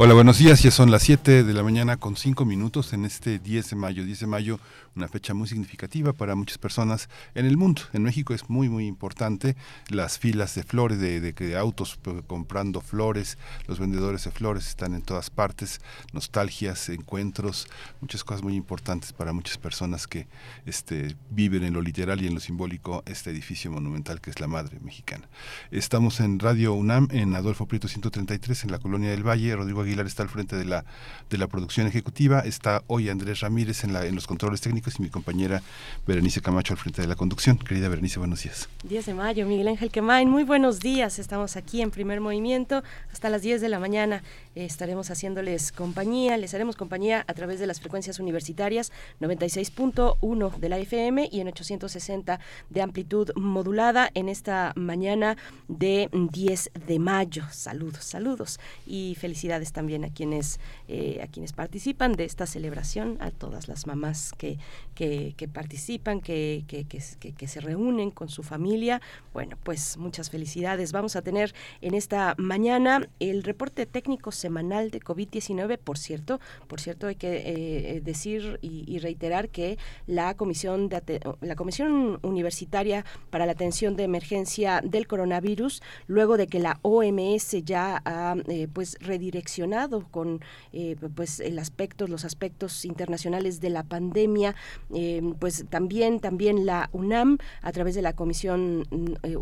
Hola, buenos días. Ya son las 7 de la mañana con 5 minutos en este 10 de mayo. 10 de mayo, una fecha muy significativa para muchas personas en el mundo. En México es muy, muy importante las filas de flores, de, de, autos comprando flores. Los vendedores de flores están en todas partes. Nostalgias, encuentros, muchas cosas muy importantes para muchas personas que este, viven en lo literal y en lo simbólico este edificio monumental que es la Madre Mexicana. Estamos en Radio UNAM, en Adolfo Prieto 133, en la Colonia del Valle. Rodrigo Aguilar está al frente de la, de la producción ejecutiva, está hoy Andrés Ramírez en, la, en los controles técnicos y mi compañera Berenice Camacho al frente de la conducción. Querida Berenice, buenos días. 10 de mayo, Miguel Ángel Quemain, muy buenos días. Estamos aquí en primer movimiento hasta las 10 de la mañana. Estaremos haciéndoles compañía, les haremos compañía a través de las frecuencias universitarias 96.1 de la FM y en 860 de amplitud modulada en esta mañana de 10 de mayo. Saludos, saludos y felicidades también a quienes, eh, a quienes participan de esta celebración, a todas las mamás que, que, participan, que, que, que, se reúnen con su familia. Bueno, pues muchas felicidades. Vamos a tener en esta mañana el reporte técnico de COVID-19, por cierto, por cierto hay que eh, decir y, reiterar que la comisión de la comisión universitaria para la atención de emergencia del coronavirus, luego de que la OMS ya ha eh, pues redireccionado con eh, pues el aspecto, los aspectos internacionales de la pandemia, eh, pues también también la UNAM a través de la Comisión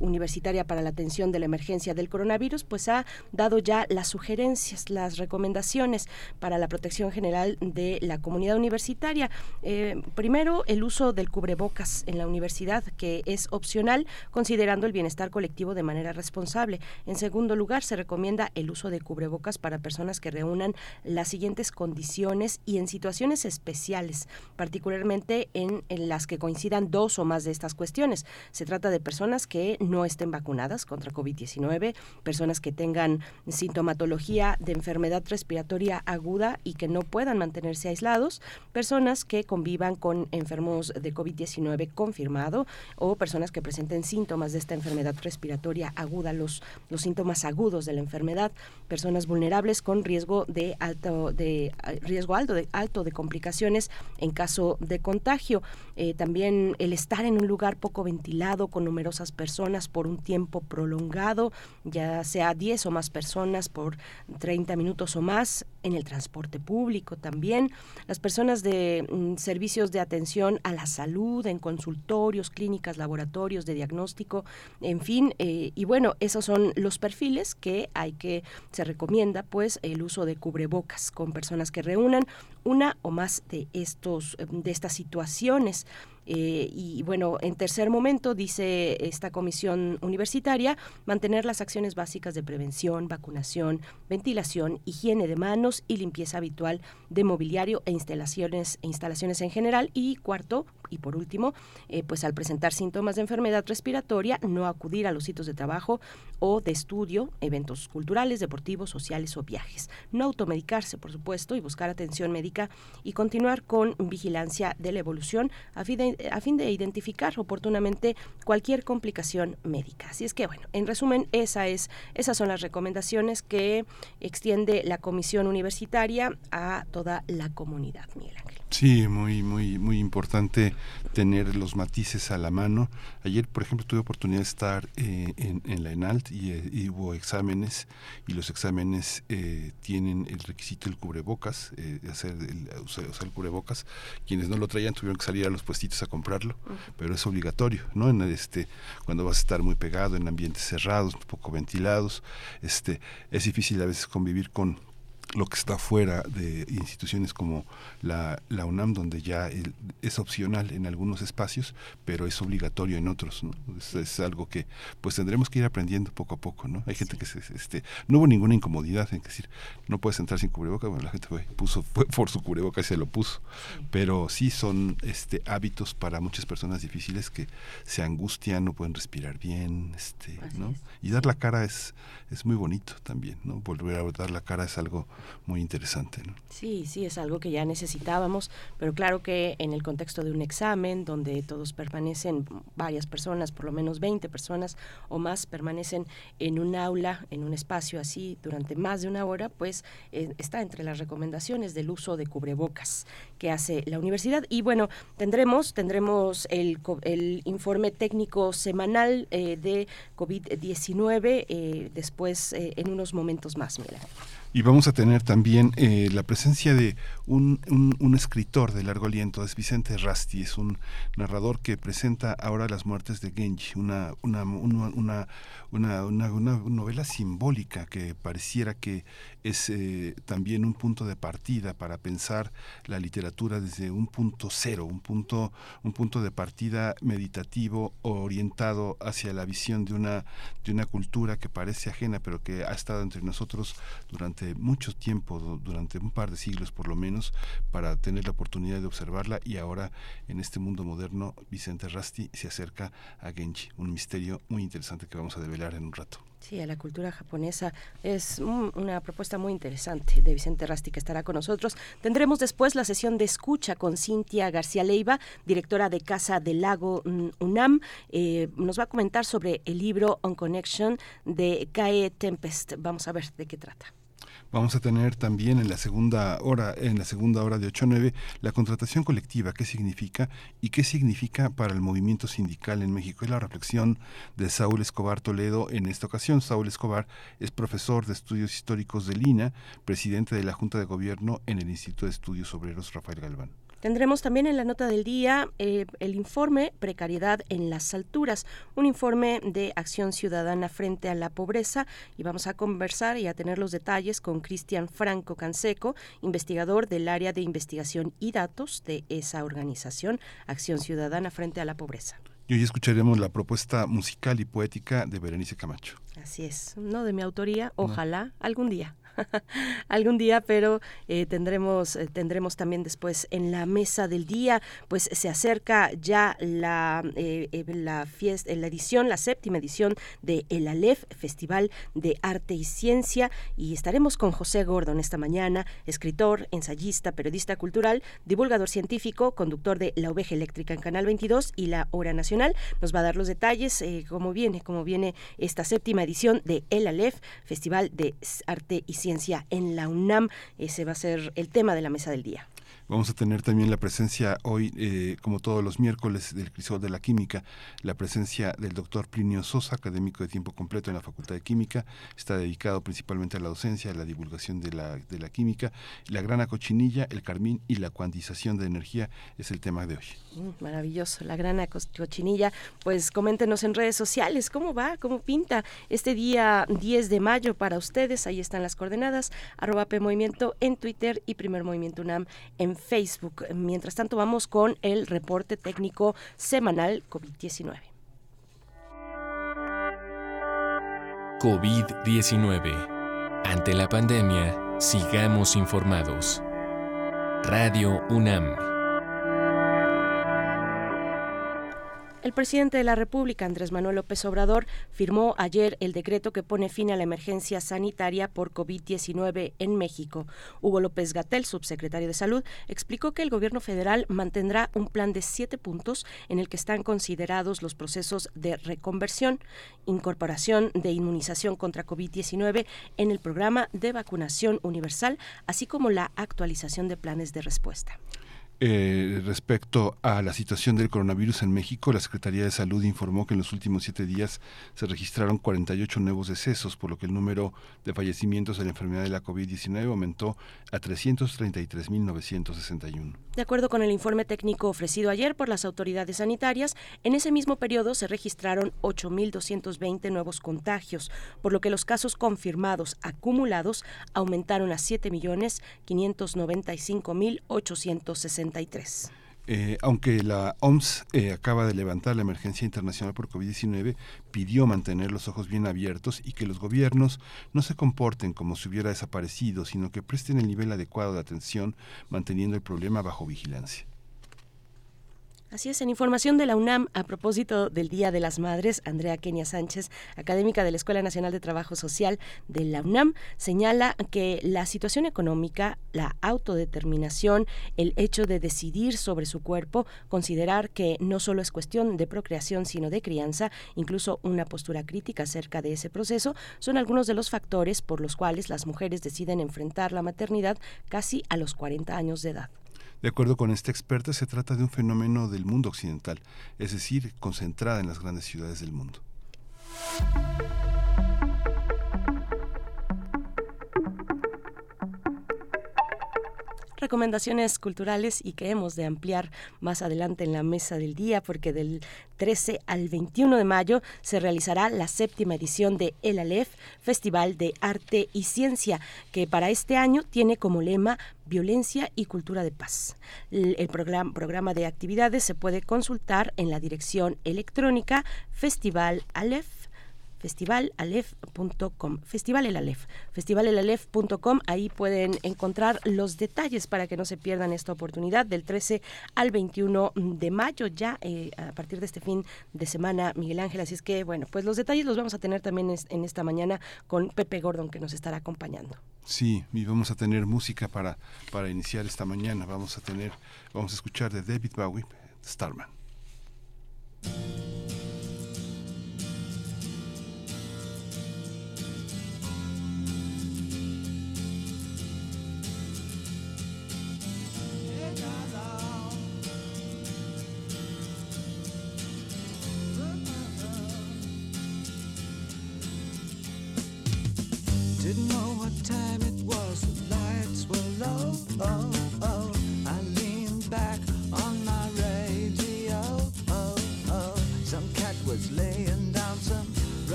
Universitaria para la Atención de la Emergencia del Coronavirus, pues ha dado ya las sugerencias, las recomendaciones para la protección general de la comunidad universitaria. primero, el uso del cubrebocas en la universidad, que es opcional, considerando el bienestar colectivo de manera responsable. En segundo lugar, se recomienda el uso de cubrebocas para personas que reúnan las siguientes condiciones y en situaciones especiales, particularmente en, las que coincidan dos o más de estas cuestiones. Se trata de personas que no estén vacunadas contra COVID-19, personas que tengan sintomatología de enfermedad respiratoria aguda y que no puedan mantenerse aislados, personas que convivan con enfermos de COVID-19 confirmado o personas que presenten síntomas de esta enfermedad respiratoria aguda, los, los síntomas agudos de la enfermedad, personas vulnerables con riesgo de alto de riesgo alto de alto de complicaciones en caso de contagio. Eh, también el estar en un lugar poco ventilado con numerosas personas por un tiempo prolongado, ya sea 10 o más personas por 30 minutos o más en el transporte público también. Las personas de mm, servicios de atención a la salud, en consultorios, clínicas, laboratorios de diagnóstico, en fin, eh, y bueno, esos son los perfiles que hay que, se recomienda pues el uso de cubrebocas con personas que reúnan una o más de estos, de estas situaciones. Eh, y bueno, en tercer momento, dice esta comisión universitaria, mantener las acciones básicas de prevención, vacunación, ventilación, higiene de manos y limpieza habitual de mobiliario e instalaciones, e instalaciones en general. Y cuarto, y por último, eh, pues al presentar síntomas de enfermedad respiratoria, no acudir a los sitios de trabajo o de estudio, eventos culturales, deportivos, sociales o viajes. No automedicarse, por supuesto, y buscar atención médica y continuar con vigilancia de la evolución a fin de a fin de identificar oportunamente cualquier complicación médica. Así es que, bueno, en resumen, esa es, esas son las recomendaciones que extiende la Comisión Universitaria a toda la comunidad, Miguel Ángel. Sí, muy, muy, muy importante tener los matices a la mano. Ayer, por ejemplo, tuve oportunidad de estar eh, en, la ENALT eh, y, hubo exámenes y los exámenes eh, tienen el requisito del cubrebocas, hacer el, usar, el cubrebocas. Quienes no lo traían tuvieron que salir a los puestitos a comprarlo, pero es obligatorio, ¿no? En este, cuando vas a estar muy pegado en ambientes cerrados, poco ventilados, este, es difícil a veces convivir con lo que está fuera de instituciones como la, la UNAM, donde ya es opcional en algunos espacios, pero es obligatorio en otros. ¿no? Es, algo que pues tendremos que ir aprendiendo poco a poco. ¿no? Hay gente que se, este, no hubo ninguna incomodidad en decir, no puedes entrar sin cubrebocas, bueno, la gente fue, puso, fue por su cubrebocas y se lo puso. Pero sí son este, hábitos para muchas personas difíciles que se angustian, no pueden respirar bien, este, ¿no? Y dar la cara es, es muy bonito también, ¿no? Volver a dar la cara es algo muy interesante. ¿no? Sí, sí, es algo que ya necesitábamos, pero claro que en el contexto de un examen donde todos permanecen, varias personas, por lo menos 20 personas o más, permanecen en un aula, en un espacio así durante más de una hora, pues eh, está entre las recomendaciones del uso de cubrebocas que hace la universidad. Y bueno, tendremos, tendremos el, el informe técnico semanal eh, de COVID-19 eh, después en unos momentos más, Mira. Y vamos a tener también eh, la presencia de un, un, escritor de largo aliento, es Vicente Rasti, es un narrador que presenta ahora las muertes de Genji, una, una, una, una, una novela simbólica que pareciera que es eh, también un punto de partida para pensar la literatura desde un punto cero, un punto, un punto de partida meditativo orientado hacia la visión de una, de una cultura que parece ajena, pero que ha estado entre nosotros durante mucho tiempo, durante un par de siglos por lo menos, para tener la oportunidad de observarla y ahora en este mundo moderno Vicente Rasti se acerca a Genji, un misterio muy interesante que vamos a develar en un rato. Sí, a la cultura japonesa es una propuesta muy interesante de Vicente Rasti que estará con nosotros. Tendremos después la sesión de escucha con Cintia García Leiva, directora de Casa del Lago mm, UNAM. Eh, nos va a comentar sobre el libro On Connection de Kae Tempest. Vamos a ver de qué trata. Vamos a tener también en la segunda hora, en la segunda hora de 8 a 9, la contratación colectiva, qué significa y qué significa para el movimiento sindical en México. Es la reflexión de Saúl Escobar Toledo en esta ocasión. Saúl Escobar es profesor de estudios históricos de Lina, presidente de la Junta de Gobierno en el Instituto de Estudios Obreros Rafael Galván. Tendremos también en la nota del día eh, el informe Precariedad en las Alturas, un informe de acción ciudadana frente a la pobreza y vamos a conversar y a tener los detalles con Cristian Franco Canseco, investigador del área de investigación y datos de esa organización, Acción Ciudadana frente a la Pobreza. Y hoy escucharemos la propuesta musical y poética de Berenice Camacho. Así es, no de mi autoría, ojalá algún día. algún día, pero eh, tendremos, eh, tendremos también después en la mesa del día, pues se acerca ya la, eh, la fiesta, la edición, la séptima edición de El Aleph, Festival de Arte y Ciencia, y estaremos con José Gordon esta mañana, escritor, ensayista, periodista cultural, divulgador científico, conductor de La Oveja Eléctrica en Canal 22 y La Hora Nacional. Nos va a dar los detalles, cómo viene, cómo viene esta séptima edición de El Aleph, Festival de Arte y Ciencia en la UNAM. Ese va a ser el tema de la mesa del día. Vamos a tener también la presencia hoy, eh, como todos los miércoles, del Crisol de la Química, la presencia del doctor Plinio Sosa, académico de tiempo completo en la Facultad de Química. Está dedicado principalmente a la docencia, a la divulgación de la, de la química. La grana cochinilla, el carmín y la cuantización de energía es el tema de hoy. Mm, maravilloso, la grana cochinilla. Pues coméntenos en redes sociales cómo va, cómo pinta este día 10 de mayo para ustedes. Ahí están las coordenadas, arroba P Movimiento en Twitter y Primer Movimiento UNAM en Facebook. Mientras tanto, vamos con el reporte técnico semanal COVID-19. COVID-19. Ante la pandemia, sigamos informados. Radio UNAM. El presidente de la República, Andrés Manuel López Obrador, firmó ayer el decreto que pone fin a la emergencia sanitaria por COVID-19 en México. Hugo López Gatel, subsecretario de Salud, explicó que el gobierno federal mantendrá un plan de siete puntos en el que están considerados los procesos de reconversión, incorporación de inmunización contra COVID-19 en el programa de vacunación universal, así como la actualización de planes de respuesta. Eh, respecto a la situación del coronavirus en México, la Secretaría de Salud informó que en los últimos siete días se registraron 48 nuevos decesos, por lo que el número de fallecimientos de la enfermedad de la COVID-19 aumentó a 333.961. De acuerdo con el informe técnico ofrecido ayer por las autoridades sanitarias, en ese mismo periodo se registraron 8.220 nuevos contagios, por lo que los casos confirmados acumulados aumentaron a 7.595.860. Eh, aunque la OMS eh, acaba de levantar la emergencia internacional por COVID-19, pidió mantener los ojos bien abiertos y que los gobiernos no se comporten como si hubiera desaparecido, sino que presten el nivel adecuado de atención, manteniendo el problema bajo vigilancia. Así es, en información de la UNAM, a propósito del Día de las Madres, Andrea Kenia Sánchez, académica de la Escuela Nacional de Trabajo Social de la UNAM, señala que la situación económica, la autodeterminación, el hecho de decidir sobre su cuerpo, considerar que no solo es cuestión de procreación, sino de crianza, incluso una postura crítica acerca de ese proceso, son algunos de los factores por los cuales las mujeres deciden enfrentar la maternidad casi a los 40 años de edad. De acuerdo con esta experta, se trata de un fenómeno del mundo occidental, es decir, concentrada en las grandes ciudades del mundo. Recomendaciones culturales y que hemos de ampliar más adelante en la mesa del día porque del 13 al 21 de mayo se realizará la séptima edición de El Aleph, Festival de Arte y Ciencia, que para este año tiene como lema Violencia y Cultura de Paz. El, programa, de actividades se puede consultar en la dirección electrónica Festival festivalalef.com, festivalalef, festivalalef.com, ahí pueden encontrar los detalles para que no se pierdan esta oportunidad del 13 al 21 de mayo, ya eh, a partir de este fin de semana, Miguel Ángel, así es que bueno, pues los detalles los vamos a tener también en esta mañana con Pepe Gordon que nos estará acompañando. Sí, y vamos a tener música para, para iniciar esta mañana, vamos a tener, vamos a escuchar de David Bowie, Starman.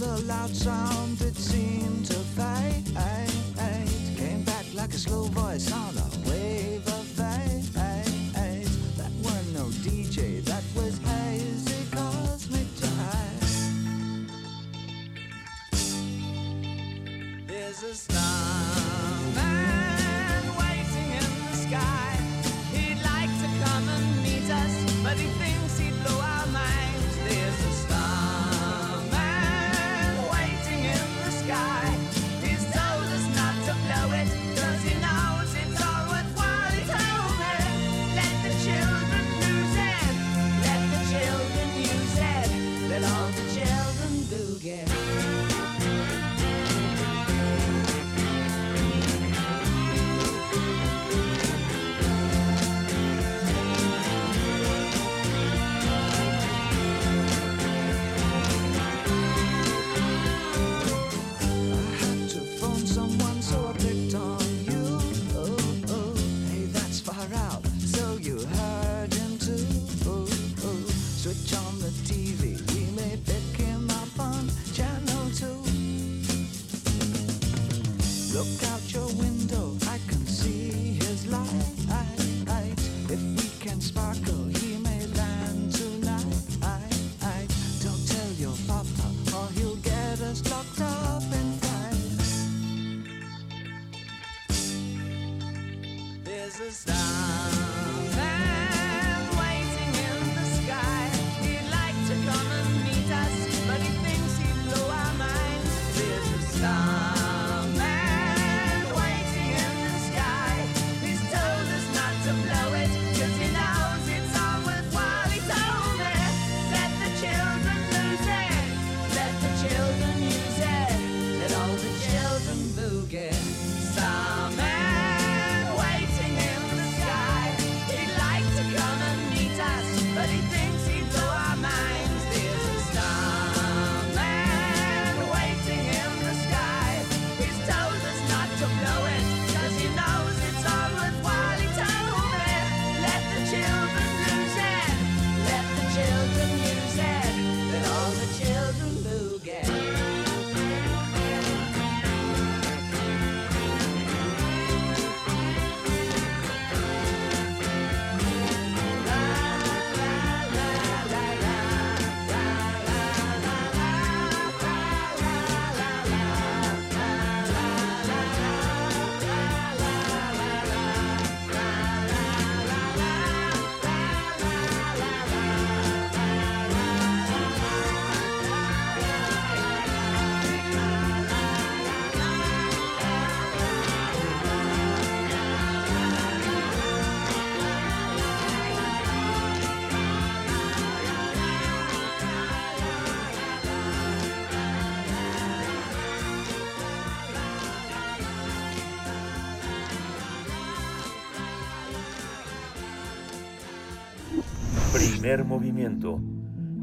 The loud sound it seemed to fade. Came back like a slow voice on a wave of fate. That weren't no DJ, that was hazy cosmic time. There's a starman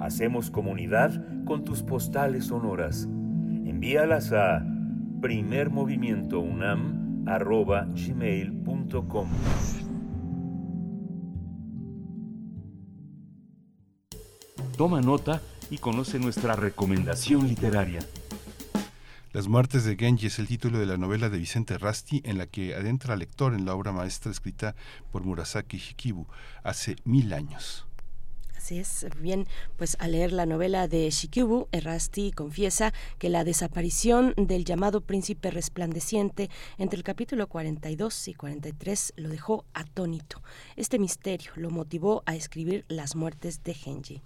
Hacemos comunidad con tus postales sonoras. Envíalas a primermovimientounam.gmail.com Toma nota y conoce nuestra recomendación literaria. Las muertes de Genji es el título de la novela de Vicente Rasti en la que adentra al lector en la obra maestra escrita por Murasaki Shikibu hace mil años. Así es, bien, pues al leer la novela de Shikibu, Errasti confiesa que la desaparición del llamado príncipe resplandeciente entre el capítulo 42 y 43 lo dejó atónito. Este misterio lo motivó a escribir Las muertes de Genji.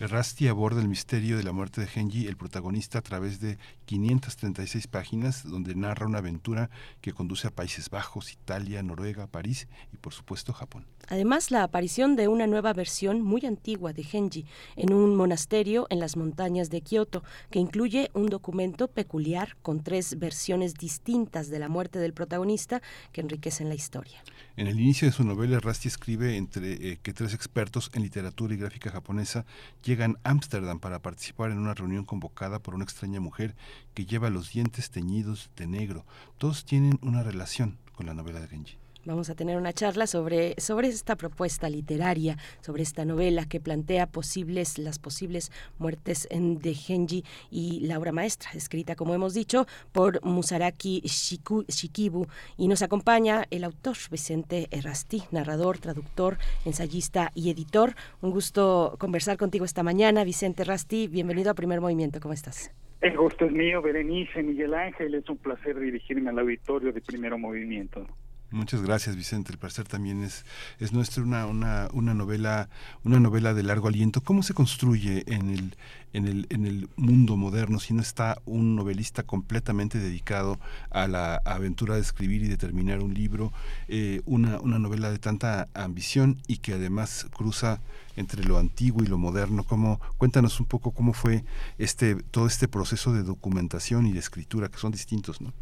Rasti aborda el misterio de la muerte de Genji, el protagonista, a través de 536 páginas, donde narra una aventura que conduce a Países Bajos, Italia, Noruega, París y, por supuesto, Japón. Además, la aparición de una nueva versión muy antigua de Genji en un monasterio en las montañas de Kioto, que incluye un documento peculiar con tres versiones distintas de la muerte del protagonista que enriquecen la historia. En el inicio de su novela, Rasti escribe entre eh, que tres expertos en literatura y gráfica japonesa llegan a Ámsterdam para participar en una reunión convocada por una extraña mujer que lleva los dientes teñidos de negro. Todos tienen una relación con la novela de Genji. Vamos a tener una charla sobre, sobre esta propuesta literaria, sobre esta novela que plantea posibles, las posibles muertes de Genji y la obra maestra, escrita, como hemos dicho, por Musaraki Shikibu. Y nos acompaña el autor Vicente Errasti, narrador, traductor, ensayista y editor. Un gusto conversar contigo esta mañana. Vicente Errasti, bienvenido a Primer Movimiento. ¿Cómo estás? El gusto es mío, Berenice, Miguel Ángel. Es un placer dirigirme al auditorio de Primero Movimiento. Muchas gracias, Vicente. El placer también es, es nuestro, una, una, una, novela, una novela de largo aliento. ¿Cómo se construye en el, en el, en el mundo moderno si no está un novelista completamente dedicado a la aventura de escribir y de terminar un libro, eh, una, una novela de tanta ambición y que además cruza entre lo antiguo y lo moderno? ¿Cómo, cuéntanos un poco cómo fue este, todo este proceso de documentación y de escritura, que son distintos, ¿no?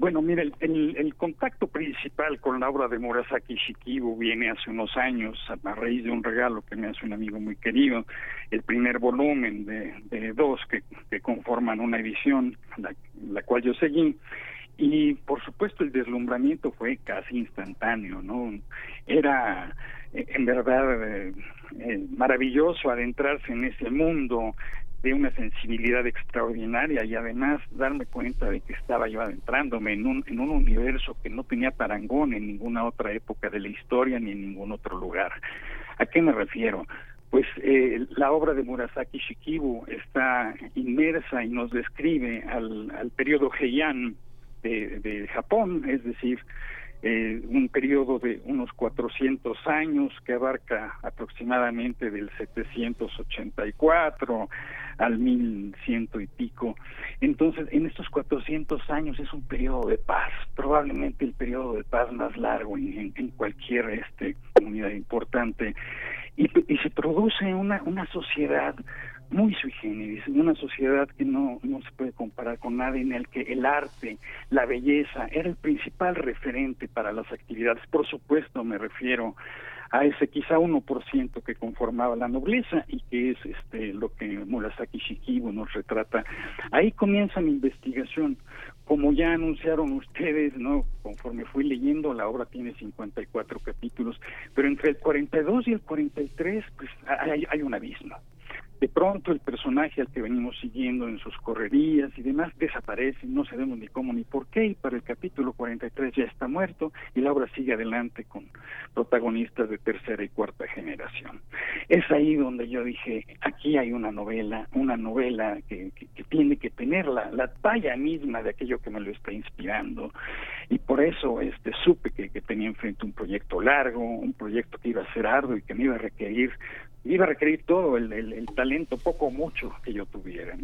Bueno, mire, el, contacto principal con la obra de Murasaki Shikibu viene hace unos años a, raíz de un regalo que me hace un amigo muy querido, el primer volumen de, dos que, conforman una edición, la, la cual yo seguí, y por supuesto el deslumbramiento fue casi instantáneo, ¿no? Era eh, en verdad eh, eh, maravilloso adentrarse en ese mundo de una sensibilidad extraordinaria y además darme cuenta de que estaba yo adentrándome en un, en un universo que no tenía parangón en ninguna otra época de la historia ni en ningún otro lugar. ¿A qué me refiero? Pues eh, la obra de Murasaki Shikibu está inmersa y nos describe al, al periodo Heian de, de Japón, es decir, eh, un periodo de unos 400 años que abarca aproximadamente del 784 al 1100 y pico. Entonces, en estos 400 años es un periodo de paz, probablemente el periodo de paz más largo en, cualquier este, comunidad importante. Y, y se produce una, una sociedad muy sui generis, una sociedad que no, no se puede comparar con nada en el que el arte, la belleza, era el principal referente para las actividades. Por supuesto, me refiero a ese quizá 1% que conformaba la nobleza y que es este lo que Murasaki Shikibu nos retrata. Ahí comienza mi investigación. Como ya anunciaron ustedes, no, conforme fui leyendo, la obra tiene 54 capítulos, pero entre el 42 y el 43 pues hay, hay un abismo de pronto el personaje al que venimos siguiendo en sus correrías y demás desaparece, no sabemos ni cómo ni por qué, y para el capítulo 43 ya está muerto y la obra sigue adelante con protagonistas de tercera y cuarta generación. Es ahí donde yo dije, aquí hay una novela, una novela que, que, tiene que tener la, la, talla misma de aquello que me lo está inspirando, y por eso este supe que, que tenía enfrente un proyecto largo, un proyecto que iba a ser arduo y que me iba a requerir iba a requerir todo el, el, talento, poco o mucho que yo tuviera.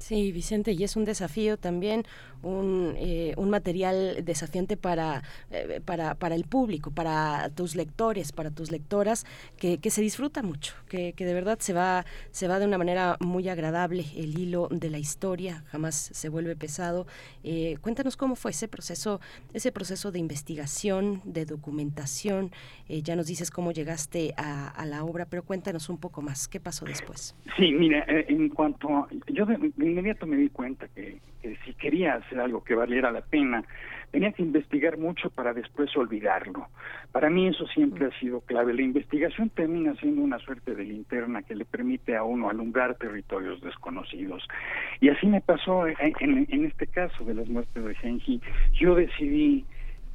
Sí, Vicente, y es un desafío también, un, eh, un material desafiante para, eh, para, para, el público, para tus lectores, para tus lectoras, que, que se disfruta mucho, que, que, de verdad se va, se va de una manera muy agradable el hilo de la historia, jamás se vuelve pesado. Eh, cuéntanos cómo fue ese proceso, ese proceso de investigación, de documentación. ya nos dices cómo llegaste a, a, la obra, pero cuéntanos un poco más, ¿qué pasó después? Sí, mira, en cuanto yo inmediato me di cuenta que, si quería hacer algo que valiera la pena, tenía que investigar mucho para después olvidarlo. Para mí eso siempre ha sido clave. La investigación termina siendo una suerte de linterna que le permite a uno alumbrar territorios desconocidos. Y así me pasó en, en, este caso de las muertes de Genji. Yo decidí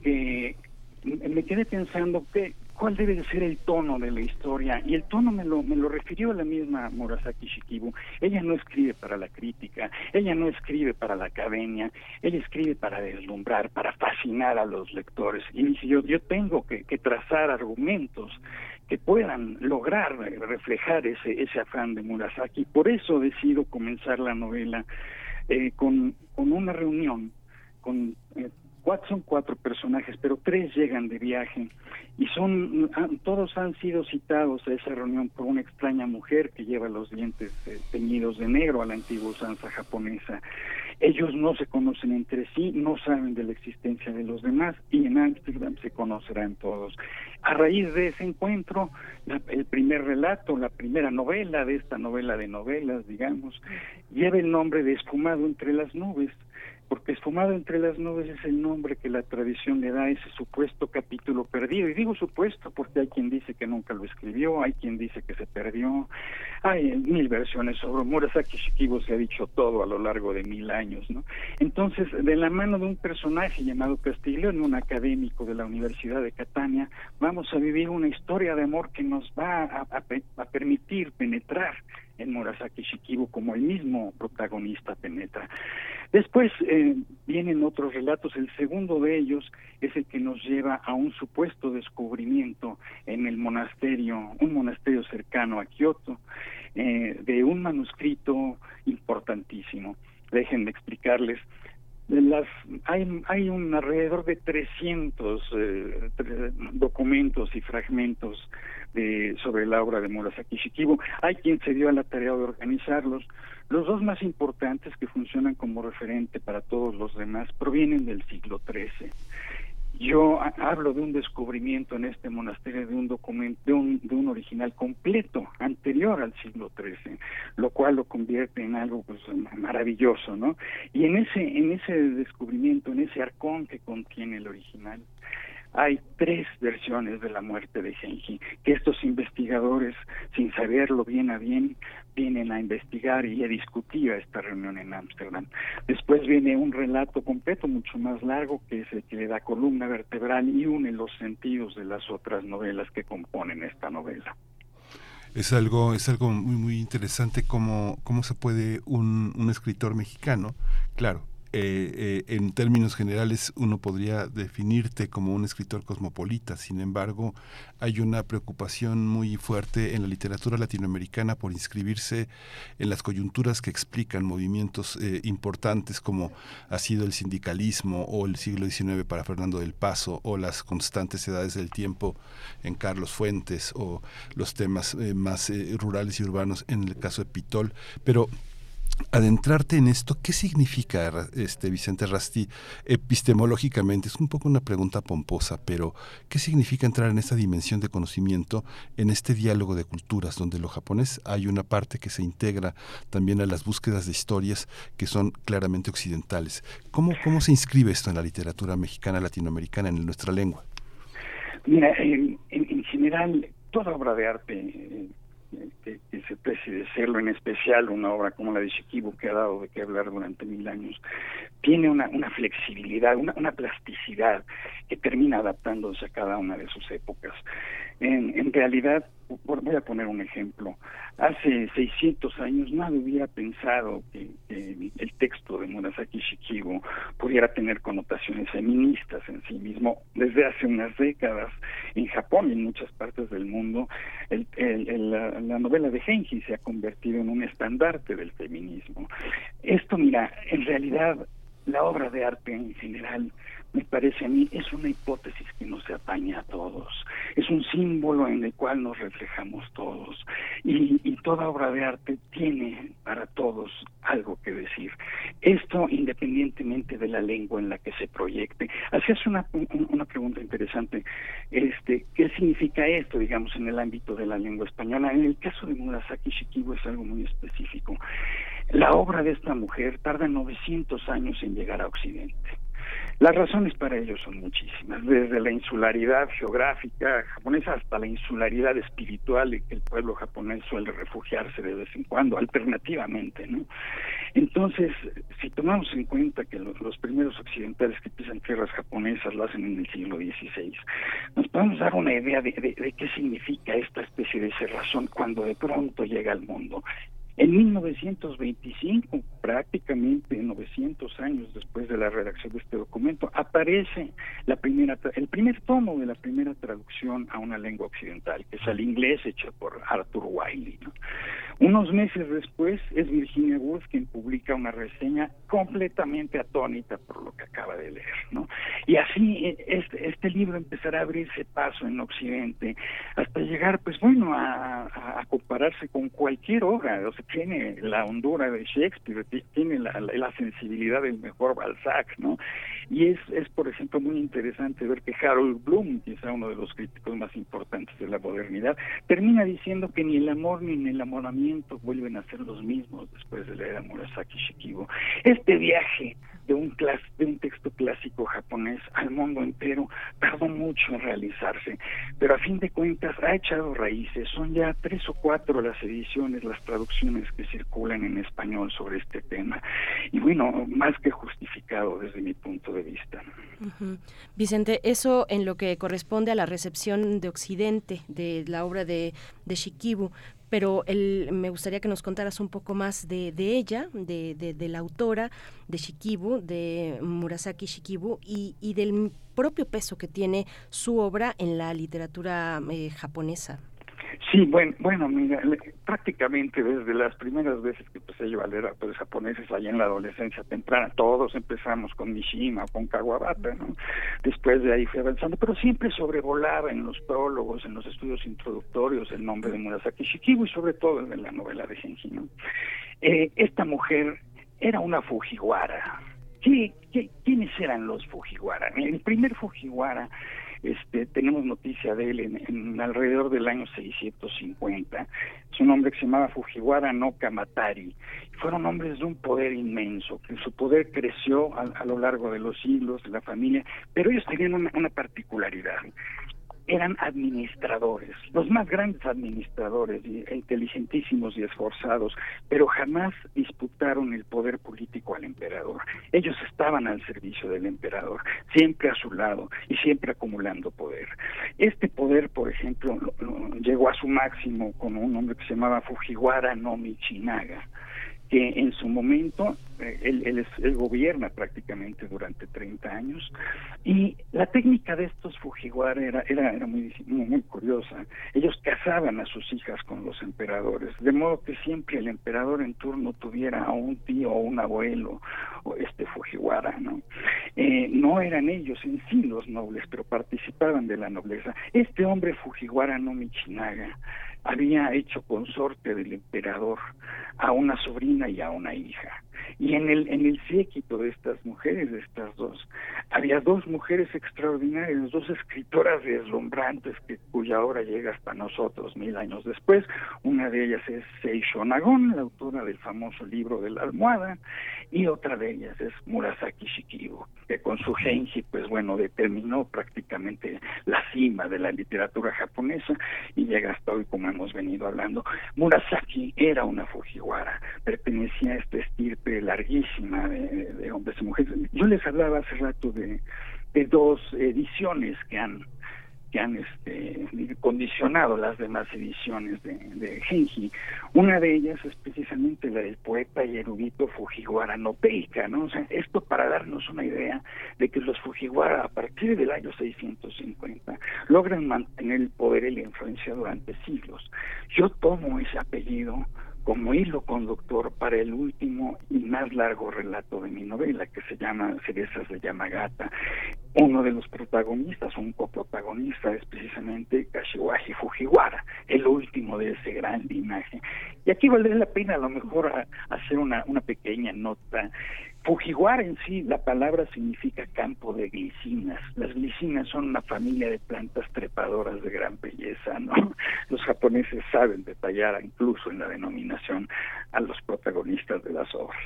que me quedé pensando que cuál debe de ser el tono de la historia y el tono me lo me lo refirió la misma Murasaki Shikibu. Ella no escribe para la crítica ella no escribe para la academia ella escribe para deslumbrar para fascinar a los lectores. Y dice yo yo tengo que, que trazar argumentos que puedan lograr reflejar ese ese afán de Murasaki. Por eso decido comenzar la novela eh, con con una reunión con eh, cuatro son cuatro personajes, pero tres llegan de viaje y son todos han sido citados a esa reunión por una extraña mujer que lleva los dientes eh, teñidos de negro a la antigua usanza japonesa. Ellos no se conocen entre sí, no saben de la existencia de los demás y en Ámsterdam se conocerán todos. A raíz de ese encuentro, el primer relato, la primera novela de esta novela de novelas, digamos, lleva el nombre de Esfumado entre las nubes porque Esfumado entre las nubes es el nombre que la tradición le da a ese supuesto capítulo perdido. Y digo supuesto porque hay quien dice que nunca lo escribió, hay quien dice que se perdió, hay mil versiones sobre Murasaki Shikibu se ha dicho todo a lo largo de mil años, ¿no? Entonces, de la mano de un personaje llamado Castiglione, un académico de la Universidad de Catania, vamos a vivir una historia de amor que nos va a permitir penetrar en Murasaki Shikibu como el mismo protagonista penetra. Después eh, vienen otros relatos, el segundo de ellos es el que nos lleva a un supuesto descubrimiento en el monasterio, un monasterio cercano a Kioto, eh, de un manuscrito importantísimo. Déjenme explicarles las hay hay un alrededor de 300 eh, documentos y fragmentos de sobre la obra de Murasaki Shikibu. Hay quien se dio a la tarea de organizarlos. Los dos más importantes que funcionan como referente para todos los demás provienen del siglo XIII yo hablo de un descubrimiento en este monasterio de un documento, de un, de un original completo, anterior al siglo XIII, lo cual lo convierte en algo pues, maravilloso, ¿no? Y en ese, en ese descubrimiento, en ese arcón que contiene el original, hay tres versiones de la muerte de Genji, que estos investigadores, sin saberlo bien a bien, vienen a investigar y a discutir a esta reunión en Ámsterdam. Después viene un relato completo, mucho más largo, que es el que le da columna vertebral y une los sentidos de las otras novelas que componen esta novela. Es algo, es algo muy, muy interesante cómo, cómo se puede un, un escritor mexicano, claro, eh, eh, en términos generales uno podría definirte como un escritor cosmopolita, sin embargo hay una preocupación muy fuerte en la literatura latinoamericana por inscribirse en las coyunturas que explican movimientos eh, importantes como ha sido el sindicalismo o el siglo XIX para Fernando del Paso o las constantes edades del tiempo en Carlos Fuentes o los temas más rurales y urbanos en el caso de Pitol, pero adentrarte en esto, ¿qué significa, este Vicente Rasti, epistemológicamente? Es un poco una pregunta pomposa, pero ¿qué significa entrar en esta dimensión de conocimiento, en este diálogo de culturas, donde lo japonés hay una parte que se integra también a las búsquedas de historias que son claramente occidentales? ¿Cómo, cómo se inscribe esto en la literatura mexicana, latinoamericana, en nuestra lengua? Mira, en, en general, toda obra de arte eh, que, se precie de serlo, en especial una obra como la de Shikibu, que ha dado de qué hablar durante mil años, tiene una, una flexibilidad, una, una plasticidad que termina adaptándose a cada una de sus épocas. En, en realidad, voy a poner un ejemplo. Hace 600 años nadie hubiera pensado que, el texto de Murasaki Shikibu pudiera tener connotaciones feministas en sí mismo. Desde hace unas décadas, en Japón y en muchas partes del mundo, la, la, novela de Genji se ha convertido en un estandarte del feminismo. Esto, mira, en realidad la obra de arte en general me parece a mí, es una hipótesis que nos apaña a todos, es un símbolo en el cual nos reflejamos todos y, toda obra de arte tiene para todos algo que decir. Esto independientemente de la lengua en la que se proyecte. Hacías una, una pregunta interesante, este, ¿qué significa esto, digamos, en el ámbito de la lengua española? En el caso de Murasaki Shikibu es algo muy específico. La obra de esta mujer tarda 900 años en llegar a Occidente. Las razones para ello son muchísimas, desde la insularidad geográfica japonesa hasta la insularidad espiritual en que el pueblo japonés suele refugiarse de vez en cuando, alternativamente, ¿no? Entonces, si tomamos en cuenta que los, primeros occidentales que pisan tierras japonesas lo hacen en el siglo XVI, nos podemos dar una idea de, de qué significa esta especie de cerrazón cuando de pronto llega al mundo en 1925, prácticamente 900 años después de la redacción de este documento, aparece la primera, el primer tomo de la primera traducción a una lengua occidental, que es el inglés hecho por Arthur Wiley. Unos meses después es Virginia Woolf quien publica una reseña completamente atónita por lo que acaba de leer. ¿no? Y así eh, este, este libro empezará a abrirse paso en Occidente hasta llegar, pues bueno, a, a, compararse con cualquier obra. O sea, tiene la hondura de Shakespeare, tiene la, sensibilidad del mejor Balzac, ¿no? Y es, es, por ejemplo, muy interesante ver que Harold Bloom, quizá uno de los críticos más importantes de la modernidad, termina diciendo que ni el amor ni el enamoramiento vuelven a ser los mismos después de la era Murasaki Shikibu. Este viaje de un, de un texto clásico japonés al mundo entero tardó mucho en realizarse, pero a fin de cuentas ha echado raíces. Son ya tres o cuatro las ediciones, las traducciones que circulan en español sobre este tema. Y bueno, más que justificado desde mi punto de vista. Vicente, eso en lo que corresponde a la recepción de Occidente de la obra de, Shikibu, pero el, me gustaría que nos contaras un poco más de, de ella, de, de, la autora de Shikibu, de Murasaki Shikibu, y, y, del propio peso que tiene su obra en la literatura eh, japonesa. Sí, bueno, bueno, mira, prácticamente desde las primeras veces que empecé yo a leer autores japoneses allá en la adolescencia temprana, todos empezamos con Mishima, con Kawabata, ¿no? Después de ahí fui avanzando, pero siempre sobrevolaba en los prólogos, en los estudios introductorios el nombre de Murasaki Shikibu y sobre todo en la novela de Genji, ¿no? Eh, esta mujer era una Fujiwara. ¿Qué, qué, quiénes eran los Fujiwara? El primer Fujiwara este, tenemos noticia de él en, alrededor del año 650. Es un hombre que se llamaba Fujiwara no Kamatari. Fueron hombres de un poder inmenso, que su poder creció a, lo largo de los siglos, de la familia, pero ellos tenían una particularidad eran administradores, los más grandes administradores, inteligentísimos y esforzados, pero jamás disputaron el poder político al emperador. Ellos estaban al servicio del emperador, siempre a su lado y siempre acumulando poder. Este poder, por ejemplo, llegó a su máximo con un hombre que se llamaba Fujiwara no Michinaga que en su momento eh, él, gobierna prácticamente durante 30 años y la técnica de estos Fujiwara era, era, muy, curiosa. Ellos casaban a sus hijas con los emperadores, de modo que siempre el emperador en turno tuviera a un tío o un abuelo o este Fujiwara, ¿no? Eh, no eran ellos en sí los nobles, pero participaban de la nobleza. Este hombre Fujiwara no Michinaga había hecho consorte del emperador a una sobrina y a una hija. Y en el, en el séquito de estas mujeres, de estas dos, había dos mujeres extraordinarias, dos escritoras deslumbrantes que, cuya obra llega hasta nosotros mil años después. Una de ellas es Seisho Nagon, la autora del famoso libro de la almohada, y otra de ellas es Murasaki Shikibu, que con su Genji, pues bueno, determinó prácticamente la cima de la literatura japonesa y llega hasta hoy como hemos venido hablando. Murasaki era una Fujiwara, pertenecía a este estirpe larguísima de, hombres y mujeres. Yo les hablaba hace rato de, dos ediciones que han que han este, condicionado las demás ediciones de, de, Genji. Una de ellas es precisamente la del poeta y erudito Fujiwara no Teika, ¿no? O esto para darnos una idea de que los Fujiwara a partir del año 650 logran mantener el poder y la influencia durante siglos. Yo tomo ese apellido como hilo conductor para el último y más largo relato de mi novela, que se llama Cerezas de Yamagata. Uno de los protagonistas, un coprotagonista, es precisamente Kashiwaji Fujiwara, el último de ese gran linaje. Y aquí valdría la pena a lo mejor hacer una, una pequeña nota Fujiwara en sí, la palabra significa campo de glicinas. Las glicinas son una familia de plantas trepadoras de gran belleza, ¿no? Los japoneses saben detallar incluso en la denominación a los protagonistas de las obras.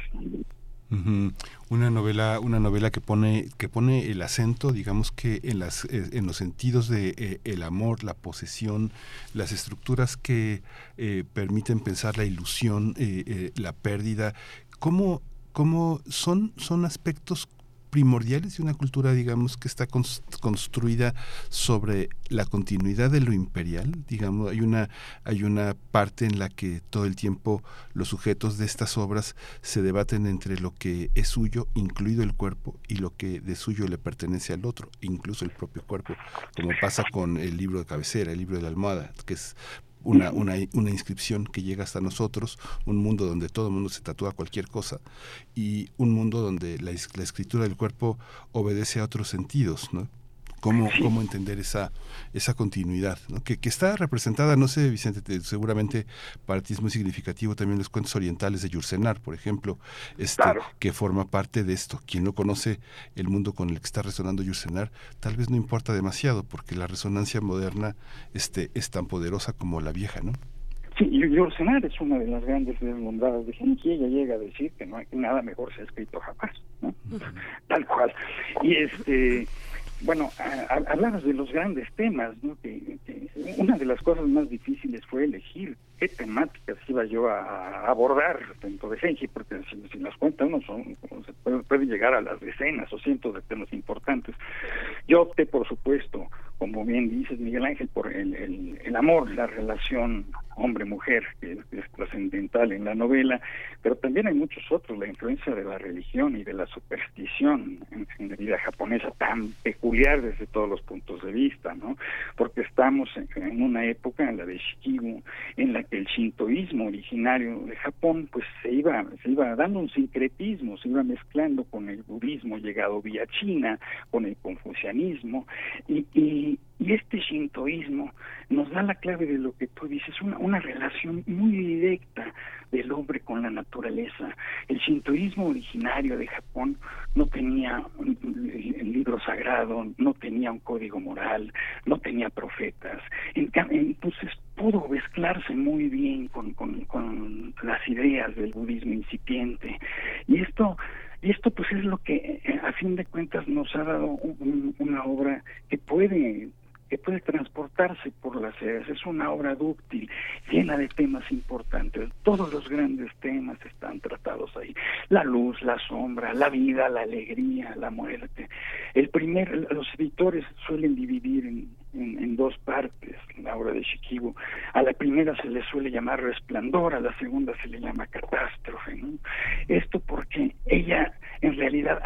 Una novela, una novela que pone que pone el acento, digamos que en las eh, en los sentidos de eh, el amor, la posesión, las estructuras que eh, permiten pensar la ilusión, la pérdida. ¿Cómo cómo son, son aspectos primordiales de una cultura, digamos, que está construida sobre la continuidad de lo imperial, digamos, hay una hay una parte en la que todo el tiempo los sujetos de estas obras se debaten entre lo que es suyo, incluido el cuerpo, y lo que de suyo le pertenece al otro, incluso el propio cuerpo, como pasa con el libro de cabecera, el libro de la almohada, que es una, una, una, inscripción que llega hasta nosotros, un mundo donde todo el mundo se tatúa cualquier cosa y un mundo donde la, la escritura del cuerpo obedece a otros sentidos, ¿no? Cómo, cómo entender esa, esa continuidad, que, que, está representada, no sé, Vicente, seguramente para ti es muy significativo también los cuentos orientales de Yursenar, por ejemplo, este, que forma parte de esto. Quien no conoce el mundo con el que está resonando Yursenar, tal vez no importa demasiado, porque la resonancia moderna este, es tan poderosa como la vieja, ¿no? Sí, Yursenar es una de las grandes desmondadas de Genki, ella llega a decir que no hay nada mejor se ha escrito jamás, ¿no? Tal cual. Y este bueno, hablabas de los grandes temas, ¿no? Que, una de las cosas más difíciles fue elegir qué temáticas iba yo a, abordar dentro de Genji, porque si, las cuenta uno son, se puede, llegar a las decenas o cientos de temas importantes. Yo opté, por supuesto, como bien dices Miguel Ángel, por el, el, amor, la relación hombre-mujer, que es, trascendental en la novela, pero también hay muchos otros, la influencia de la religión y de la superstición en, la vida japonesa tan peculiar desde todos los puntos de vista, ¿no? Porque estamos en, en una época, en la de Shikibu, en la el shintoísmo originario de Japón pues se iba se iba dando un sincretismo, se iba mezclando con el budismo llegado vía China, con el confucianismo y, y, y este shintoísmo nos da la clave de lo que tú dices, una, una relación muy directa del hombre con la naturaleza. El shintoísmo originario de Japón no tenía el libro sagrado, no tenía un código moral, no tenía profetas. Entonces pudo mezclarse muy bien con, con, con las ideas del budismo incipiente. Y esto y esto pues es lo que eh, a fin de cuentas nos ha dado una obra que puede que puede transportarse por las eras. Es una obra dúctil, llena de temas importantes. Todos los grandes temas están tratados ahí. La luz, la sombra, la vida, la alegría, la muerte. El primer, los editores suelen dividir en, dos partes la obra de Shikibu. A la primera se le suele llamar resplandor, a la segunda se le llama catástrofe. Esto porque ella en realidad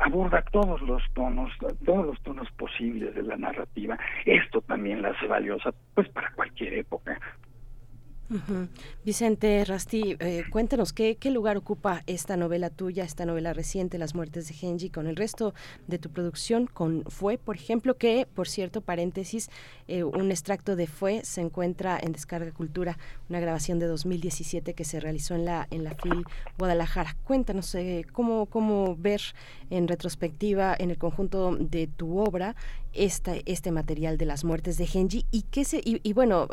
aborda todos los tonos, todos los tonos posibles de la narrativa. Esto también la hace valiosa pues para cualquier época, Vicente Rasti, eh, cuéntanos ¿qué, qué lugar ocupa esta novela tuya, esta novela reciente, Las muertes de Genji, con el resto de tu producción, con Fue, por ejemplo, que, por cierto, paréntesis, eh, un extracto de Fue se encuentra en Descarga Cultura, una grabación de 2017 que se realizó en la en la FIL Guadalajara. Cuéntanos eh, cómo, cómo ver en retrospectiva en el conjunto de tu obra esta, este material de las muertes de Genji y qué se y, bueno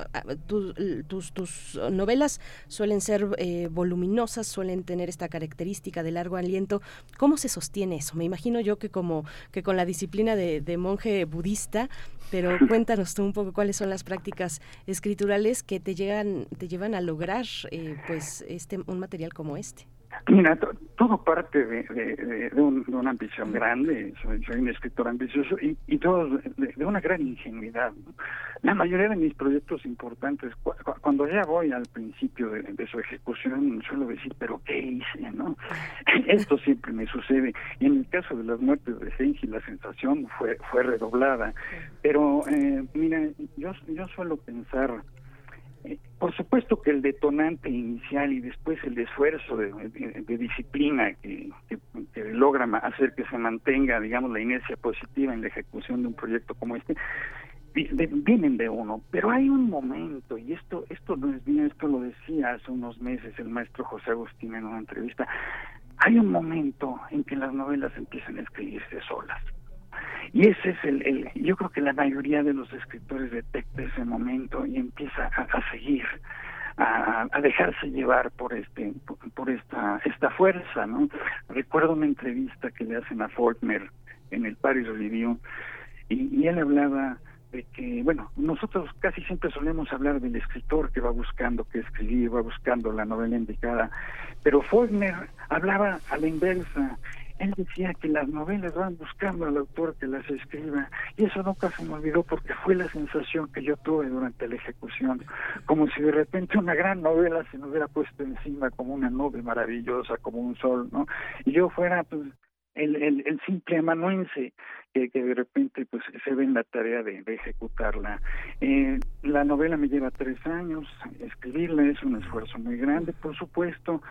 tus, tus novelas suelen ser eh, voluminosas suelen tener esta característica de largo aliento. Cómo se sostiene eso me imagino yo que como que con la disciplina de, monje budista pero cuéntanos tú un poco cuáles son las prácticas escriturales que te llegan te llevan a lograr eh, pues este un material como este Mira, todo parte de, una ambición grande, soy, un escritor ambicioso y, todo de, una gran ingenuidad. La mayoría de mis proyectos importantes, cuando ya voy al principio de, su ejecución, suelo decir, pero ¿qué hice? no Esto siempre me sucede. Y en el caso de las muertes de Senji, la sensación fue, fue redoblada. Pero, eh, mira, yo, yo suelo pensar por supuesto que el detonante inicial y después el esfuerzo de, disciplina que, logra hacer que se mantenga, digamos, la inercia positiva en la ejecución de un proyecto como este, vienen de uno. Pero hay un momento, y esto, esto no es bien, esto lo decía hace unos meses el maestro José Agustín en una entrevista, hay un momento en que las novelas empiezan a escribirse solas. Y ese es el, yo creo que la mayoría de los escritores detecta ese momento y empieza a, seguir, a, dejarse llevar por este, por, esta, esta fuerza, ¿no? Recuerdo una entrevista que le hacen a Faulkner en el Paris Review y, y él hablaba de que, bueno, nosotros casi siempre solemos hablar del escritor que va buscando que escribir, va buscando la novela indicada, pero Faulkner hablaba a la inversa él decía que las novelas van buscando al autor que las escriba y eso nunca se me olvidó porque fue la sensación que yo tuve durante la ejecución, como si de repente una gran novela se me hubiera puesto encima como una nube maravillosa, como un sol, ¿no? Y yo fuera pues el, el, el simple amanuense que, que, de repente pues se ve en la tarea de, ejecutarla. Eh, la novela me lleva tres años, escribirla es un esfuerzo muy grande, por supuesto,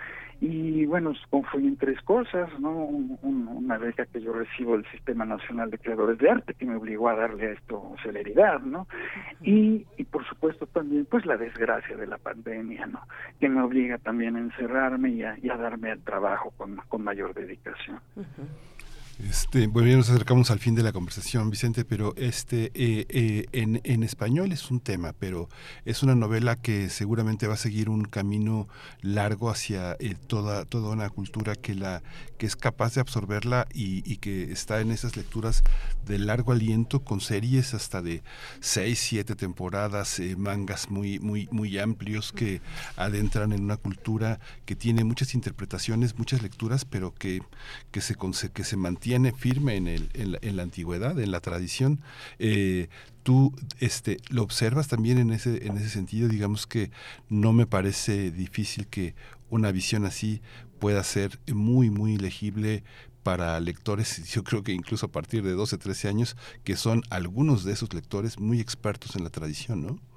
y bueno, confluyen tres cosas, ¿no? una beca que yo recibo del Sistema Nacional de Creadores de Arte que me obligó a darle a esto celeridad, ¿no? Y, y por supuesto también pues la desgracia de la pandemia, ¿no? Que me obliga también a encerrarme y a, darme al trabajo con, con mayor dedicación. Este, bueno, ya nos acercamos al fin de la conversación, Vicente, pero este eh, eh, en, en, español es un tema, pero es una novela que seguramente va a seguir un camino largo hacia eh, toda, toda una cultura que la que es capaz de absorberla y, y, que está en esas lecturas de largo aliento con series hasta de seis, siete temporadas, mangas muy, muy, muy amplios que adentran en una cultura que tiene muchas interpretaciones, muchas lecturas, pero que, que se que se mantiene tiene firme en, el, en, la, antigüedad, en la tradición. Eh, tú este, lo observas también en ese, en ese sentido, digamos que no me parece difícil que una visión así pueda ser muy, muy legible para lectores, yo creo que incluso a partir de 12, 13 años, que son algunos de esos lectores muy expertos en la tradición, ¿no?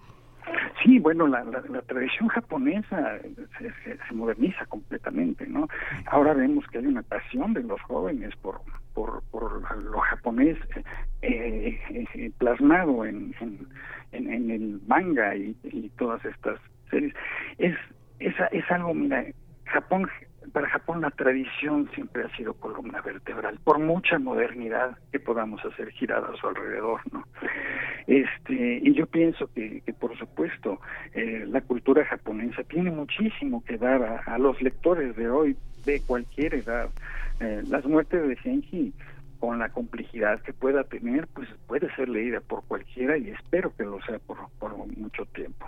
Bueno, la, la, tradición japonesa se, moderniza completamente, ¿no? Ahora vemos que hay una pasión de los jóvenes por por, por lo japonés eh, eh, plasmado en, en, el manga y, y todas estas series. Es, es, es algo, mira, Japón para Japón la tradición siempre ha sido columna vertebral, por mucha modernidad que podamos hacer girada a su alrededor, ¿no? Este, y yo pienso que, que por supuesto, eh, la cultura japonesa tiene muchísimo que dar a, los lectores de hoy, de cualquier edad. Eh, las muertes de Genji con la complejidad que pueda tener, pues puede ser leída por cualquiera y espero que lo sea por, por mucho tiempo.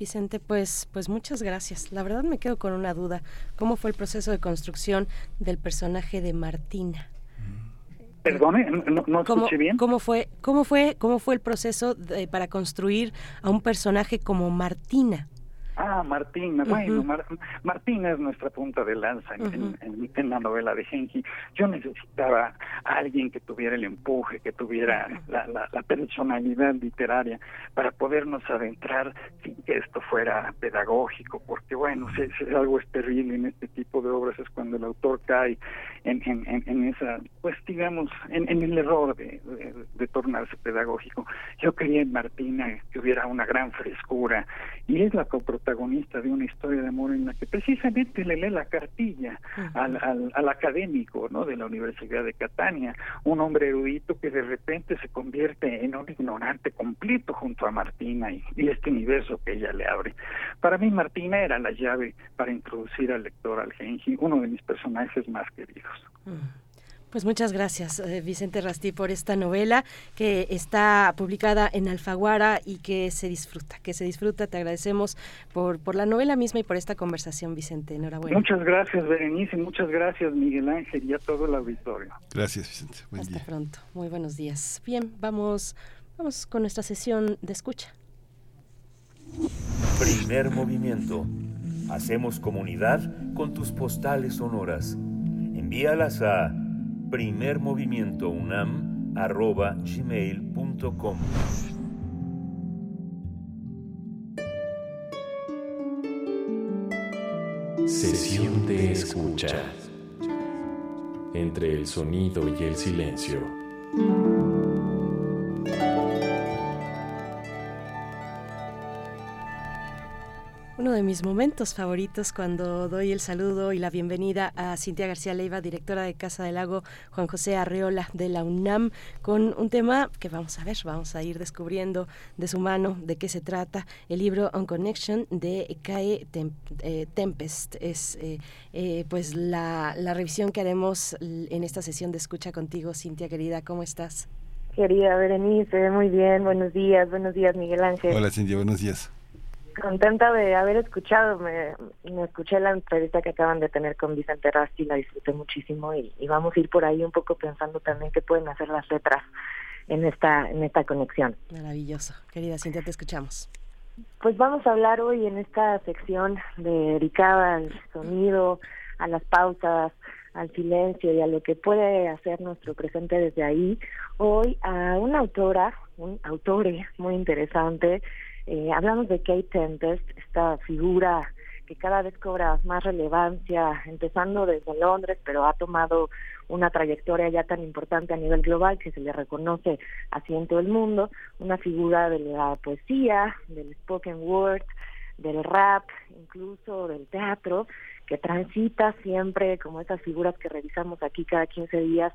Vicente, pues, pues muchas gracias. La verdad me quedo con una duda. ¿Cómo fue el proceso de construcción del personaje de Martina? Perdone, no, escuché bien. ¿Cómo fue, cómo fue, cómo fue el proceso para construir a un personaje como Martina? Ah, Martina, bueno, Martina es nuestra punta de lanza en, en, la novela de Genki. Yo necesitaba a alguien que tuviera el empuje, que tuviera la, la, personalidad literaria para podernos adentrar sin que esto fuera pedagógico, porque bueno, si, algo es terrible en este tipo de obras es cuando el autor cae en, esa, pues digamos, en, el error de, de tornarse pedagógico. Yo quería en Martina que hubiera una gran frescura y es la coprotagonista protagonista de una historia de amor en la que precisamente le lee la cartilla al, al, académico ¿no? de la Universidad de Catania, un hombre erudito que de repente se convierte en un ignorante completo junto a Martina y, este universo que ella le abre. Para mí Martina era la llave para introducir al lector al Genji, uno de mis personajes más queridos. Pues muchas gracias, eh, Vicente Rastí, por esta novela que está publicada en Alfaguara y que se disfruta, que se disfruta. Te agradecemos por, por la novela misma y por esta conversación, Vicente. Enhorabuena. Muchas gracias, Berenice. Muchas gracias, Miguel Ángel, y a todo el auditorio. Gracias, Vicente. Buen Hasta día. pronto. Muy buenos días. Bien, vamos, vamos con nuestra sesión de escucha. Primer movimiento. Hacemos comunidad con tus postales sonoras. Envíalas a primermovimientounam.gmail.com Sesión de escucha. Entre el sonido y el silencio. Uno de mis momentos favoritos cuando doy el saludo y la bienvenida a Cintia García Leiva, directora de Casa del Lago, Juan José Arreola de la UNAM, con un tema que vamos a ver, vamos a ir descubriendo de su mano de qué se trata. El libro On Connection de Tem- eh, Tempest es eh, eh, pues la, la revisión que haremos en esta sesión de escucha contigo, Cintia querida, ¿cómo estás? Querida Berenice, muy bien, buenos días, buenos días Miguel Ángel. Hola, Cintia, buenos días. Contenta de haber escuchado, me, me escuché la entrevista que acaban de tener con Vicente Rasti, la disfruté muchísimo y, y vamos a ir por ahí un poco pensando también qué pueden hacer las letras en esta, en esta conexión. Maravilloso. Querida Cintia, te escuchamos. Pues vamos a hablar hoy en esta sección dedicada al sonido, a las pausas, al silencio y a lo que puede hacer nuestro presente desde ahí. Hoy a una autora, un autore muy interesante, eh, hablamos de Kate Tempest, esta figura que cada vez cobra más relevancia, empezando desde Londres, pero ha tomado una trayectoria ya tan importante a nivel global que se le reconoce así en todo el mundo, una figura de la poesía, del spoken word, del rap, incluso del teatro, que transita siempre como esas figuras que revisamos aquí cada 15 días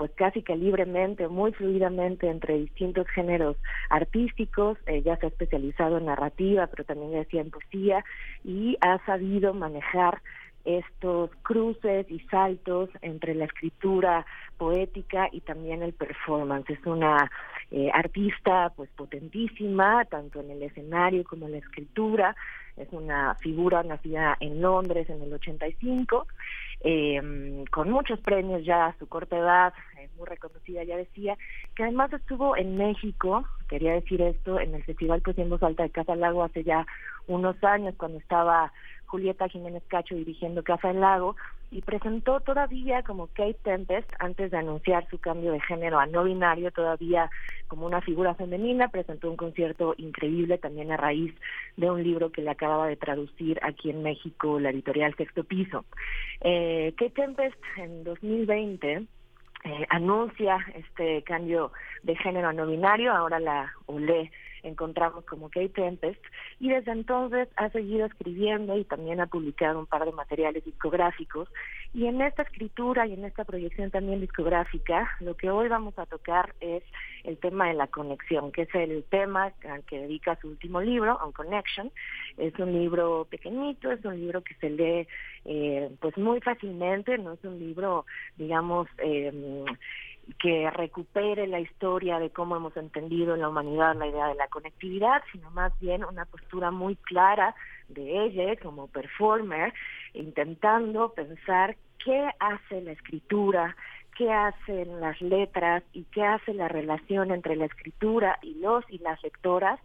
pues casi que libremente, muy fluidamente entre distintos géneros artísticos, ella se ha especializado en narrativa, pero también decía en poesía, y ha sabido manejar estos cruces y saltos entre la escritura poética y también el performance. Es una eh, artista pues potentísima, tanto en el escenario como en la escritura. Es una figura nacida en Londres en el 85, eh, con muchos premios ya a su corta edad, eh, muy reconocida, ya decía, que además estuvo en México, quería decir esto, en el Festival Poesía en Voz de Casa Lago hace ya unos años, cuando estaba Julieta Jiménez Cacho dirigiendo Casa del Lago, y presentó todavía como Kate Tempest, antes de anunciar su cambio de género a no binario, todavía como una figura femenina, presentó un concierto increíble también a raíz de un libro que le acababa de traducir aquí en México la editorial Sexto Piso. Eh, Kate Tempest en 2020 eh, anuncia este cambio de género no binario, ahora la OLE encontramos como Kate Tempest y desde entonces ha seguido escribiendo y también ha publicado un par de materiales discográficos y en esta escritura y en esta proyección también discográfica lo que hoy vamos a tocar es el tema de la conexión que es el tema al que dedica su último libro On Connection. Es un libro pequeñito es un libro que se lee eh, pues muy fácilmente no es un libro digamos eh, que recupere la historia de cómo hemos entendido en la humanidad la idea de la conectividad, sino más bien una postura muy clara de ella como performer, intentando pensar qué hace la escritura, qué hacen las letras y qué hace la relación entre la escritura y los y las lectoras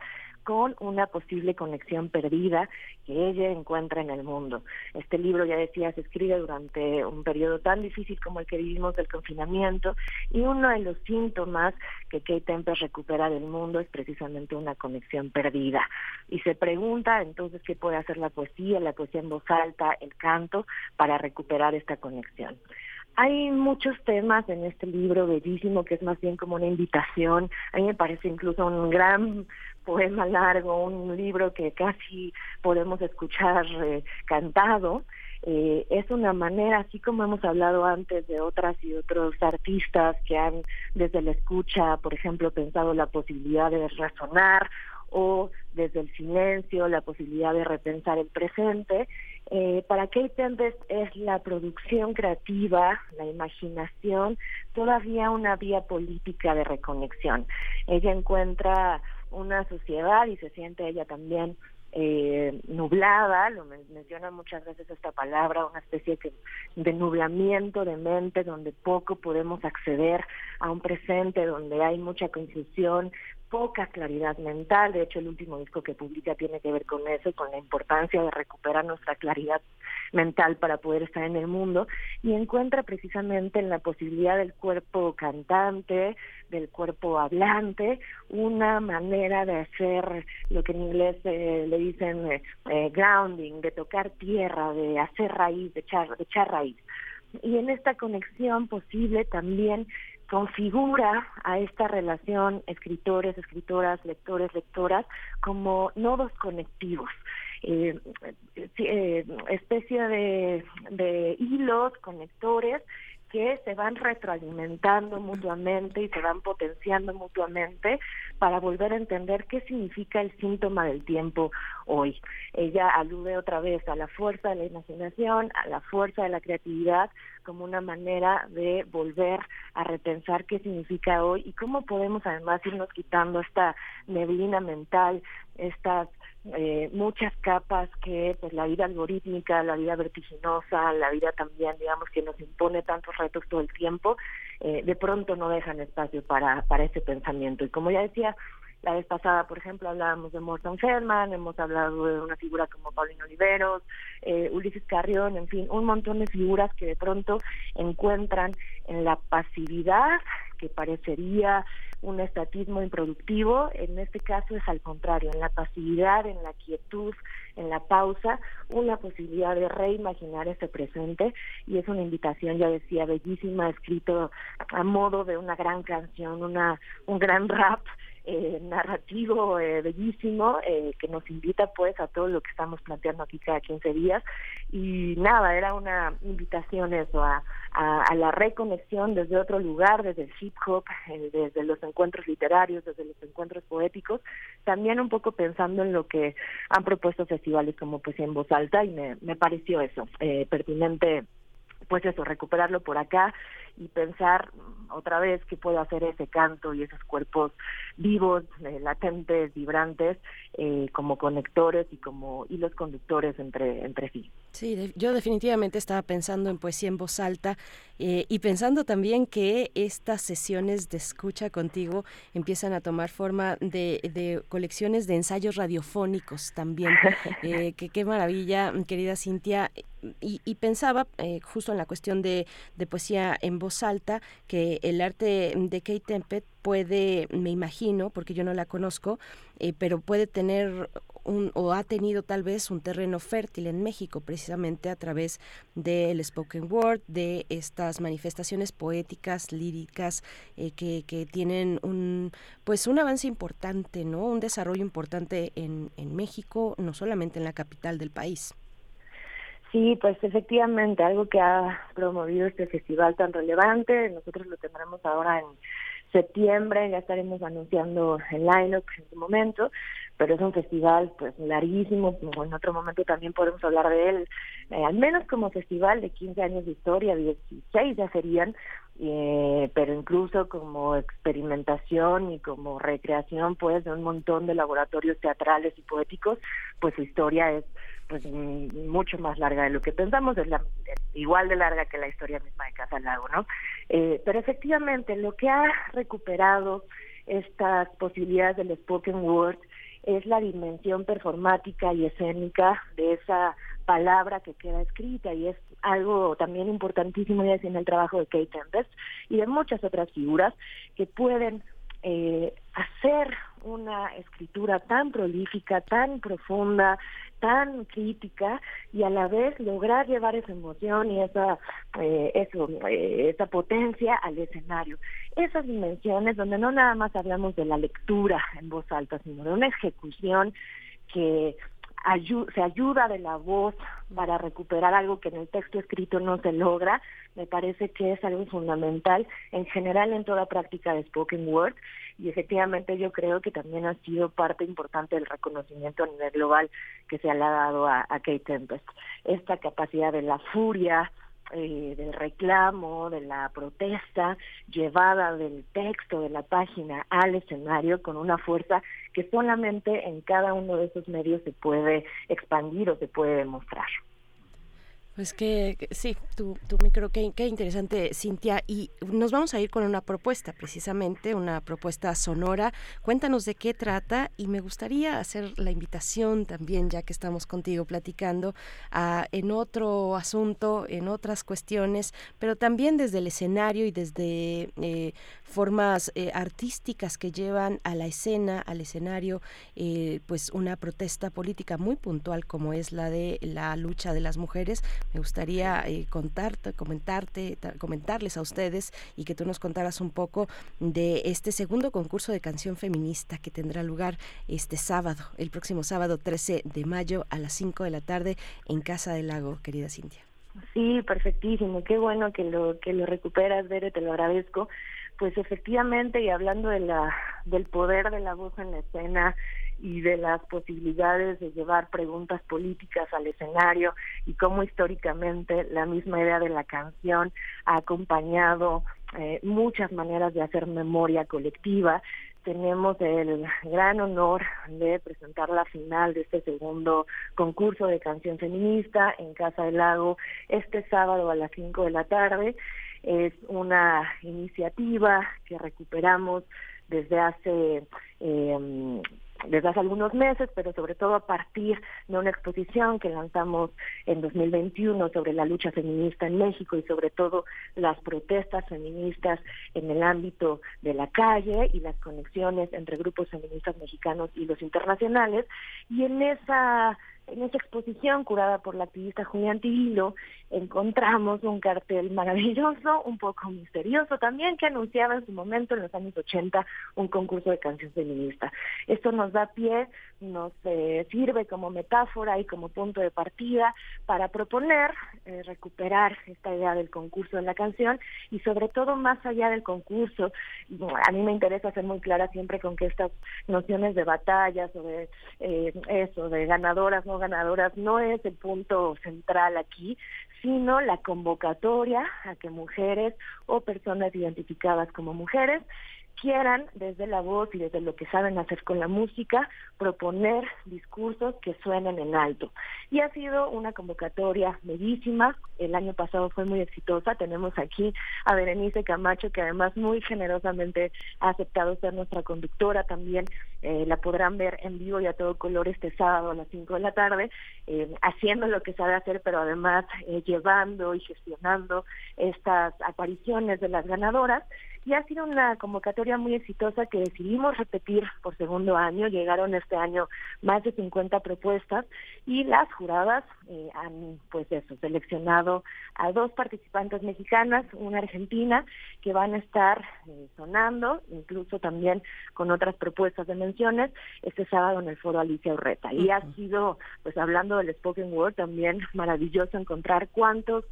con una posible conexión perdida que ella encuentra en el mundo. Este libro, ya decía, se escribe durante un periodo tan difícil como el que vivimos del confinamiento y uno de los síntomas que Kate Tempest recupera del mundo es precisamente una conexión perdida. Y se pregunta entonces qué puede hacer la poesía, la poesía en voz alta, el canto, para recuperar esta conexión. Hay muchos temas en este libro bellísimo que es más bien como una invitación. A mí me parece incluso un gran poema largo, un libro que casi podemos escuchar eh, cantado. Eh, es una manera, así como hemos hablado antes de otras y otros artistas que han desde la escucha, por ejemplo, pensado la posibilidad de razonar o desde el silencio la posibilidad de repensar el presente. Eh, para Kate Tempest es la producción creativa, la imaginación, todavía una vía política de reconexión. Ella encuentra una sociedad y se siente ella también eh, nublada, lo menciona muchas veces esta palabra, una especie de nublamiento de mente donde poco podemos acceder a un presente, donde hay mucha confusión, poca claridad mental. De hecho, el último disco que publica tiene que ver con eso, con la importancia de recuperar nuestra claridad mental para poder estar en el mundo. Y encuentra precisamente en la posibilidad del cuerpo cantante, del cuerpo hablante, una manera de hacer lo que en inglés eh, le dicen eh, eh, grounding, de tocar tierra, de hacer raíz, de echar, de echar raíz. Y en esta conexión posible también configura a esta relación escritores, escritoras, lectores, lectoras como nodos conectivos. Eh, eh, especie de, de hilos conectores que se van retroalimentando mutuamente y se van potenciando mutuamente para volver a entender qué significa el síntoma del tiempo hoy. Ella alude otra vez a la fuerza de la imaginación, a la fuerza de la creatividad como una manera de volver a repensar qué significa hoy y cómo podemos además irnos quitando esta neblina mental, estas eh, muchas capas que pues la vida algorítmica, la vida vertiginosa, la vida también, digamos, que nos impone tantos retos todo el tiempo, eh, de pronto no dejan espacio para, para ese pensamiento. Y como ya decía, la vez pasada, por ejemplo, hablábamos de Morton Feldman, hemos hablado de una figura como Paulino Oliveros, eh, Ulises Carrión, en fin, un montón de figuras que de pronto encuentran en la pasividad que parecería un estatismo improductivo, en este caso es al contrario, en la pasividad, en la quietud, en la pausa, una posibilidad de reimaginar ese presente. Y es una invitación, ya decía, bellísima, escrito a modo de una gran canción, una un gran rap eh, narrativo eh, bellísimo eh, que nos invita pues a todo lo que estamos planteando aquí cada 15 días. Y nada, era una invitación eso a, a, la reconexión desde otro lugar, desde el hip hop, desde los encuentros literarios, desde los encuentros poéticos, también un poco pensando en lo que han propuesto festivales como Poesía en Voz Alta y me, me pareció eso, pertinente pues eso, recuperarlo por acá y pensar otra vez qué puede hacer ese canto y esos cuerpos vivos, eh, latentes, vibrantes, eh, como conectores y como hilos conductores entre, entre sí. Sí, yo definitivamente estaba pensando en poesía en voz alta eh, y pensando también que estas sesiones de escucha contigo empiezan a tomar forma de, de colecciones de ensayos radiofónicos también. que qué maravilla, querida Cintia. Y, y pensaba justo en la cuestión de, poesía en voz alta que el arte de Kate Tempest puede, me imagino, porque yo no la conozco, eh, pero puede tener un, o ha tenido tal vez un terreno fértil en México, precisamente a través del spoken word, de estas manifestaciones poéticas, líricas, eh, que, que, tienen un, pues un avance importante, ¿no? Un desarrollo importante en, en México, no solamente en la capital del país. Sí, pues efectivamente, algo que ha promovido este festival tan relevante, nosotros lo tendremos ahora en septiembre, ya estaremos anunciando el line-up en su momento, pero es un festival pues larguísimo, en otro momento también podemos hablar de él, eh, al menos como festival de 15 años de historia, 16 ya serían, eh, pero incluso como experimentación y como recreación pues de un montón de laboratorios teatrales y poéticos, pues su historia es pues mucho más larga de lo que pensamos, es la, igual de larga que la historia misma de Casa Lago, ¿no? Eh, pero efectivamente lo que ha recuperado estas posibilidades del spoken word es la dimensión performática y escénica de esa palabra que queda escrita y es algo también importantísimo ya en el trabajo de Kate Tempest y de muchas otras figuras que pueden eh, hacer una escritura tan prolífica, tan profunda, tan crítica y a la vez lograr llevar esa emoción y esa eh, eso eh, esa potencia al escenario. Esas dimensiones donde no nada más hablamos de la lectura en voz alta sino de una ejecución que se ayuda de la voz para recuperar algo que en el texto escrito no se logra, me parece que es algo fundamental en general en toda práctica de spoken word y efectivamente yo creo que también ha sido parte importante del reconocimiento a nivel global que se ha dado a, a Kate Tempest. Esta capacidad de la furia, eh, del reclamo, de la protesta, llevada del texto de la página al escenario con una fuerza que solamente en cada uno de esos medios se puede expandir o se puede demostrar. Pues que, sí, tu, tu micro, qué, qué, interesante, Cintia. Y nos vamos a ir con una propuesta, precisamente, una propuesta sonora. Cuéntanos de qué trata y me gustaría hacer la invitación también, ya que estamos contigo platicando, a, en otro asunto, en otras cuestiones, pero también desde el escenario y desde eh, formas eh, artísticas que llevan a la escena, al escenario, eh, pues una protesta política muy puntual como es la de la lucha de las mujeres me gustaría eh, comentarte, comentarles a ustedes y que tú nos contaras un poco de este segundo concurso de canción feminista que tendrá lugar este sábado, el próximo sábado 13 de mayo a las 5 de la tarde en Casa del Lago, querida Cintia. Sí, perfectísimo. Qué bueno que lo que lo recuperas, Bere, te lo agradezco. Pues efectivamente, y hablando de la del poder de la voz en la escena, y de las posibilidades de llevar preguntas políticas al escenario y cómo históricamente la misma idea de la canción ha acompañado eh, muchas maneras de hacer memoria colectiva. Tenemos el gran honor de presentar la final de este segundo concurso de canción feminista en Casa del Lago este sábado a las 5 de la tarde. Es una iniciativa que recuperamos desde hace eh, desde hace algunos meses, pero sobre todo a partir de una exposición que lanzamos en 2021 sobre la lucha feminista en México y sobre todo las protestas feministas en el ámbito de la calle y las conexiones entre grupos feministas mexicanos y los internacionales. Y en esa en esa exposición curada por la activista Julián Tivilo encontramos un cartel maravilloso, un poco misterioso también, que anunciaba en su momento, en los años 80, un concurso de canción feminista. Esto nos da pie, nos eh, sirve como metáfora y como punto de partida para proponer eh, recuperar esta idea del concurso de la canción y sobre todo más allá del concurso, a mí me interesa ser muy clara siempre con que estas nociones de batallas o de eh, eso, de ganadoras, no ganadoras, no es el punto central aquí, sino la convocatoria a que mujeres o personas identificadas como mujeres quieran desde la voz y desde lo que saben hacer con la música proponer discursos que suenen en alto. Y ha sido una convocatoria bellísima, el año pasado fue muy exitosa, tenemos aquí a Berenice Camacho que además muy generosamente ha aceptado ser nuestra conductora también, eh, la podrán ver en vivo y a todo color este sábado a las 5 de la tarde, eh, haciendo lo que sabe hacer, pero además eh, llevando y gestionando estas apariciones de las ganadoras y ha sido una convocatoria muy exitosa que decidimos repetir por segundo año. Llegaron este año más de 50 propuestas y las juradas eh, han, pues eso, seleccionado a dos participantes mexicanas, una argentina, que van a estar eh, sonando, incluso también con otras propuestas de menciones, este sábado en el foro Alicia Urreta. Y ha sido, pues hablando del spoken word, también maravilloso encontrar cuántos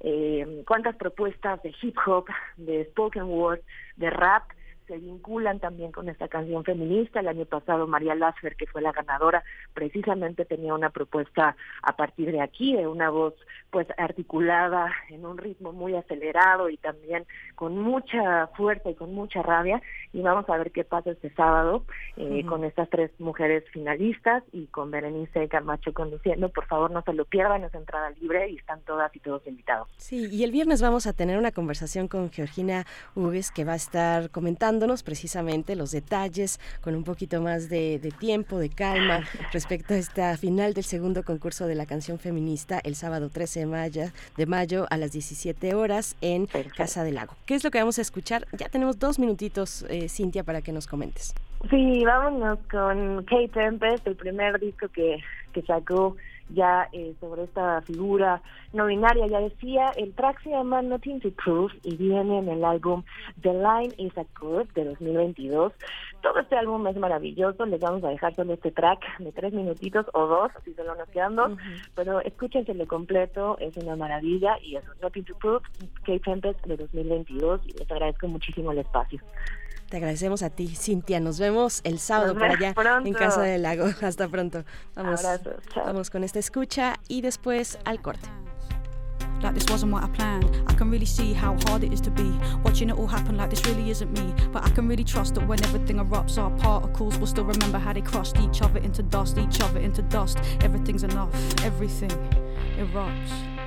eh, cuántas propuestas de hip hop, de spoken word, de rap se vinculan también con esta canción feminista. El año pasado María Lasfer, que fue la ganadora, precisamente tenía una propuesta a partir de aquí, de una voz pues articulada en un ritmo muy acelerado y también con mucha fuerza y con mucha rabia. Y vamos a ver qué pasa este sábado eh, con estas tres mujeres finalistas y con Berenice Camacho conduciendo. Por favor, no se lo pierdan, es entrada libre y están todas y todos invitados. Sí, y el viernes vamos a tener una conversación con Georgina Hugues que va a estar comentando precisamente los detalles con un poquito más de, tiempo, de calma respecto a esta final del segundo concurso de la canción feminista el sábado 13 de mayo, de mayo a las 17 horas en Casa del Lago. ¿Qué es lo que vamos a escuchar? Ya tenemos dos minutitos, eh, Cintia, para que nos comentes. Sí, vámonos con Kate Tempest, el primer disco que, que sacó ya eh, sobre esta figura no binaria. Ya decía, el track se llama Nothing to Prove y viene en el álbum The Line is a Curve de 2022. Todo este álbum es maravilloso, les vamos a dejar solo este track de tres minutitos o dos, si solo nos quedan dos, pero escúchenselo completo, es una maravilla y eso es Nothing to Prove, Kate Tempest de 2022 y les agradezco muchísimo el espacio. Te agradecemos a ti, Cintia. Nos vemos el sábado por allá en Casa del Lago. Hasta pronto. Vamos, vamos con esta escucha y después al corte. Like this wasn't what I planned. I can really see how hard it is to be. Watching it all happen like this really isn't me. But I can really trust that when everything erupts, our particles will still remember how they crushed each other into dust, each other into dust. Everything's enough, everything erupts.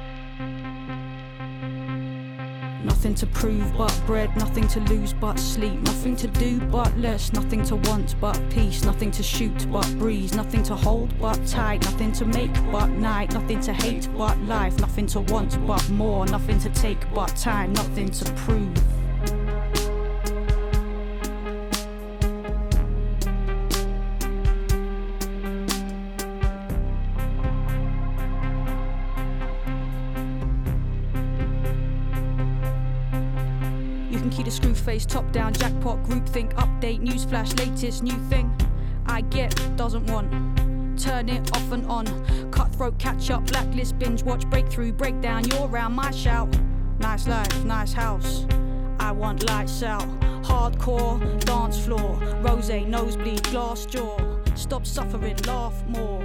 Nothing to prove but bread, nothing to lose but sleep, nothing to do but less, nothing to want but peace, nothing to shoot but breeze, nothing to hold but tight, nothing to make but night, nothing to hate but life, nothing to want but more, nothing to take but time, nothing to prove. Screw face, top down, jackpot, groupthink, update, newsflash, latest new thing. I get, doesn't want. Turn it off and on. Cutthroat, catch up, blacklist, binge watch, breakthrough, breakdown. You're around my shout. Nice life, nice house. I want lights out. Hardcore, dance floor. Rose, nosebleed, glass jaw. Stop suffering, laugh more.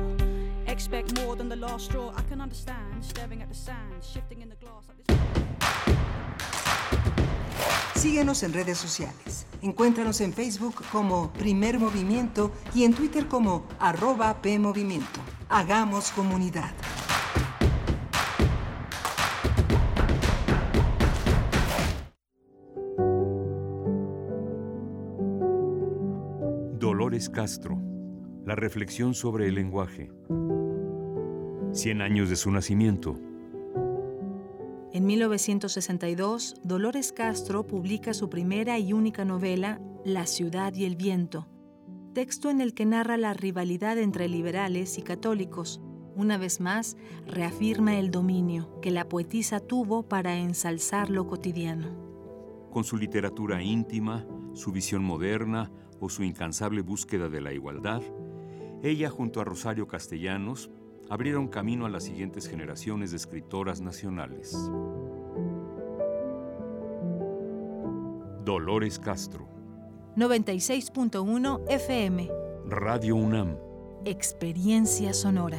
Expect more than the last straw. I can understand. Staring at the sand, shifting in the glass Síguenos en redes sociales. Encuéntranos en Facebook como Primer Movimiento y en Twitter como arroba PMovimiento. Hagamos comunidad. Dolores Castro. La reflexión sobre el lenguaje. Cien años de su nacimiento. En 1962, Dolores Castro publica su primera y única novela, La ciudad y el viento, texto en el que narra la rivalidad entre liberales y católicos. Una vez más, reafirma el dominio que la poetisa tuvo para ensalzar lo cotidiano. Con su literatura íntima, su visión moderna o su incansable búsqueda de la igualdad, ella junto a Rosario Castellanos abrieron camino a las siguientes generaciones de escritoras nacionales. Dolores Castro. 96.1 FM. Radio UNAM. Experiencia sonora.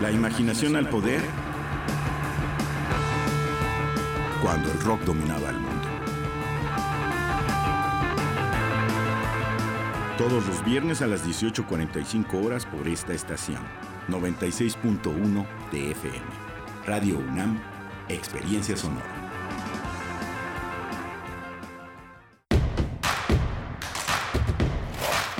La imaginación al poder cuando el rock dominaba el mundo. Todos los viernes a las 18.45 horas por esta estación, 96.1 de FM. Radio UNAM, Experiencia Sonora.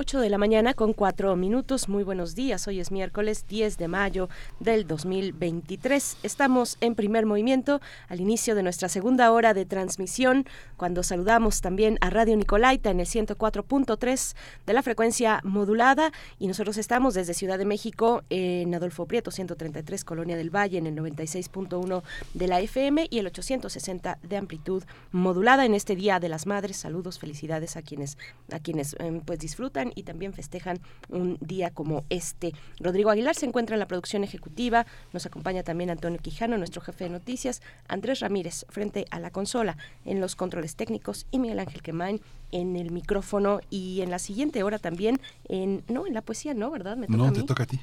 8 de la mañana con 4 minutos. Muy buenos días. Hoy es miércoles 10 de mayo del 2023. Estamos en primer movimiento al inicio de nuestra segunda hora de transmisión, cuando saludamos también a Radio Nicolaita en el 104.3 de la frecuencia modulada. Y nosotros estamos desde Ciudad de México en Adolfo Prieto 133, Colonia del Valle, en el 96.1 de la FM y el 860 de amplitud modulada en este Día de las Madres. Saludos, felicidades a quienes, a quienes eh, pues disfrutan y también festejan un día como este. Rodrigo Aguilar se encuentra en la producción ejecutiva, nos acompaña también Antonio Quijano, nuestro jefe de noticias, Andrés Ramírez frente a la consola. En los controles técnicos y Miguel Ángel Quemain en el micrófono y en la siguiente hora también en no en la poesía no verdad me toca no te toca a ti.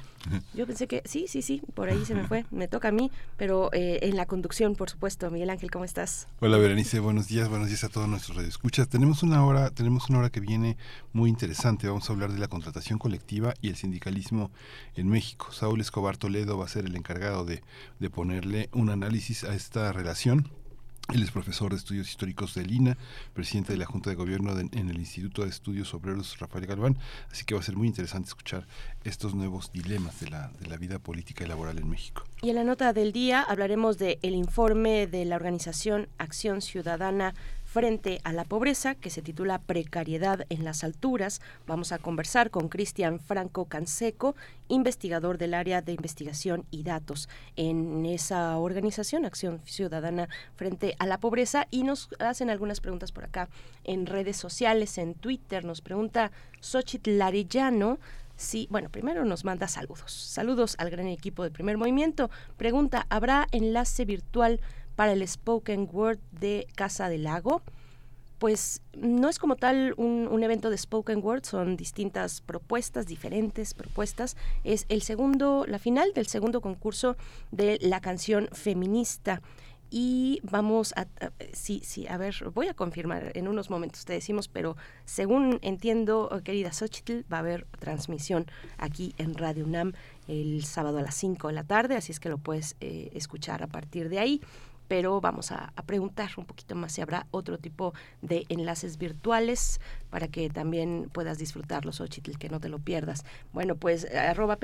Yo pensé que sí sí sí por ahí se me fue me toca a mí pero eh, en la conducción por supuesto. Miguel Ángel cómo estás hola Berenice buenos días buenos días a todos nuestros radioescuchas. Tenemos una hora tenemos una hora que viene muy interesante. Vamos a hablar de la contratación colectiva y el sindicalismo en México. Saúl Escobar Toledo va a ser el encargado de, de ponerle un análisis a esta relación él es profesor de estudios históricos de Lina, presidente de la Junta de Gobierno en el Instituto de Estudios Obreros Rafael Galván, así que va a ser muy interesante escuchar estos nuevos dilemas de la, de la vida política y laboral en México. Y en la nota del día hablaremos del el informe de la organización Acción Ciudadana frente a la pobreza, que se titula Precariedad en las alturas. Vamos a conversar con Cristian Franco Canseco, investigador del área de investigación y datos en esa organización, Acción Ciudadana frente a la pobreza, y nos hacen algunas preguntas por acá en redes sociales, en Twitter. Nos pregunta Xochitl Larillano. Sí, bueno, primero nos manda saludos. Saludos al gran equipo de primer movimiento. Pregunta, ¿habrá enlace virtual para el Spoken Word de Casa del Lago. Pues no es como tal un, evento de Spoken Word, son distintas propuestas, diferentes propuestas. Es el segundo, la final del segundo concurso de la canción feminista y vamos a, sí, sí, a ver, voy a confirmar en unos momentos, te decimos, pero según entiendo, querida Xochitl, va a haber transmisión aquí en Radio UNAM el sábado a las 5 de la tarde, así es que lo puedes eh, escuchar a partir de ahí pero vamos a, preguntar un poquito más si habrá otro tipo de enlaces virtuales para que también puedas disfrutarlos, Ochitl, que no te lo pierdas. Bueno, pues arroba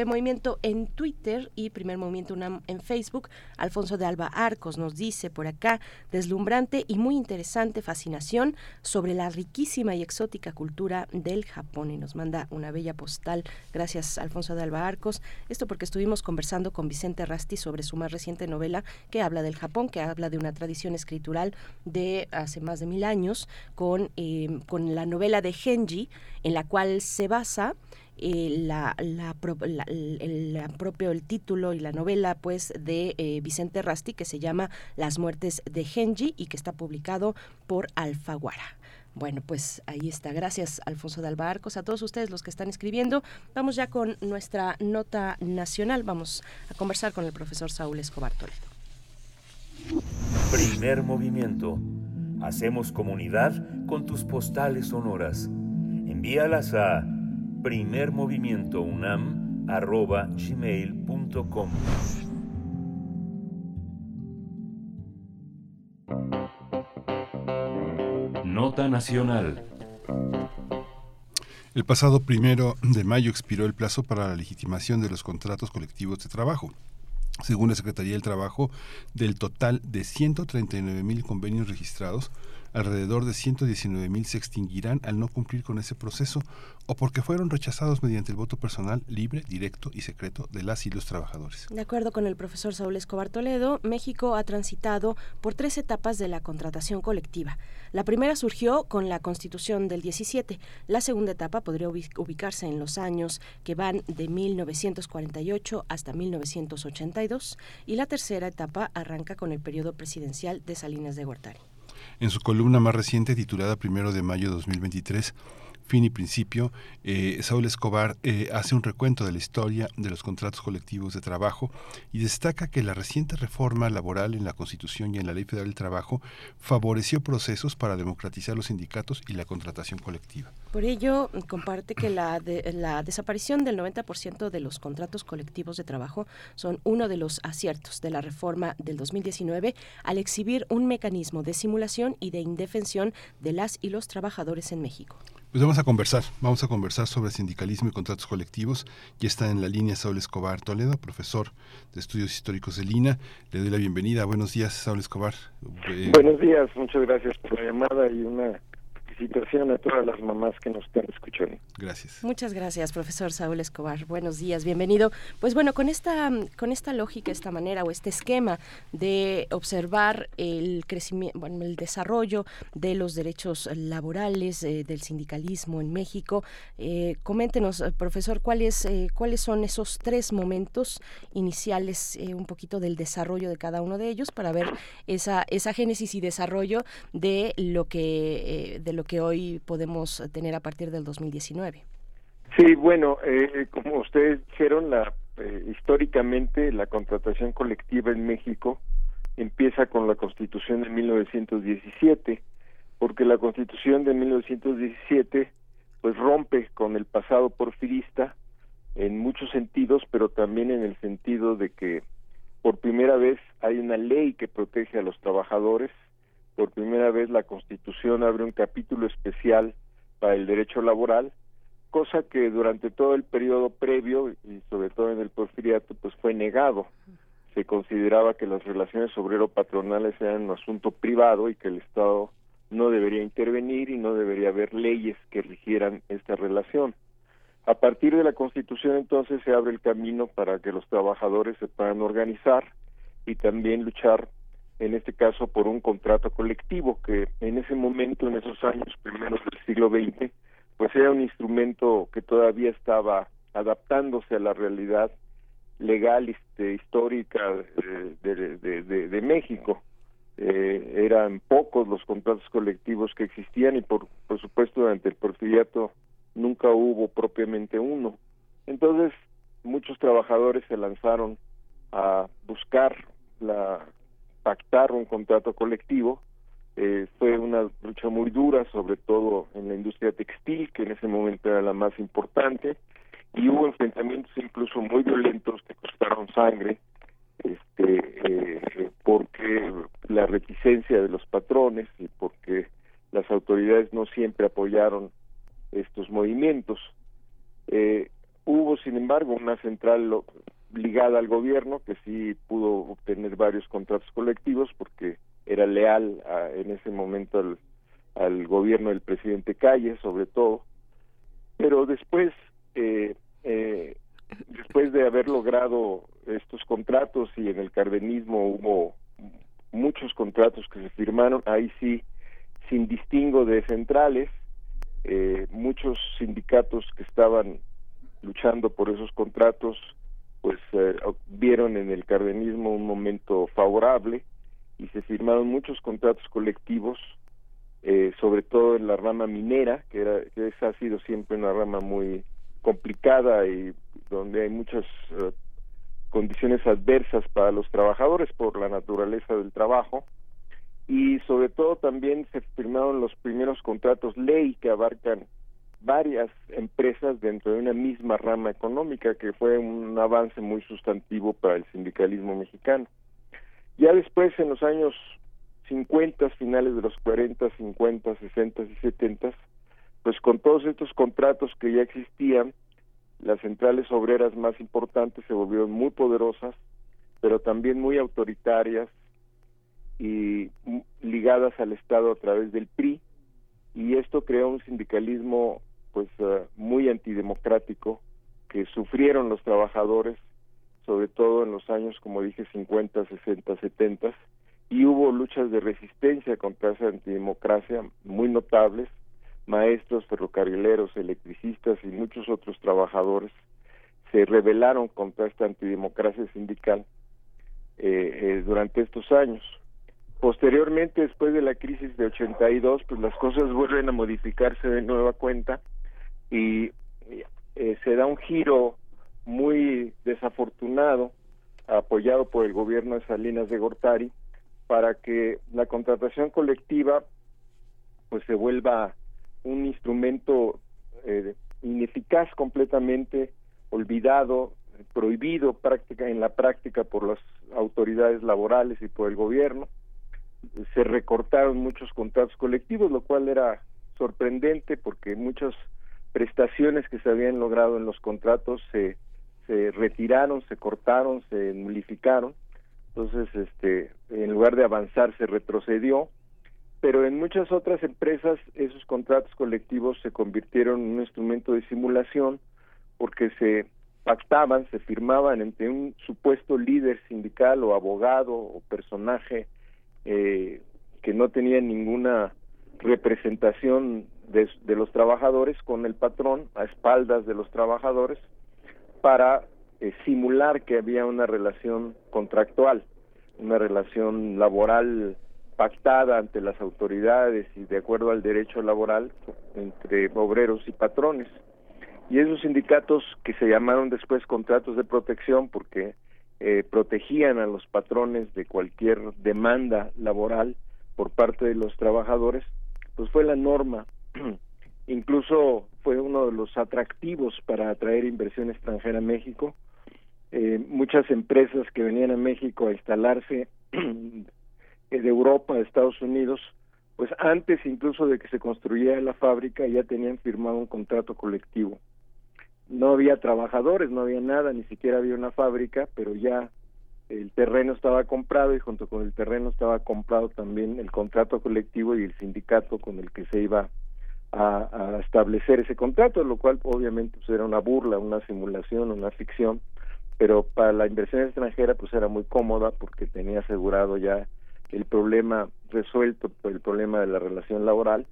en Twitter y Primer Movimiento en Facebook. Alfonso de Alba Arcos nos dice por acá, deslumbrante y muy interesante fascinación sobre la riquísima y exótica cultura del Japón y nos manda una bella postal. Gracias, Alfonso de Alba Arcos. Esto porque estuvimos conversando con Vicente Rasti sobre su más reciente novela que habla del Japón, que habla de una tradición escritural de hace más de mil años, con, eh, con la novela de Genji, en la cual se basa eh, el, propio el título y la novela pues de eh, Vicente Rasti que se llama Las muertes de Genji y que está publicado por Alfaguara. Bueno, pues ahí está. Gracias, Alfonso de Albarcos, a todos ustedes los que están escribiendo. Vamos ya con nuestra nota nacional. Vamos a conversar con el profesor Saúl Escobar Toledo. Primer movimiento. Hacemos comunidad con tus postales sonoras. Envíalas a primermovimientounam arroba gmail.com. Nota Nacional. El pasado primero de mayo expiró el plazo para la legitimación de los contratos colectivos de trabajo. Según la Secretaría del Trabajo, del total de 139 mil convenios registrados, alrededor de 119 mil se extinguirán al no cumplir con ese proceso o porque fueron rechazados mediante el voto personal libre, directo y secreto de las y los trabajadores. De acuerdo con el profesor Saúl Escobar Toledo, México ha transitado por tres etapas de la contratación colectiva. La primera surgió con la Constitución del 17. La segunda etapa podría ubicarse en los años que van de 1948 hasta 1982 y la tercera etapa arranca con el periodo presidencial de Salinas de Gortari. En su columna más reciente, titulada Primero de mayo de 2023, fin y principio, eh, Saúl Escobar eh, hace un recuento de la historia de los contratos colectivos de trabajo y destaca que la reciente reforma laboral en la Constitución y en la Ley Federal del Trabajo favoreció procesos para democratizar los sindicatos y la contratación colectiva. Por ello, comparte que la, la desaparición del 90% de los contratos colectivos de trabajo son uno de los aciertos de la reforma del 2019 al exhibir un mecanismo de simulación y de indefensión de las y los trabajadores en México. Pues vamos a conversar, vamos a conversar sobre sindicalismo y contratos colectivos. Ya está en la línea Saúl Escobar Toledo, profesor de estudios históricos de Lina. Le doy la bienvenida. Buenos días, Saúl Escobar. Eh, Buenos días, muchas gracias por la llamada y una felicitación a todas las mamás que nos están escuchando. Gracias. Muchas gracias, profesor Saúl Escobar. Buenos días, bienvenido. Pues bueno, con esta, con esta lógica, esta manera o este esquema de observar el crecimiento, bueno, el desarrollo de los derechos laborales, eh, del sindicalismo en México, eh, coméntenos, eh, profesor, cuáles, eh, cuáles son esos tres momentos iniciales, un poquito del desarrollo de cada uno de ellos para ver esa, esa génesis y desarrollo de lo que, de lo que hoy podemos tener a partir del 2019. Sí, bueno, eh, como ustedes dijeron, la, eh, históricamente la contratación colectiva en México empieza con la Constitución de 1917, porque la Constitución de 1917 pues rompe con el pasado porfirista en muchos sentidos, pero también en el sentido de que por primera vez hay una ley que protege a los trabajadores por primera vez la Constitución abre un capítulo especial para el derecho laboral, cosa que durante todo el periodo previo y sobre todo en el porfiriato pues fue negado. Se consideraba que las relaciones obrero-patronales eran un asunto privado y que el Estado no debería intervenir y no debería haber leyes que rigieran esta relación. A partir de la Constitución entonces se abre el camino para que los trabajadores se puedan organizar y también luchar en este caso por un contrato colectivo que en ese momento, en esos años primeros del siglo XX, pues era un instrumento que todavía estaba adaptándose a la realidad legal este, histórica de, de, de, México. Eh, eran pocos los contratos colectivos que existían y por, por supuesto durante el porfiriato nunca hubo propiamente uno. Entonces muchos trabajadores se lanzaron a buscar la pactar un contrato colectivo. Eh, fue una lucha muy dura, sobre todo en la industria textil, que en ese momento era la más importante, y hubo enfrentamientos incluso muy violentos que costaron sangre, este, eh, porque la reticencia de los patrones y porque las autoridades no siempre apoyaron estos movimientos. Eh, hubo, sin embargo, una central ligada al gobierno, que sí pudo obtener varios contratos colectivos porque era leal en ese momento al, al, gobierno del presidente Calle, sobre todo. Pero después, eh, eh, después de haber logrado estos contratos y en el cardenismo hubo muchos contratos que se firmaron, ahí sí, sin distingo de centrales, eh, muchos sindicatos que estaban luchando por esos contratos pues eh, vieron en el cardenismo un momento favorable y se firmaron muchos contratos colectivos, eh, sobre todo en la rama minera, que, era, que ha sido siempre una rama muy complicada y donde hay muchas eh, condiciones adversas para los trabajadores por la naturaleza del trabajo. Y sobre todo también se firmaron los primeros contratos ley que abarcan varias empresas dentro de una misma rama económica, que fue un avance muy sustantivo para el sindicalismo mexicano. Ya después, en los años 50, finales de los 40, 50, 60 y 70, pues con todos estos contratos que ya existían, las centrales obreras más importantes se volvieron muy poderosas, pero también muy autoritarias y ligadas al Estado a través del PRI, y esto creó un sindicalismo pues eh, muy antidemocrático que sufrieron los trabajadores, sobre todo en los años, como dije, 50, 60, 70, y hubo luchas de resistencia contra esa antidemocracia muy notables, maestros, ferrocarrileros, electricistas y muchos otros trabajadores se rebelaron contra esta antidemocracia sindical eh, eh, durante estos años. Posteriormente, después de la crisis de 82, pues las cosas vuelven a modificarse de nueva cuenta y eh, se da un giro muy desafortunado, apoyado por el gobierno de Salinas de Gortari, para que la contratación colectiva pues se vuelva un instrumento eh, ineficaz completamente, olvidado, prohibido práctica en la práctica por las autoridades laborales y por el gobierno. Se recortaron muchos contratos colectivos, lo cual era sorprendente porque muchas prestaciones que se habían logrado en los contratos se, se retiraron, se cortaron, se nulificaron. Entonces, este, en lugar de avanzar, se retrocedió pero en muchas otras empresas esos contratos colectivos se convirtieron en un instrumento de simulación porque se pactaban, se firmaban entre un supuesto líder sindical o abogado o personaje eh, que no tenía ninguna representación de, los trabajadores con el patrón a espaldas de los trabajadores para eh, simular que había una relación contractual, una relación laboral pactada ante las autoridades y de acuerdo al derecho laboral entre obreros y patrones. Y esos sindicatos que se llamaron después contratos de protección porque eh, protegían a los patrones de cualquier demanda laboral por parte de los trabajadores, pues fue la norma. Incluso fue uno de los atractivos para atraer inversión extranjera a México. Eh, muchas empresas que venían a México a instalarse de Europa, de Estados Unidos, pues antes incluso de que se construyera la fábrica ya tenían firmado un contrato colectivo. No había trabajadores, no había nada, ni siquiera había una fábrica, pero ya el terreno estaba comprado y junto con el terreno estaba comprado también el contrato colectivo y el sindicato con el que se iba a, a establecer ese contrato, lo cual obviamente pues, era una burla, una simulación, una ficción, pero para la inversión extranjera pues era muy cómoda porque tenía asegurado ya el problema resuelto el problema de la relación laboral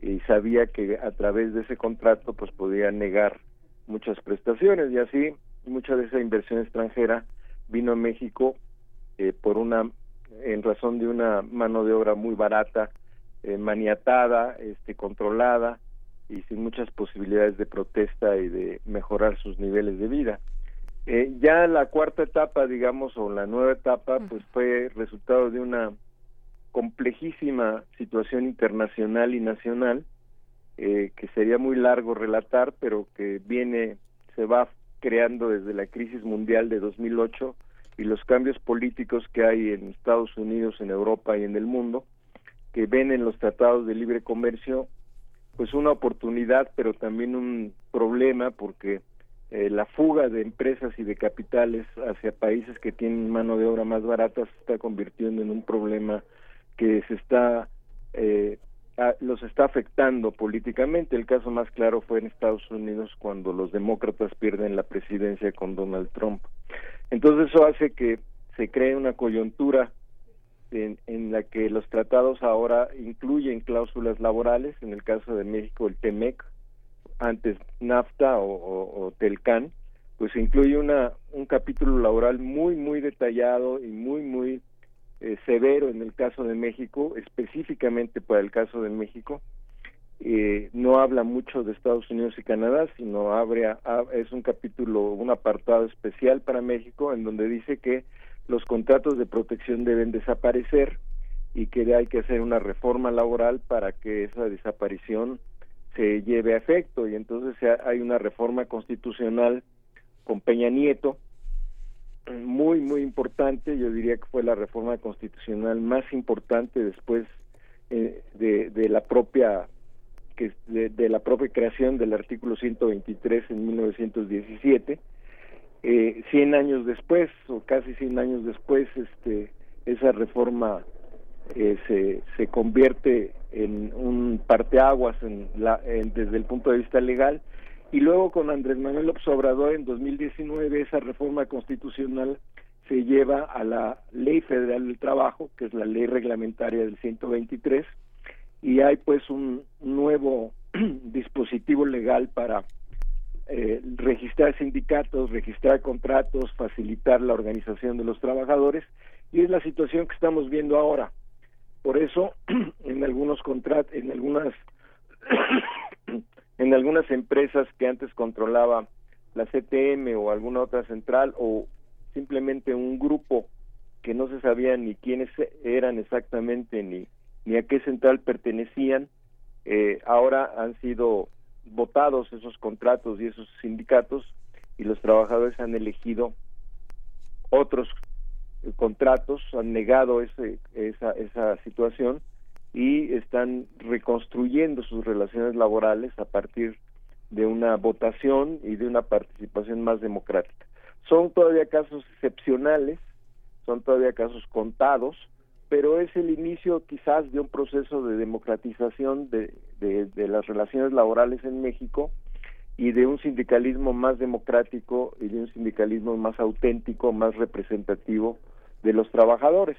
y sabía que a través de ese contrato pues podía negar muchas prestaciones. Y así mucha de esa inversión extranjera vino a México eh, por una en razón de una mano de obra muy barata eh, maniatada este controlada y sin muchas posibilidades de protesta y de mejorar sus niveles de vida. Eh, ya la cuarta etapa, digamos, o la nueva etapa, pues fue resultado de una complejísima situación internacional y nacional, eh, que sería muy largo relatar, pero que viene, se va creando desde la crisis mundial de 2008 y los cambios políticos que hay en Estados Unidos, en Europa y en el mundo, que ven en los tratados de libre comercio pues una oportunidad, pero también un problema porque eh, la fuga de empresas y de capitales hacia países que tienen mano de obra más barata se está convirtiendo en un problema que se está eh, los está afectando políticamente. El caso más claro fue en Estados Unidos cuando los demócratas pierden la presidencia con Donald Trump. Entonces eso hace que se cree una coyuntura en, la que los tratados ahora incluyen cláusulas laborales, en el caso de México el TEMEC, antes NAFTA o, TELCAN, pues incluye una, un capítulo laboral muy, muy detallado y muy, muy eh, severo en el caso de México, específicamente para el caso de México. Eh, no habla mucho de Estados Unidos y Canadá, sino abre es un capítulo, un apartado especial para México en donde dice que los contratos de protección deben desaparecer y que hay que hacer una reforma laboral para que esa desaparición se lleve a efecto. Y entonces hay una reforma constitucional con Peña Nieto muy muy importante. Yo diría que fue la reforma constitucional más importante después eh, de, de, la propia de, la propia creación del artículo 123 en 1917 eh, 100 años después o casi 100 años después este esa reforma eh, se, se convierte en un parteaguas en la, desde el punto de vista legal. Y luego con Andrés Manuel López Obrador en 2019 esa reforma constitucional se lleva a la Ley Federal del Trabajo, que es la ley reglamentaria del 123, y hay pues un nuevo dispositivo legal para eh, registrar sindicatos, registrar contratos, facilitar la organización de los trabajadores, y es la situación que estamos viendo ahora. Por eso, en algunos contratos, en algunas, en algunas empresas que antes controlaba la CTM o alguna otra central o simplemente un grupo que no se sabía ni quiénes eran exactamente ni, a qué central pertenecían, eh, ahora han sido votados esos contratos y esos sindicatos y los trabajadores han elegido otros contratos, han negado ese, esa, esa situación y están reconstruyendo sus relaciones laborales a partir de una votación y de una participación más democrática. Son todavía casos excepcionales, son todavía casos contados, pero es el inicio quizás de un proceso de democratización de, de, las relaciones laborales en México y de un sindicalismo más democrático y de un sindicalismo más auténtico, más representativo de los trabajadores.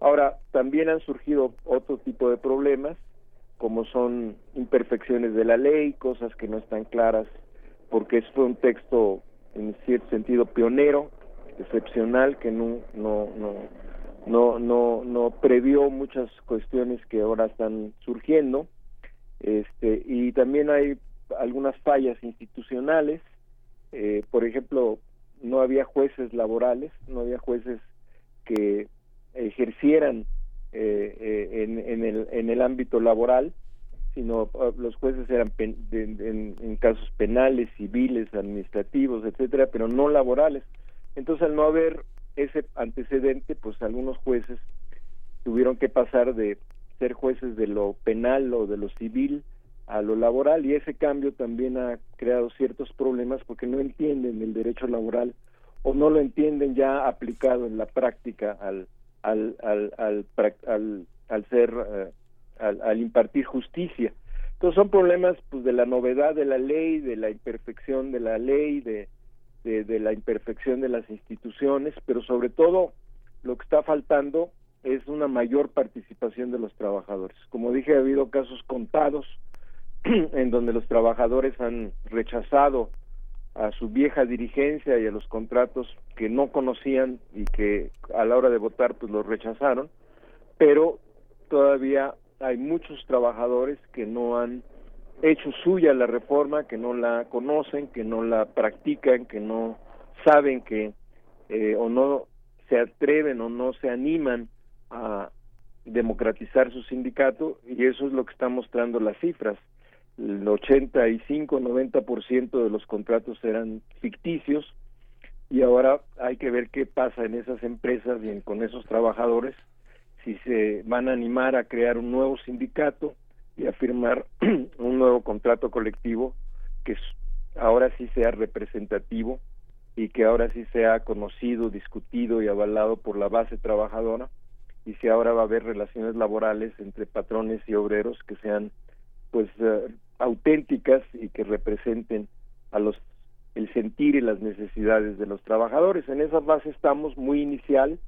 Ahora, también han surgido otro tipo de problemas, como son imperfecciones de la ley, cosas que no están claras, porque fue un texto en cierto sentido pionero, excepcional, que no, no, no, no, no, no previó muchas cuestiones que ahora están surgiendo, este, y también hay algunas fallas institucionales, eh, por ejemplo, no había jueces laborales, no había jueces que ejercieran eh, eh, en, en, el, en el ámbito laboral, sino ah, los jueces eran en, casos penales, civiles, administrativos, etcétera, pero no laborales. Entonces, al no haber ese antecedente, pues algunos jueces tuvieron que pasar de ser jueces de lo penal o de lo civil a lo laboral y ese cambio también ha creado ciertos problemas porque no entienden el derecho laboral o no lo entienden ya aplicado en la práctica al al al al, ser eh, al, impartir justicia. Entonces son problemas pues de la novedad de la ley de la imperfección de la ley de, de, la imperfección de las instituciones pero sobre todo lo que está faltando es una mayor participación de los trabajadores. Como dije ha habido casos contados en donde los trabajadores han rechazado a su vieja dirigencia y a los contratos que no conocían y que a la hora de votar pues los rechazaron, pero todavía hay muchos trabajadores que no han hecho suya la reforma, que no la conocen, que no la practican, que no saben que eh, o no se atreven o no se animan a democratizar su sindicato y eso es lo que están mostrando las cifras. El 85-90% de los contratos eran ficticios y ahora hay que ver qué pasa en esas empresas y con esos trabajadores, si se van a animar a crear un nuevo sindicato y a firmar un nuevo contrato colectivo que ahora sí sea representativo y que ahora sí sea conocido, discutido y avalado por la base trabajadora y si ahora va a haber relaciones laborales entre patrones y obreros que sean pues eh, auténticas y que representen a los el sentir y las necesidades de los trabajadores. En esa base estamos muy inicial,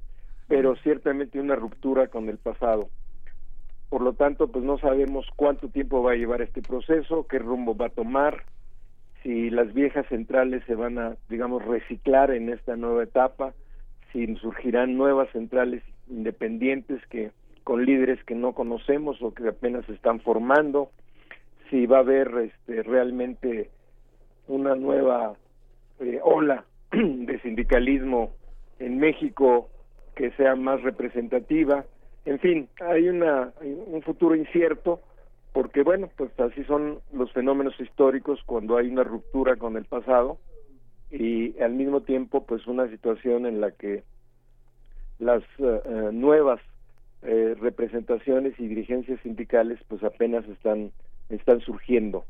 pero ciertamente una ruptura con el pasado. Por lo tanto, pues no sabemos cuánto tiempo va a llevar este proceso, qué rumbo va a tomar, si las viejas centrales se van a, digamos, reciclar en esta nueva etapa, si surgirán nuevas centrales independientes que con líderes que no conocemos o que apenas se están formando, si va a haber este, realmente una nueva eh, ola de sindicalismo en México que sea más representativa. En fin, hay una un futuro incierto, porque bueno, pues así son los fenómenos históricos cuando hay una ruptura con el pasado y al mismo tiempo pues una situación en la que las eh, nuevas eh, representaciones y dirigencias sindicales pues apenas están están surgiendo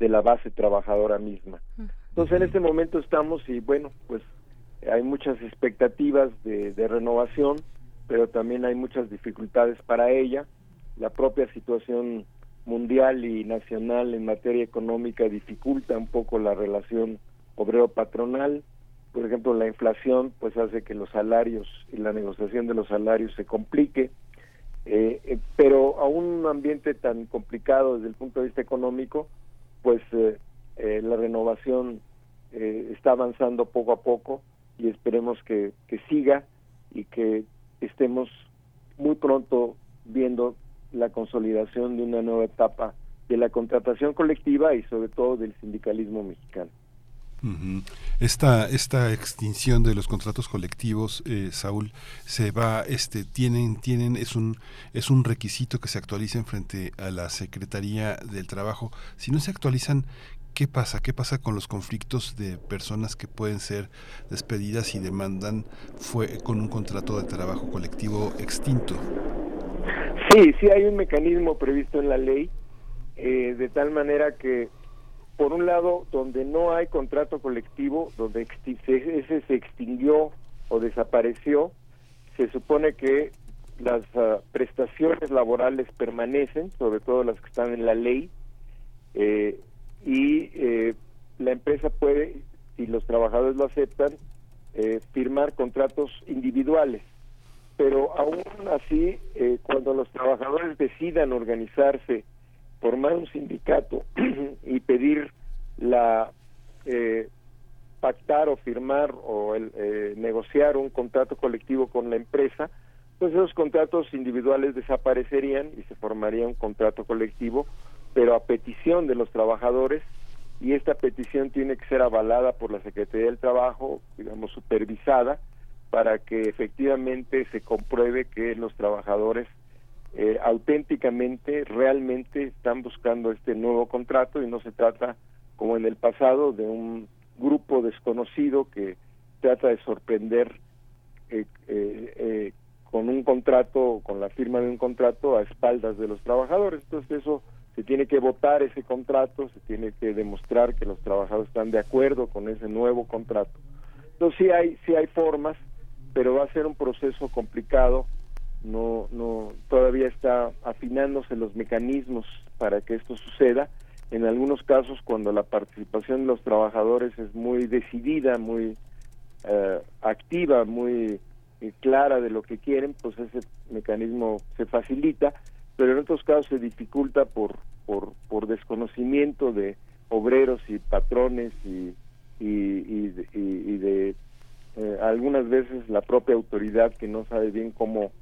de la base trabajadora misma. Entonces en este momento estamos y bueno, pues hay muchas expectativas de renovación, pero también hay muchas dificultades para ella. La propia situación mundial y nacional en materia económica dificulta un poco la relación obrero-patronal. Por ejemplo, la inflación pues hace que los salarios y la negociación de los salarios se complique. Eh, eh, pero a un ambiente tan complicado desde el punto de vista económico, pues eh, la renovación está avanzando poco a poco y esperemos que, que siga y que estemos muy pronto viendo la consolidación de una nueva etapa de la contratación colectiva y sobre todo del sindicalismo mexicano. Esta esta extinción de los contratos colectivos, eh, Saúl, se va, este, tienen tienen es un es un requisito que se actualicen frente a la Secretaría del Trabajo. Si no se actualizan, ¿qué pasa? ¿Qué pasa con los conflictos de personas que pueden ser despedidas y demandan fue con un contrato de trabajo colectivo extinto? Sí, sí hay un mecanismo previsto en la ley eh, de tal manera que por un lado, donde no hay contrato colectivo, donde ese se extinguió o desapareció, se supone que las ah, prestaciones laborales permanecen, sobre todo las que están en la ley, eh, y eh, la empresa puede, si los trabajadores lo aceptan, eh, firmar contratos individuales. Pero aún así, cuando los trabajadores decidan organizarse formar un sindicato y pedir la eh, pactar o firmar o el, eh, negociar un contrato colectivo con la empresa, pues esos contratos individuales desaparecerían y se formaría un contrato colectivo, pero a petición de los trabajadores y esta petición tiene que ser avalada por la Secretaría del Trabajo, digamos supervisada, para que efectivamente se compruebe que los trabajadores eh, auténticamente, realmente están buscando este nuevo contrato y no se trata, como en el pasado, de un grupo desconocido que trata de sorprender eh, eh, con un contrato, con la firma de un contrato a espaldas de los trabajadores. Entonces eso se tiene que votar ese contrato, se tiene que demostrar que los trabajadores están de acuerdo con ese nuevo contrato. Entonces sí hay, sí hay formas, pero va a ser un proceso complicado no, no, todavía está afinándose los mecanismos para que esto suceda. En algunos casos, cuando la participación de los trabajadores es muy decidida, muy eh, activa, muy eh, clara de lo que quieren, pues ese mecanismo se facilita, pero en otros casos se dificulta por, por, desconocimiento de obreros y patrones y, y, y, de eh, algunas veces la propia autoridad que no sabe bien cómo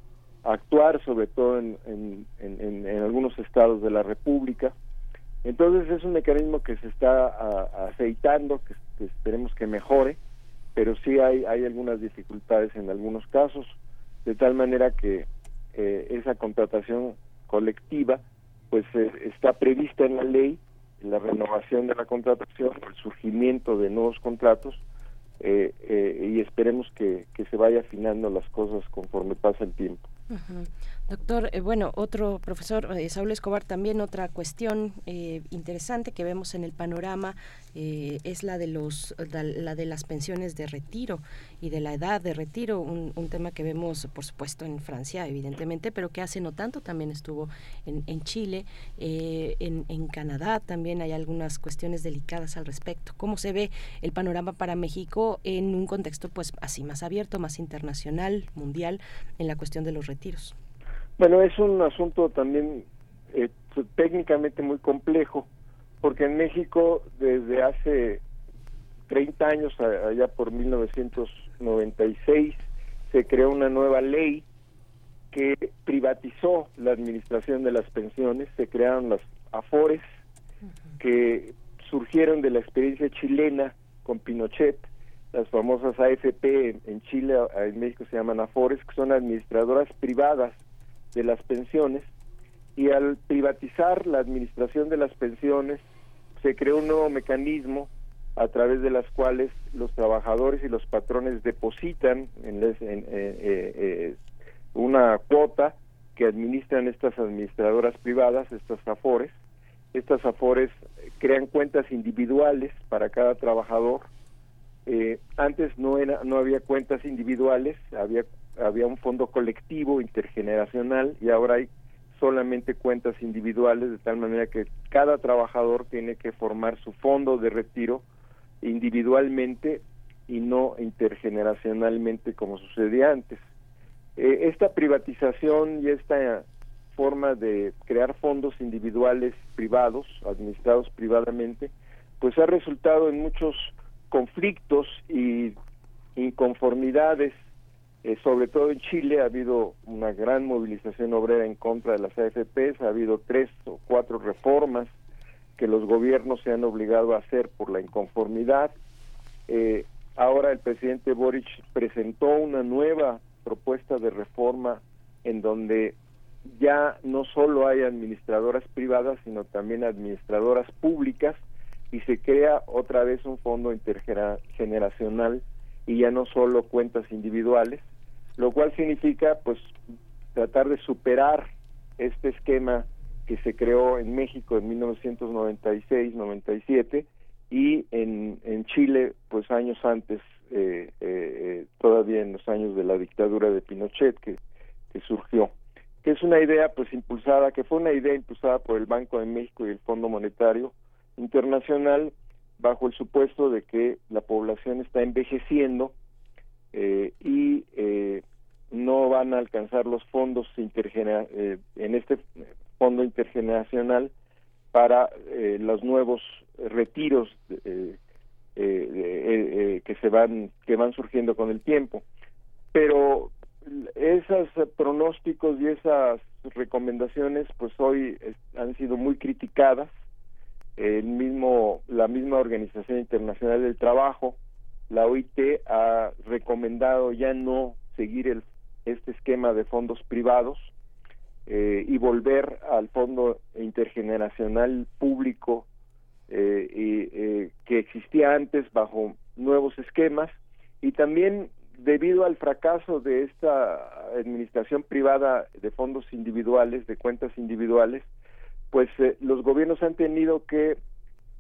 actuar, sobre todo en, en, en, en, algunos estados de la República. Entonces es un mecanismo que se está aceitando, que, esperemos que mejore, pero sí hay, hay algunas dificultades en algunos casos, de tal manera que eh, esa contratación colectiva pues eh, está prevista en la ley, la renovación de la contratación, el surgimiento de nuevos contratos, eh, y esperemos que, que se vaya afinando las cosas conforme pasa el tiempo. Doctor, eh, bueno, otro profesor, eh, Saúl Escobar, también otra cuestión eh, interesante que vemos en el panorama es la de los la, de las pensiones de retiro y de la edad de retiro, un, tema que vemos, por supuesto, en Francia, evidentemente, pero que hace no tanto también estuvo en, en Chile, en, en Canadá también hay algunas cuestiones delicadas al respecto. ¿Cómo se ve el panorama para México en un contexto, pues, así más abierto, más internacional, mundial, en la cuestión de los retiros? Bueno, es un asunto también eh, técnicamente muy complejo, porque en México desde hace 30 años, allá por 1996, se creó una nueva ley que privatizó la administración de las pensiones, se crearon las AFORES, que surgieron de la experiencia chilena con Pinochet, las famosas AFP en Chile, en México se llaman AFORES, que son administradoras privadas de las pensiones y al privatizar la administración de las pensiones se creó un nuevo mecanismo a través de las cuales los trabajadores y los patrones depositan en, eh, eh, una cuota que administran estas administradoras privadas, estas AFORES. Estas AFORES crean cuentas individuales para cada trabajador. Eh, antes no era, no había cuentas individuales, había había un fondo colectivo intergeneracional y ahora hay solamente cuentas individuales de tal manera que cada trabajador tiene que formar su fondo de retiro individualmente y no intergeneracionalmente como sucedía antes. Eh, esta privatización y esta forma de crear fondos individuales privados, administrados privadamente, pues ha resultado en muchos conflictos y inconformidades, eh, sobre todo en Chile ha habido una gran movilización obrera en contra de las AFPs, ha habido tres o cuatro reformas que los gobiernos se han obligado a hacer por la inconformidad. Eh, ahora el presidente Boric presentó una nueva propuesta de reforma en donde ya no solo hay administradoras privadas, sino también administradoras públicas y se crea otra vez un fondo intergeneracional y ya no solo cuentas individuales, lo cual significa pues tratar de superar este esquema que se creó en México en 1996-97 y en, en Chile pues años antes, eh, eh, todavía en los años de la dictadura de Pinochet que, que surgió que es una idea pues impulsada, que fue una idea impulsada por el Banco de México y el Fondo Monetario Internacional bajo el supuesto de que la población está envejeciendo eh, y eh, no van a alcanzar los fondos intergenera eh, en este fondo intergeneracional para los nuevos retiros que se van que van surgiendo con el tiempo. Pero esos pronósticos y esas recomendaciones pues hoy han sido muy criticadas el mismo la misma organización internacional del trabajo la OIT ha recomendado ya no seguir el, este esquema de fondos privados eh, y volver al fondo intergeneracional público eh, y, eh, que existía antes bajo nuevos esquemas. Y también debido al fracaso de esta administración privada de fondos individuales, de cuentas individuales, pues eh, los gobiernos han tenido que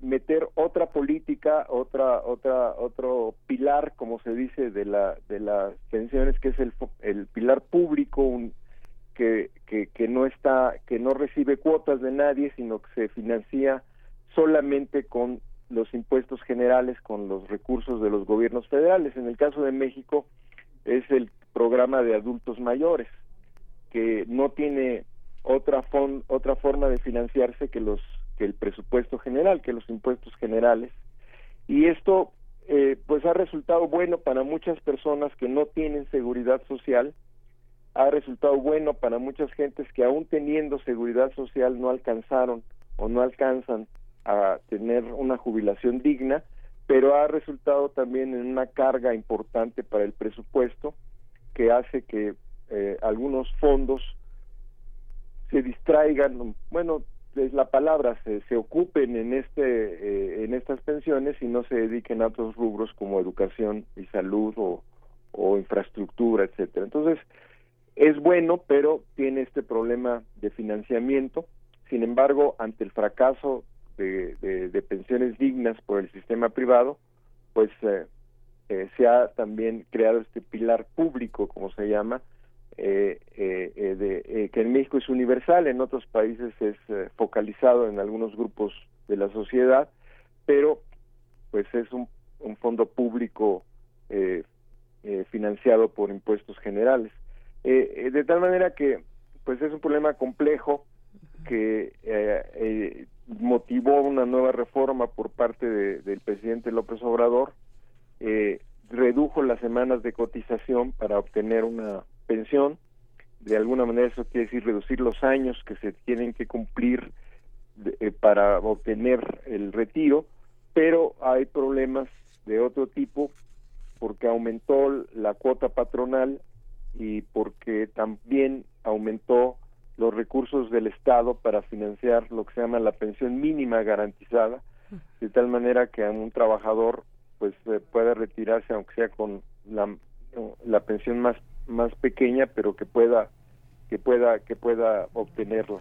meter otra política, otra otra otro pilar, como se dice de la de las pensiones que es el el pilar público un, que, que que no está que no recibe cuotas de nadie, sino que se financia solamente con los impuestos generales con los recursos de los gobiernos federales. En el caso de México es el programa de adultos mayores, que no tiene otra, otra forma de financiarse que, los, que el presupuesto general, que los impuestos generales. Y esto eh, pues ha resultado bueno para muchas personas que no tienen seguridad social, ha resultado bueno para muchas gentes que aún teniendo seguridad social no alcanzaron o no alcanzan a tener una jubilación digna, pero ha resultado también en una carga importante para el presupuesto que hace que eh, algunos fondos se distraigan, bueno, es la palabra, se, se ocupen en este eh, en estas pensiones y no se dediquen a otros rubros como educación y salud o, infraestructura, etcétera. Entonces, es bueno, pero tiene este problema de financiamiento. Sin embargo, ante el fracaso de, pensiones dignas por el sistema privado, pues eh, eh, se ha también creado este pilar público, como se llama, eh, de, que en México es universal, en otros países es focalizado en algunos grupos de la sociedad, pero pues es un, fondo público financiado por impuestos generales. de tal manera que pues es un problema complejo que eh, motivó una nueva reforma por parte del presidente López Obrador, eh, redujo las semanas de cotización para obtener una pensión, de alguna manera eso quiere decir reducir los años que se tienen que cumplir eh, para obtener el retiro, pero hay problemas de otro tipo porque aumentó la cuota patronal y porque también aumentó los recursos del Estado para financiar lo que se llama la pensión mínima garantizada, de tal manera que un trabajador pues eh, pueda retirarse aunque sea con la, la pensión más más pequeña, pero que pueda que pueda que pueda obtenerla.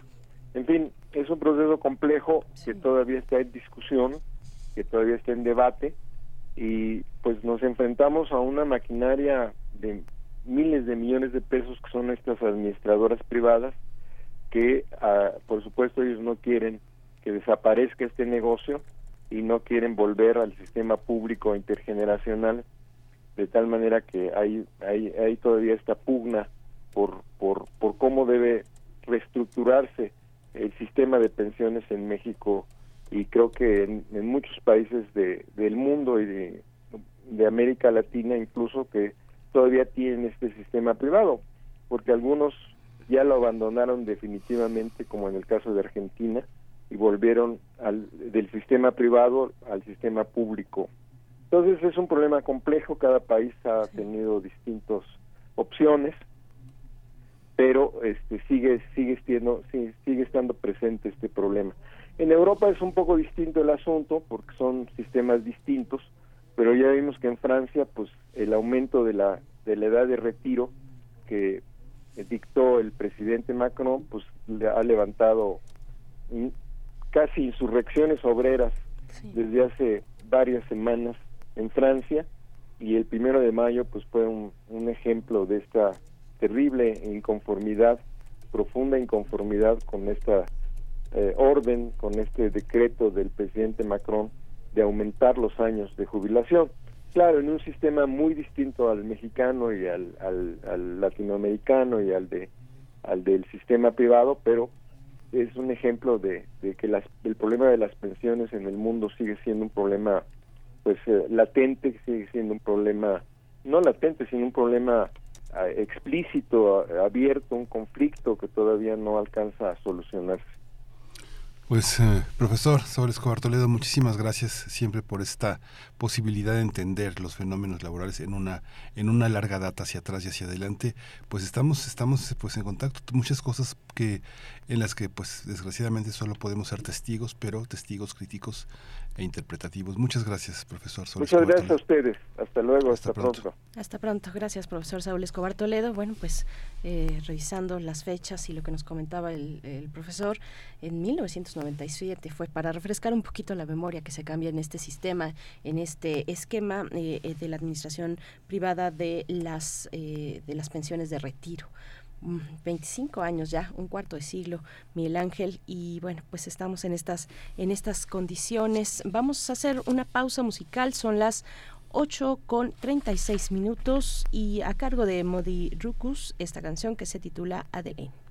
En fin, es un proceso complejo que todavía está en discusión, que todavía está en debate y pues nos enfrentamos a una maquinaria de miles de millones de pesos que son estas administradoras privadas que ah, por supuesto ellos no quieren que desaparezca este negocio y no quieren volver al sistema público intergeneracional de tal manera que hay, hay, hay todavía esta pugna por, por, por cómo debe reestructurarse el sistema de pensiones en México y creo que en, muchos países de, del mundo y de, de América Latina incluso que todavía tienen este sistema privado, porque algunos ya lo abandonaron definitivamente, como en el caso de Argentina, y volvieron al, del sistema privado al sistema público. Entonces es un problema complejo, cada país ha tenido distintas opciones, pero este sigue sigue siendo sigue estando presente este problema. En Europa es un poco distinto el asunto porque son sistemas distintos, pero ya vimos que en Francia pues el aumento de la de la edad de retiro que dictó el presidente Macron pues le ha levantado casi insurrecciones obreras desde hace varias semanas en Francia y el primero de mayo pues fue un, ejemplo de esta terrible inconformidad, profunda inconformidad con esta eh, orden, con este decreto del presidente Macron de aumentar los años de jubilación. Claro, en un sistema muy distinto al mexicano y al, al, latinoamericano y al de al del sistema privado, pero es un ejemplo de, de que las, el problema de las pensiones en el mundo sigue siendo un problema pues eh, latente sigue siendo un problema no latente sino un problema ah, explícito abierto un conflicto que todavía no alcanza a solucionarse pues eh, profesor Saúl Escobar Toledo, muchísimas gracias siempre por esta posibilidad de entender los fenómenos laborales en una en una larga data hacia atrás y hacia adelante. Pues estamos estamos pues en contacto muchas cosas que en las que pues desgraciadamente solo podemos ser testigos, pero testigos críticos e interpretativos. Muchas gracias, profesor. Muchas gracias a ustedes. Hasta luego, hasta, pronto. Hasta pronto. Gracias, profesor Saúl Escobar Toledo. Bueno, pues eh, revisando las fechas y lo que nos comentaba el, profesor, en 1997 fue para refrescar un poquito la memoria que se cambia en este sistema, en este esquema eh, eh, de la administración privada de las, de las pensiones de retiro. 25 años ya, un cuarto de siglo, Miguel Ángel, y bueno, pues estamos en estas, en estas condiciones. Vamos a hacer una pausa musical, son las 8 con 36 minutos y a cargo de Modi Rukus, esta canción que se titula Adeline.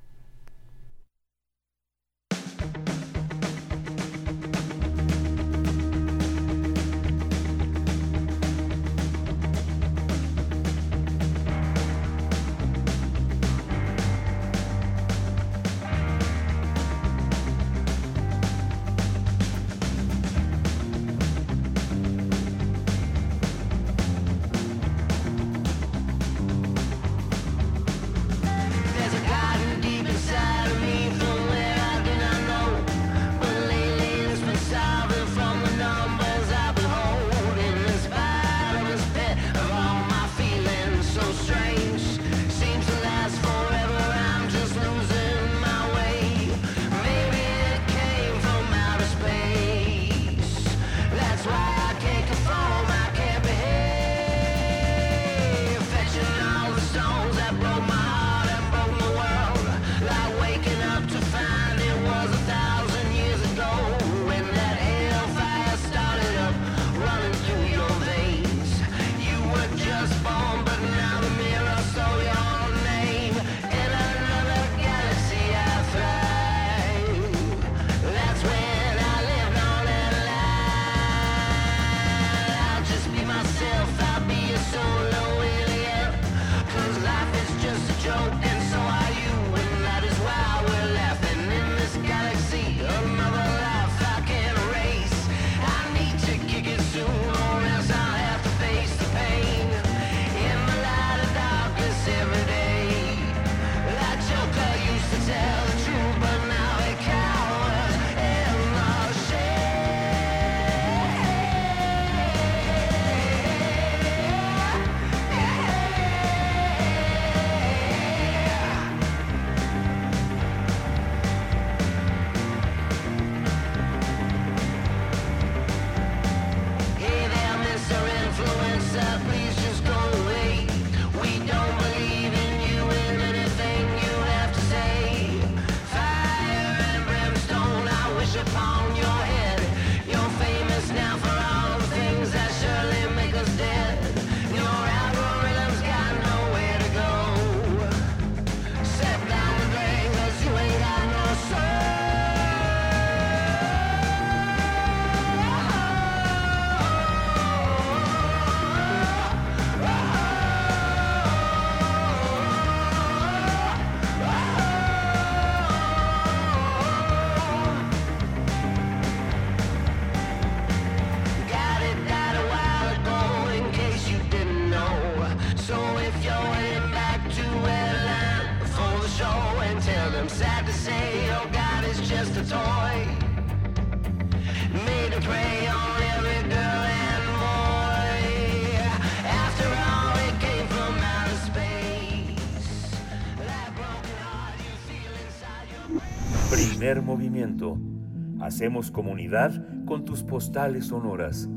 Hacemos comunidad con tus postales sonoras.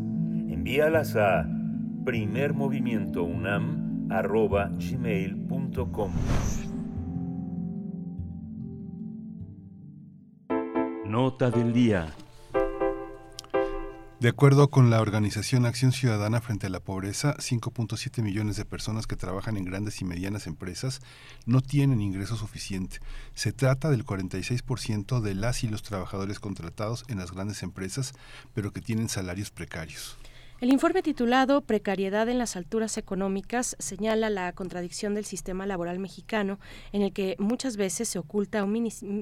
Envíalas a primermovimientounam.gmail.com Nota del día. De acuerdo con la organización Acción Ciudadana frente a la Pobreza, 5.7 millones de personas que trabajan en grandes y medianas empresas no tienen ingreso suficiente. Se trata del 46% de las y los trabajadores contratados en las grandes empresas, pero que tienen salarios precarios. El informe titulado Precariedad en las alturas económicas señala la contradicción del sistema laboral mexicano en el que muchas veces se oculta o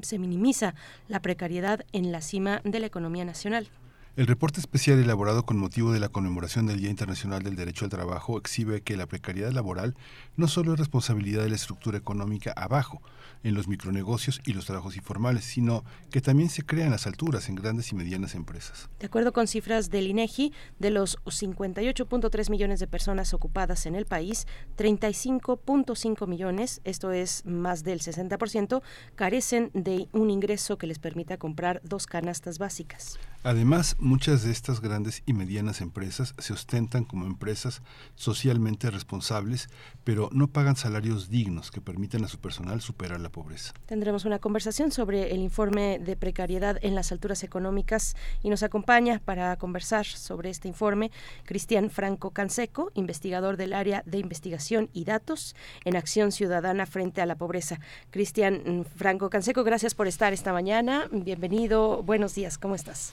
se minimiza la precariedad en la cima de la economía nacional. El reporte especial elaborado con motivo de la conmemoración del Día Internacional del Derecho al Trabajo exhibe que la precariedad laboral no solo es responsabilidad de la estructura económica abajo, en los micronegocios y los trabajos informales, sino que también se crea en las alturas, en grandes y medianas empresas. De acuerdo con cifras del INEGI, de los 58.3 millones de personas ocupadas en el país, 35.5 millones, esto es más del 60%, carecen de un ingreso que les permita comprar dos canastas básicas. Además, muchas de estas grandes y medianas empresas se ostentan como empresas socialmente responsables, pero no pagan salarios dignos que permitan a su personal superar la pobreza. Tendremos una conversación sobre el informe de precariedad en las alturas económicas y nos acompaña para conversar sobre este informe Cristian Franco Canseco, investigador del área de investigación y datos en Acción Ciudadana frente a la pobreza. Cristian Franco Canseco, gracias por estar esta mañana. Bienvenido. Buenos días. ¿Cómo estás?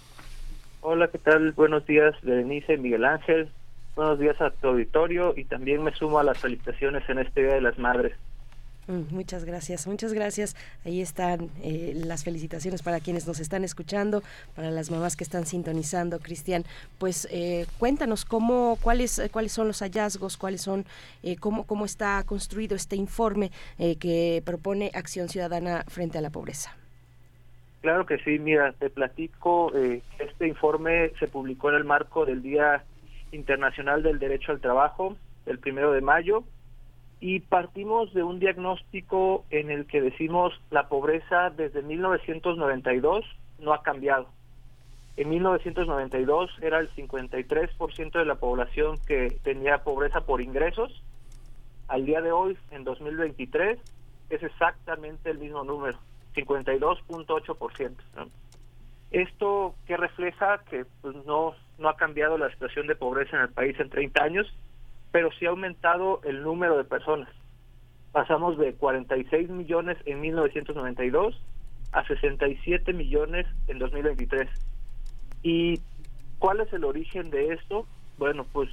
Hola, ¿qué tal? Buenos días, Berenice, Miguel Ángel. Buenos días a tu auditorio y también me sumo a las felicitaciones en este Día de las Madres. Mm, muchas gracias, muchas gracias. Ahí están eh, las felicitaciones para quienes nos están escuchando, para las mamás que están sintonizando, Cristian. Pues eh, cuéntanos cómo, cuáles, cuáles son los hallazgos, cuáles son, eh, cómo, cómo está construido este informe que propone Acción Ciudadana frente a la pobreza. Claro que sí, mira, te platico, eh, este informe se publicó en el marco del Día Internacional del Derecho al Trabajo, el primero de mayo, y partimos de un diagnóstico en el que decimos la pobreza desde 1992 no ha cambiado. En 1992 era el 53% de la población que tenía pobreza por ingresos. Al día de hoy, en 2023, es exactamente el mismo número, 52.8%. ¿no? Esto que refleja que pues, no, no ha cambiado la situación de pobreza en el país en 30 años, pero sí ha aumentado el número de personas. Pasamos de 46 millones en 1992 a 67 millones en 2023. ¿Y cuál es el origen de esto? Bueno, pues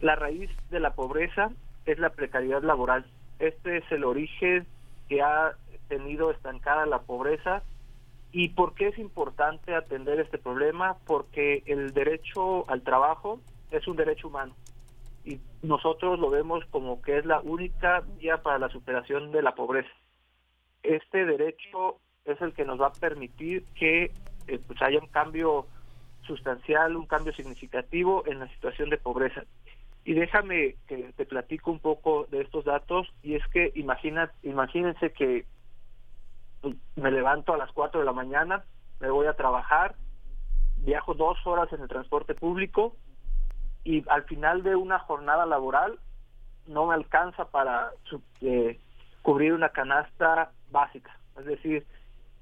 la raíz de la pobreza es la precariedad laboral. Este es el origen que ha tenido estancada la pobreza. ¿Y por qué es importante atender este problema? Porque el derecho al trabajo es un derecho humano y nosotros lo vemos como que es la única vía para la superación de la pobreza. Este derecho es el que nos va a permitir que eh, pues haya un cambio sustancial, un cambio significativo en la situación de pobreza. Y déjame que te platico un poco de estos datos y es que imagina, imagínense que me levanto a las 4 de la mañana, me voy a trabajar, viajo dos horas en el transporte público y al final de una jornada laboral no me alcanza para eh, cubrir una canasta básica, es decir,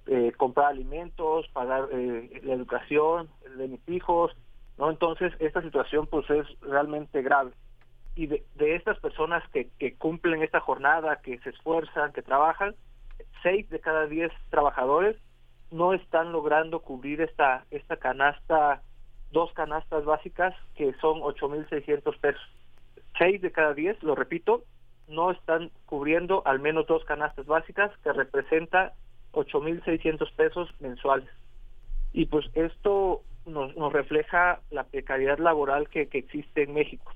eh, comprar alimentos, pagar eh, la educación de mis hijos, ¿no? Entonces esta situación pues es realmente grave. Y de, de estas personas que, que cumplen esta jornada, que se esfuerzan, que trabajan, seis de cada diez trabajadores no están logrando cubrir esta esta canasta dos canastas básicas que son 8.600 pesos. Seis de cada diez lo repito no están cubriendo al menos dos canastas básicas que representa 8.600 pesos mensuales. Y pues esto nos, nos refleja la precariedad laboral que, que existe en México.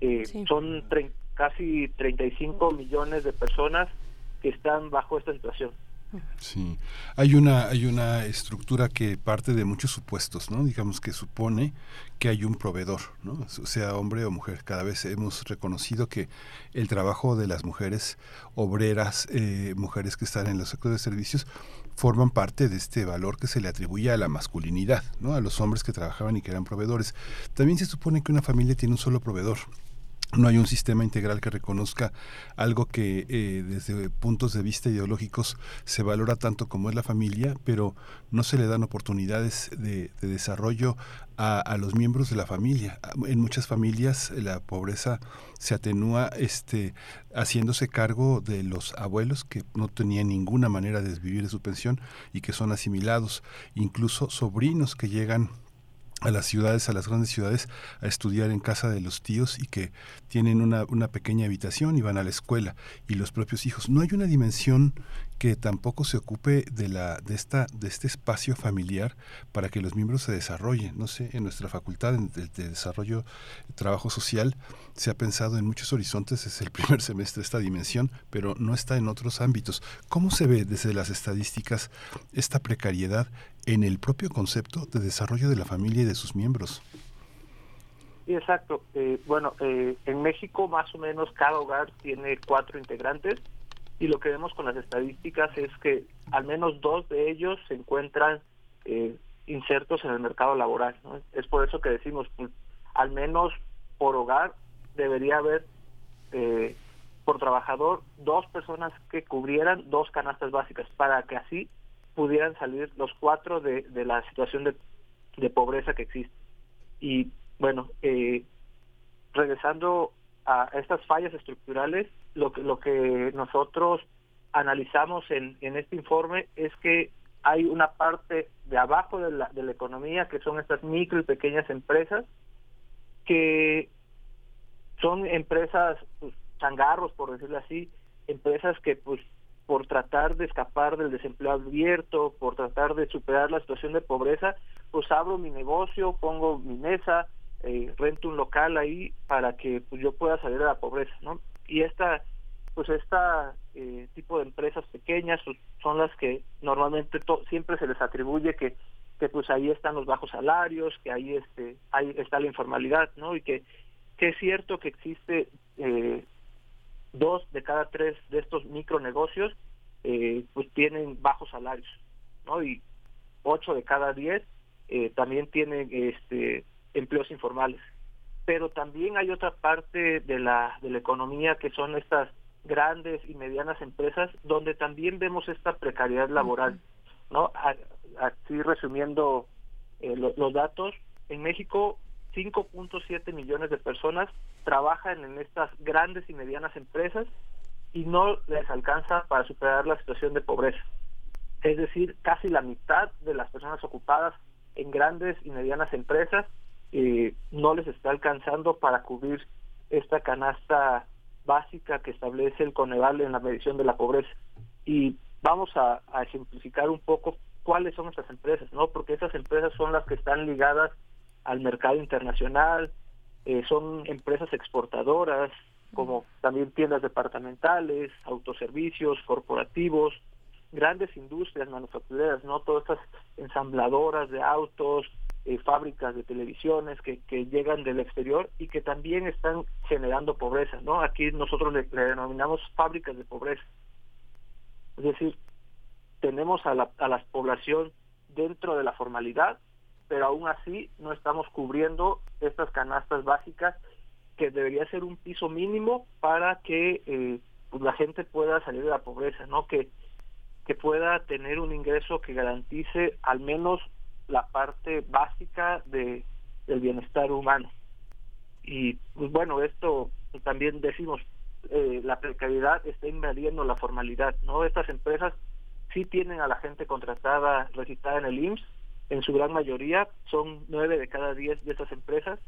Eh, son casi 35 millones de personas que están bajo esta situación. Sí, hay una, hay una estructura que parte de muchos supuestos, ¿no? Digamos que supone que hay un proveedor, ¿no? Sea hombre o mujer. Cada vez hemos reconocido que el trabajo de las mujeres obreras, eh, mujeres que están en los sectores de servicios, forman parte de este valor que se le atribuye a la masculinidad, ¿no? A los hombres que trabajaban y que eran proveedores. También se supone que una familia tiene un solo proveedor, no hay un sistema integral que reconozca algo que eh, desde puntos de vista ideológicos se valora tanto como es la familia, pero no se le dan oportunidades de, desarrollo a, los miembros de la familia. En muchas familias la pobreza se atenúa este, haciéndose cargo de los abuelos que no tenían ninguna manera de vivir de su pensión y que son asimilados, incluso sobrinos que llegan a las ciudades, a las grandes ciudades, a estudiar en casa de los tíos y que tienen una, una, pequeña habitación y van a la escuela y los propios hijos. No hay una dimensión que tampoco se ocupe de la de esta de este espacio familiar para que los miembros se desarrollen. No sé en nuestra facultad de, desarrollo trabajo social se ha pensado en muchos horizontes es el primer semestre esta dimensión pero no está en otros ámbitos. Cómo se ve desde las estadísticas esta precariedad en el propio concepto de desarrollo de la familia y de sus miembros exacto. Eh, bueno eh, en México más o menos cada hogar tiene cuatro integrantes y lo que vemos con las estadísticas es que al menos dos de ellos se encuentran eh, insertos en el mercado laboral. Es por eso que decimos, pues, al menos por hogar debería haber eh, por trabajador dos personas que cubrieran dos canastas básicas para que así pudieran salir los cuatro de, de la situación de, de, pobreza que existe. Y bueno, eh, regresando a estas fallas estructurales, lo que, lo que nosotros analizamos en, en este informe es que hay una parte de abajo de la, de la economía que son estas micro y pequeñas empresas que son empresas pues, changarros por decirlo así empresas que pues por tratar de escapar del desempleo abierto por tratar de superar la situación de pobreza pues abro mi negocio pongo mi mesa eh, rento un local ahí para que pues, yo pueda salir de la pobreza, ¿no? Y esta, pues esta eh, tipo de empresas pequeñas son las que normalmente siempre se les atribuye que que pues ahí están los bajos salarios, que ahí este ahí está la informalidad, ¿no? Y que que es cierto que existe eh, dos de cada tres de estos micronegocios eh, pues tienen bajos salarios, ¿no? Y ocho de cada diez eh, también tienen este empleos informales. Pero también hay otra parte de la, de la economía que son estas grandes y medianas empresas donde también vemos esta precariedad laboral. ¿no? Así resumiendo eh, los datos, en México 5.7 millones de personas trabajan en estas grandes y medianas empresas y no les alcanza para superar la situación de pobreza. Es decir, casi la mitad de las personas ocupadas en grandes y medianas empresas eh, no les está alcanzando para cubrir esta canasta básica que establece el Coneval en la medición de la pobreza. Y vamos a, ejemplificar un poco cuáles son estas empresas, ¿no? Porque esas empresas son las que están ligadas al mercado internacional, eh, son empresas exportadoras, como también tiendas departamentales, autoservicios, corporativos, grandes industrias manufactureras, ¿no? Todas estas ensambladoras de autos, eh, fábricas de televisiones que, que llegan del exterior y que también están generando pobreza, ¿no? Aquí nosotros le, denominamos fábricas de pobreza. Es decir, tenemos a la, a la población dentro de la formalidad, pero aún así no estamos cubriendo estas canastas básicas que debería ser un piso mínimo para que eh, pues la gente pueda salir de la pobreza, ¿no? Que, que pueda tener un ingreso que garantice al menos la parte básica de, del bienestar humano. Y pues bueno, esto también decimos, eh, la precariedad está invadiendo la formalidad, ¿no? Estas empresas sí tienen a la gente contratada, registrada en el IMSS, en su gran mayoría, son nueve de cada diez de esas empresas,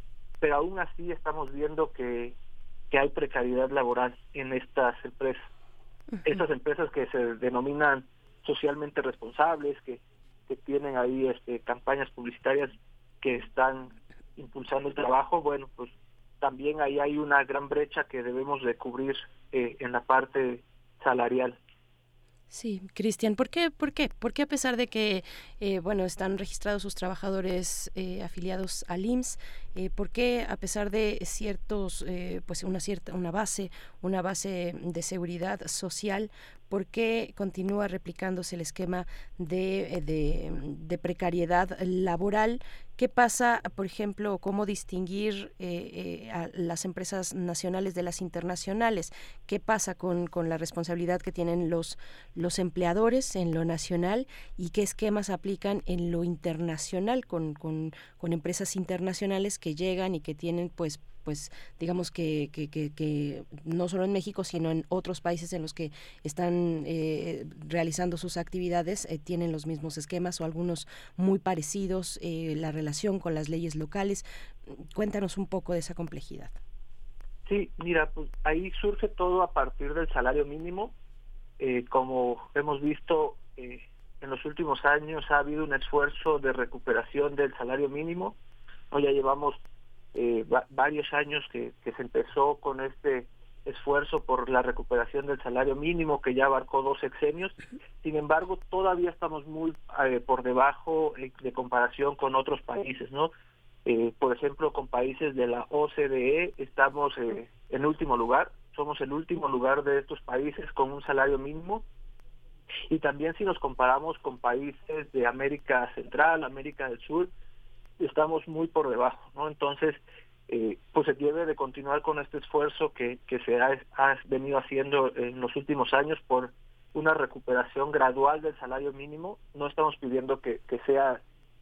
pero aún así estamos viendo que, que hay precariedad laboral en estas empresas. Estas empresas que se denominan socialmente responsables, que que tienen ahí este, campañas publicitarias que están impulsando el trabajo, bueno, pues también ahí hay una gran brecha que debemos de cubrir eh, en la parte salarial. Sí, Cristian, ¿por qué, por qué? ¿Por qué a pesar de que, eh, bueno, están registrados sus trabajadores eh, afiliados al IMSS, eh, por qué a pesar de ciertos, pues una cierta, una base, una base de seguridad social, por qué continúa replicándose el esquema de, de, de precariedad laboral ¿Qué pasa, por ejemplo, cómo distinguir eh, eh, a las empresas nacionales de las internacionales? ¿Qué pasa con, con, la responsabilidad que tienen los, los empleadores en lo nacional y qué esquemas aplican en lo internacional con, con, con empresas internacionales que llegan y que tienen pues pues digamos que, que, que, no solo en México, sino en otros países en los que están eh, realizando sus actividades, eh, tienen los mismos esquemas o algunos muy parecidos, eh, la relación con las leyes locales. Cuéntanos un poco de esa complejidad. Sí, mira, pues ahí surge todo a partir del salario mínimo. como hemos visto en los últimos años, ha habido un esfuerzo de recuperación del salario mínimo. Hoy ya llevamos eh, varios años que, se empezó con este esfuerzo por la recuperación del salario mínimo que ya abarcó dos sexenios. Sin embargo, todavía estamos muy eh, por debajo eh, de comparación con otros países, ¿no? por ejemplo, con países de la OCDE estamos en último lugar. Somos el último lugar de estos países con un salario mínimo. Y también si nos comparamos con países de América Central, América del Sur, estamos muy por debajo, ¿no? Entonces, eh, pues se debe de continuar con este esfuerzo que, que se ha, venido haciendo en los últimos años por una recuperación gradual del salario mínimo. No estamos pidiendo que, que sea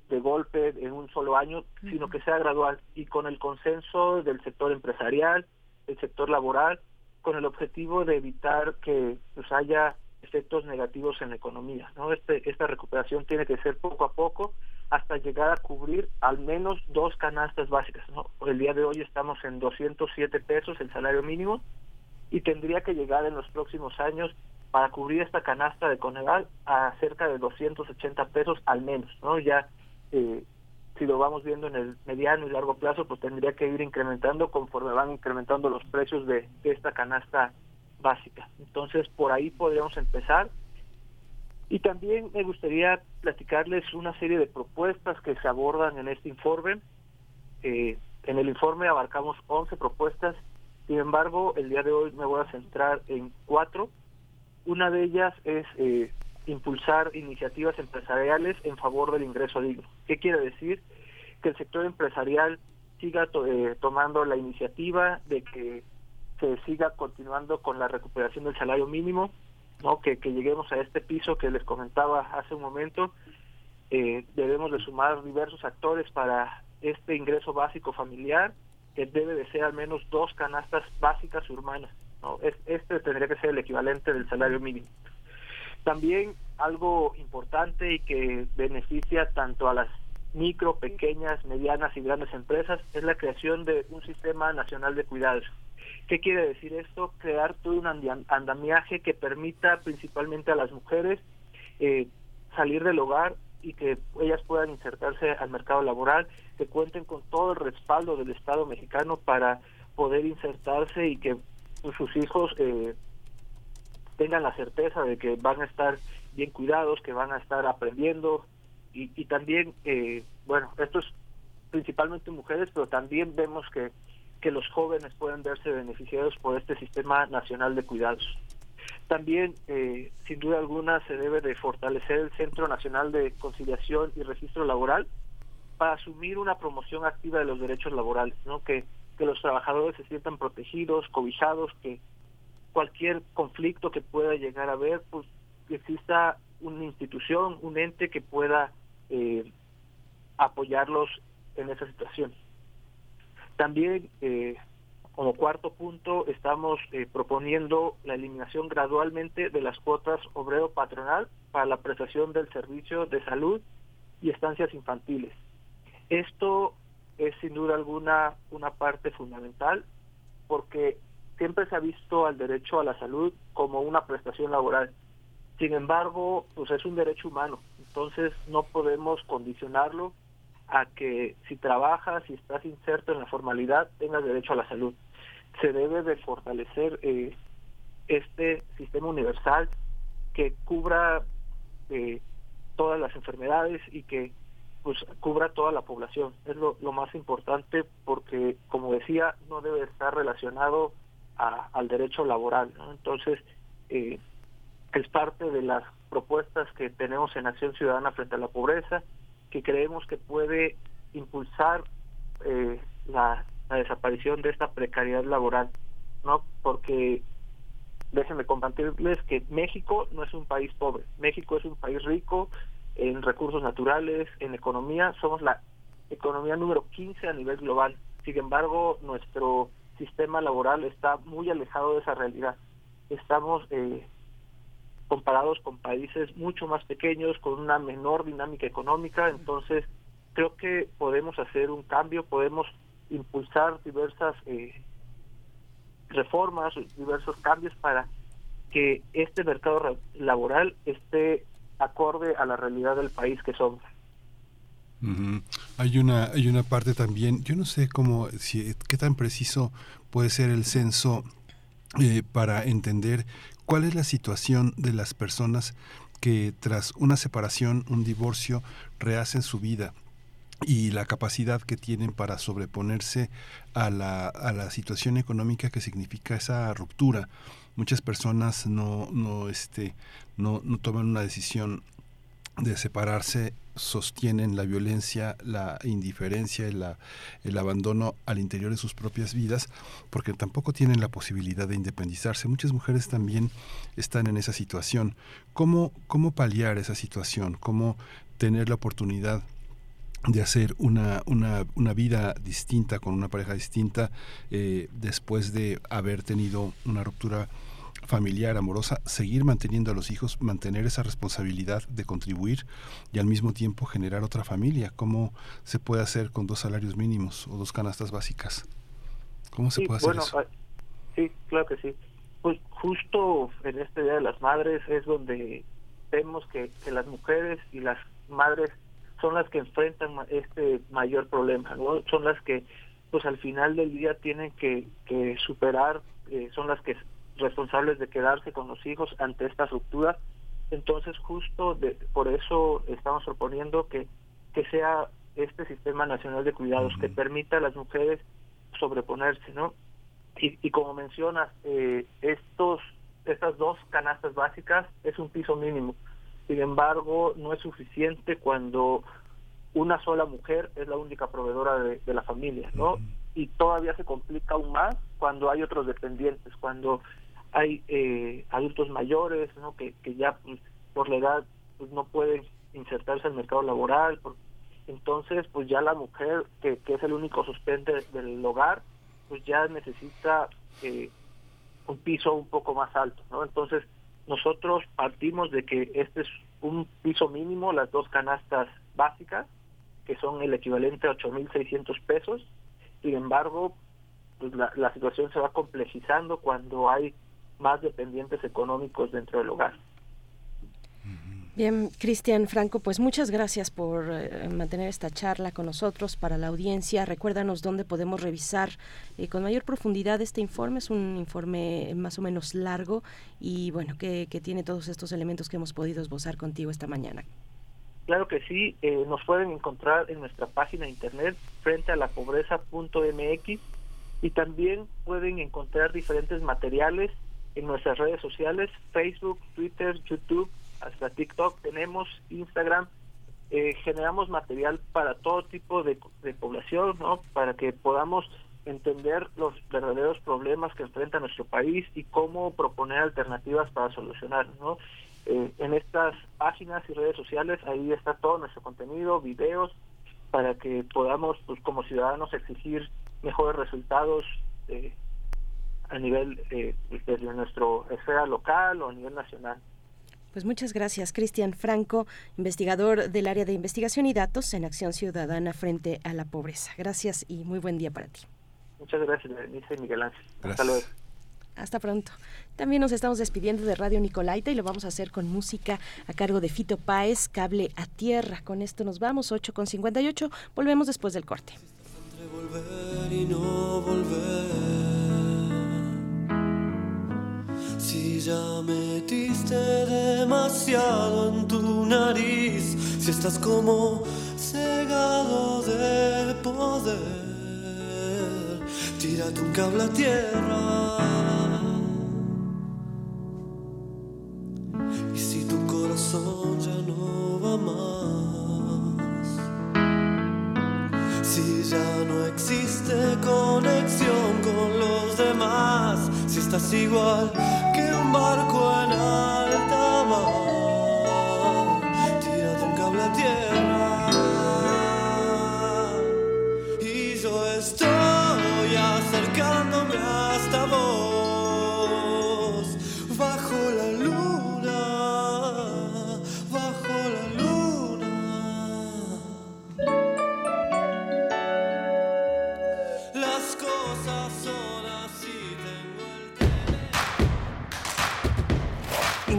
de golpe en un solo año, sino que sea gradual y con el consenso del sector empresarial, el sector laboral, con el objetivo de evitar que pues, haya efectos negativos en la economía. ¿no? Este, esta recuperación tiene que ser poco a poco hasta llegar a cubrir al menos dos canastas básicas. ¿no? El día de hoy estamos en 207 pesos el salario mínimo y tendría que llegar en los próximos años para cubrir esta canasta de Coneval a cerca de 280 pesos al menos. ¿no? Ya eh, si lo vamos viendo en el mediano y largo plazo, pues tendría que ir incrementando conforme van incrementando los precios de, de esta canasta básica. Entonces, por ahí podríamos empezar. Y también me gustaría platicarles una serie de propuestas que se abordan en este informe. Eh, en el informe abarcamos 11 propuestas, sin embargo, el día de hoy me voy a centrar en cuatro. Una de ellas es eh, impulsar iniciativas empresariales en favor del ingreso digno. ¿Qué quiere decir? Que el sector empresarial siga eh, tomando la iniciativa de que se siga continuando con la recuperación del salario mínimo, no que, lleguemos a este piso que les comentaba hace un momento. Eh, debemos de sumar diversos actores para este ingreso básico familiar, que debe de ser al menos dos canastas básicas urbanas. ¿no? Este tendría que ser el equivalente del salario mínimo. También algo importante y que beneficia tanto a las micro, pequeñas, medianas y grandes empresas es la creación de un sistema nacional de cuidados ¿Qué quiere decir esto? Crear todo un andamiaje que permita principalmente a las mujeres eh, salir del hogar y que ellas puedan insertarse al mercado laboral, que cuenten con todo el respaldo del Estado mexicano para poder insertarse y que pues, sus hijos eh, tengan la certeza de que van a estar bien cuidados, que van a estar aprendiendo y, y también, eh, bueno, esto es principalmente mujeres, pero también vemos que que los jóvenes pueden verse beneficiados por este sistema nacional de cuidados. También, eh, sin duda alguna, se debe de fortalecer el Centro Nacional de Conciliación y Registro Laboral para asumir una promoción activa de los derechos laborales, ¿no? que, que los trabajadores se sientan protegidos, cobijados, que cualquier conflicto que pueda llegar a haber, pues que exista una institución, un ente que pueda eh, apoyarlos en esa situación. También, eh, como cuarto punto, estamos eh, proponiendo la eliminación gradualmente de las cuotas obrero-patronal para la prestación del servicio de salud y estancias infantiles. Esto es sin duda alguna una parte fundamental porque siempre se ha visto al derecho a la salud como una prestación laboral. Sin embargo, pues es un derecho humano, entonces no podemos condicionarlo a que si trabajas, si estás inserto en la formalidad, tengas derecho a la salud. Se debe de fortalecer eh, este sistema universal que cubra eh, todas las enfermedades y que pues cubra toda la población. Es lo, más importante porque, como decía, no debe estar relacionado al derecho laboral. Entonces, eh, es parte de las propuestas que tenemos en Acción Ciudadana frente a la pobreza, que creemos que puede impulsar eh, la, desaparición de esta precariedad laboral, ¿no? Porque déjenme compartirles que México no es un país pobre, México es un país rico en recursos naturales, en economía, somos la economía número 15 a nivel global. Sin embargo, nuestro sistema laboral está muy alejado de esa realidad. Estamos eh, comparados con países mucho más pequeños, con una menor dinámica económica, entonces creo que podemos hacer un cambio, podemos impulsar diversas eh, reformas, diversos cambios para que este mercado laboral esté acorde a la realidad del país que somos. Hay una hay una parte también, yo no sé cómo si qué tan preciso puede ser el censo eh, para entender cuál es la situación de las personas que tras una separación, un divorcio, rehacen su vida y la capacidad que tienen para sobreponerse a la, a la situación económica que significa esa ruptura. Muchas personas no, no, este, no, no toman una decisión de separarse sostienen la violencia, la indiferencia, el abandono al interior de sus propias vidas, porque tampoco tienen la posibilidad de independizarse. Muchas mujeres también están en esa situación. ¿Cómo, cómo paliar esa situación? ¿Cómo tener la oportunidad de hacer una, una, una, vida distinta con una pareja distinta eh, después de haber tenido una ruptura familiar, amorosa, seguir manteniendo a los hijos, mantener esa responsabilidad de contribuir y al mismo tiempo generar otra familia. ¿Cómo se puede hacer con dos salarios mínimos o dos canastas básicas? ¿Cómo se puede hacer eso? Ah, sí, claro que sí. Pues justo en este Día de las Madres es donde vemos que, que las mujeres y las madres son las que enfrentan este mayor problema, ¿no? Son las que, pues al final del día tienen que, que superar, eh, son las que responsables de quedarse con los hijos ante esta ruptura. Entonces, justo de, por eso estamos proponiendo que, que sea este sistema nacional de cuidados que permita a las mujeres sobreponerse, ¿no? Y, y como mencionas, eh, estos estas dos canastas básicas es un piso mínimo. Sin embargo, no es suficiente cuando una sola mujer es la única proveedora de, la familia, ¿no? Y todavía se complica aún más cuando hay otros dependientes, cuando hay eh, adultos mayores, ¿no? Que, que ya pues, por la edad pues, no pueden insertarse el mercado laboral. entonces, pues ya la mujer, que, que es el único sustente del hogar, pues ya necesita eh, un piso un poco más alto, ¿no? Entonces, nosotros partimos de que este es un piso mínimo, las dos canastas básicas, que son el equivalente a 8.600 pesos. Sin embargo, pues la, la situación se va complejizando cuando hay más dependientes económicos dentro del hogar. Bien, Cristian Franco, pues muchas gracias por eh, mantener esta charla con nosotros para la audiencia. Recuérdanos dónde podemos revisar eh, con mayor profundidad este informe. Es un informe más o menos largo y bueno, que, tiene todos estos elementos que hemos podido esbozar contigo esta mañana. Claro que sí, eh, nos pueden encontrar en nuestra página de internet frente a la pobreza.mx y también pueden encontrar diferentes materiales en nuestras redes sociales, Facebook, Twitter, YouTube hasta TikTok tenemos, Instagram, eh, generamos material para todo tipo de, población, ¿no? Para que podamos entender los verdaderos problemas que enfrenta nuestro país y cómo proponer alternativas para solucionar, ¿no? Eh, en estas páginas y redes sociales ahí está todo nuestro contenido, videos, para que podamos, pues como ciudadanos, exigir mejores resultados eh, a nivel eh, desde nuestro esfera local o a nivel nacional. Pues muchas gracias, Cristian Franco, investigador del área de investigación y datos en Acción Ciudadana frente a la pobreza. Gracias y muy buen día para ti. Muchas gracias, Berenice y Miguel Ángel. Hasta luego. Hasta pronto. También nos estamos despidiendo de Radio Nicolaita y lo vamos a hacer con música a cargo de Fito Páez, Cable a Tierra. Con esto nos vamos, 8 con 58. Volvemos después del corte. Si ya metiste demasiado en tu nariz, si estás como cegado de poder, tírate un cable a tierra. Y si tu corazón ya no va más, si ya no existe conexión con los demás, estás igual que un barco en alta mar, tírate un cable a tierra.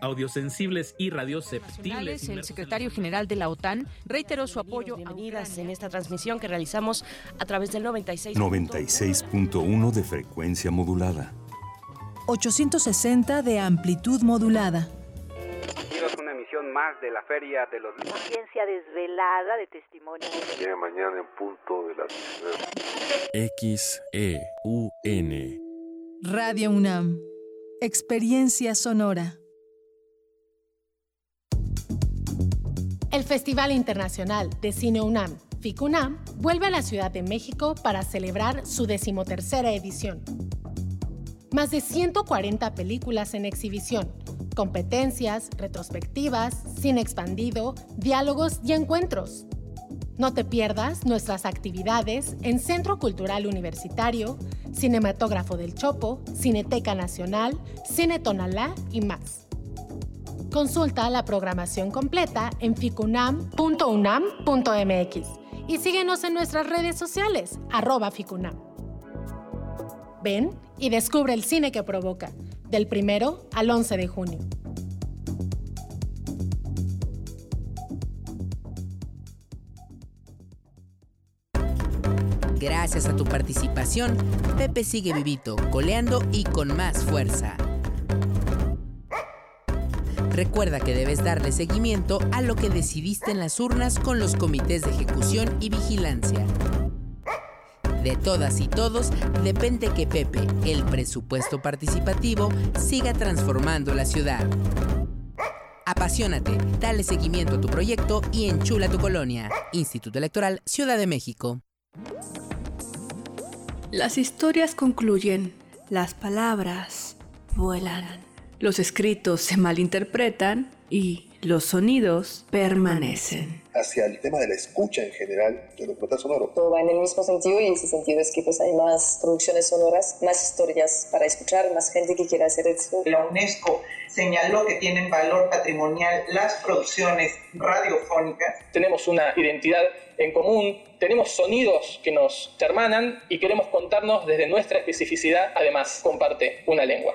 Audiosensibles y radioceptibles. El secretario general de la OTAN reiteró su apoyo Bienvenidas en esta transmisión que realizamos a través del 96. 96.1 de frecuencia modulada. 860 de amplitud modulada. Una emisión más de la Feria de los Libros. Ciencia desvelada de testimonios. Viene mañana en punto de las X E U N. Radio UNAM. Experiencia sonora. El Festival Internacional de Cine UNAM, FICUNAM, vuelve a la Ciudad de México para celebrar su decimotercera edición. Más de 140 películas en exhibición, competencias, retrospectivas, cine expandido, diálogos y encuentros. No te pierdas nuestras actividades en Centro Cultural Universitario, Cinematógrafo del Chopo, Cineteca Nacional, Cine Tonalá y más. Consulta la programación completa en ficunam.unam.mx y síguenos en nuestras redes sociales, arroba ficunam. Ven y descubre el cine que provoca, del primero al 11 de junio. Gracias a tu participación, Pepe sigue vivito, coleando y con más fuerza. Recuerda que debes darle seguimiento a lo que decidiste en las urnas con los comités de ejecución y vigilancia. De todas y todos depende que Pepe, el presupuesto participativo, siga transformando la ciudad. Apasionate, dale seguimiento a tu proyecto y enchula tu colonia. Instituto Electoral Ciudad de México. Las historias concluyen, las palabras vuelan, los escritos se malinterpretan y los sonidos permanecen. Hacia el tema de la escucha en general del documental sonoro. Todo va en el mismo sentido y ese sentido es que pues hay más producciones sonoras, más historias para escuchar, más gente que quiera hacer esto. La UNESCO señaló que tienen valor patrimonial las producciones radiofónicas. Tenemos una identidad en común, tenemos sonidos que nos hermanan y queremos contarnos desde nuestra especificidad, además comparte una lengua.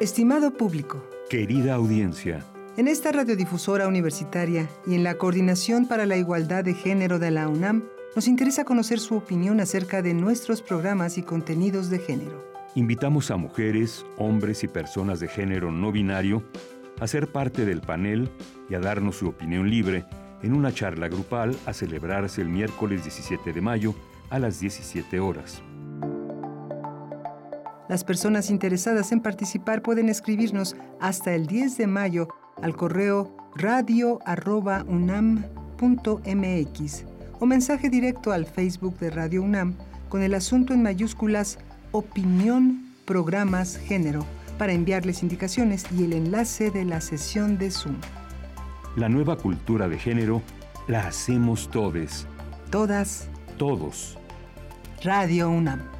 Estimado público, Querida audiencia, en esta radiodifusora universitaria y en la Coordinación para la Igualdad de Género de la UNAM, nos interesa conocer su opinión acerca de nuestros programas y contenidos de género. invitamos a mujeres, hombres y personas de género no binario a ser parte del panel y a darnos su opinión libre en una charla grupal a celebrarse el miércoles 17 de mayo a las 17 horas. Las personas interesadas en participar pueden escribirnos hasta el 10 de mayo al correo radio.unam.mx o mensaje directo al Facebook de Radio UNAM con el asunto en mayúsculas Opinión, Programas, Género para enviarles indicaciones y el enlace de la sesión de Zoom. La nueva cultura de género la hacemos todes. Todas. Todos. Radio UNAM.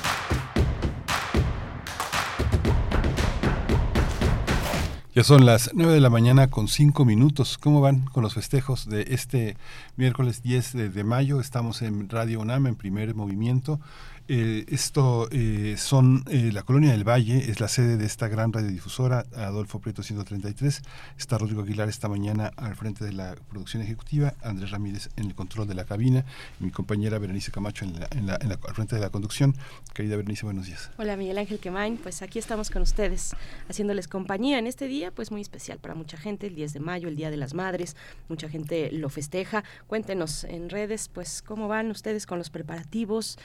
Ya son las 9 de la mañana con 5 minutos. ¿Cómo van con los festejos de este miércoles 10 de, de mayo? Estamos en Radio UNAM en primer movimiento. Eh, esto eh, son eh, la Colonia del Valle, es la sede de esta gran radiodifusora, Adolfo Prieto 133. Está Rodrigo Aguilar esta mañana al frente de la producción ejecutiva, Andrés Ramírez en el control de la cabina y mi compañera Berenice Camacho en la, en la, en la, al frente de la conducción. Querida Berenice, buenos días. Hola Miguel Ángel Quemain, pues aquí estamos con ustedes haciéndoles compañía en este día, pues muy especial para mucha gente, el 10 de mayo, el Día de las Madres, mucha gente lo festeja. Cuéntenos en redes, pues cómo van ustedes con los preparativos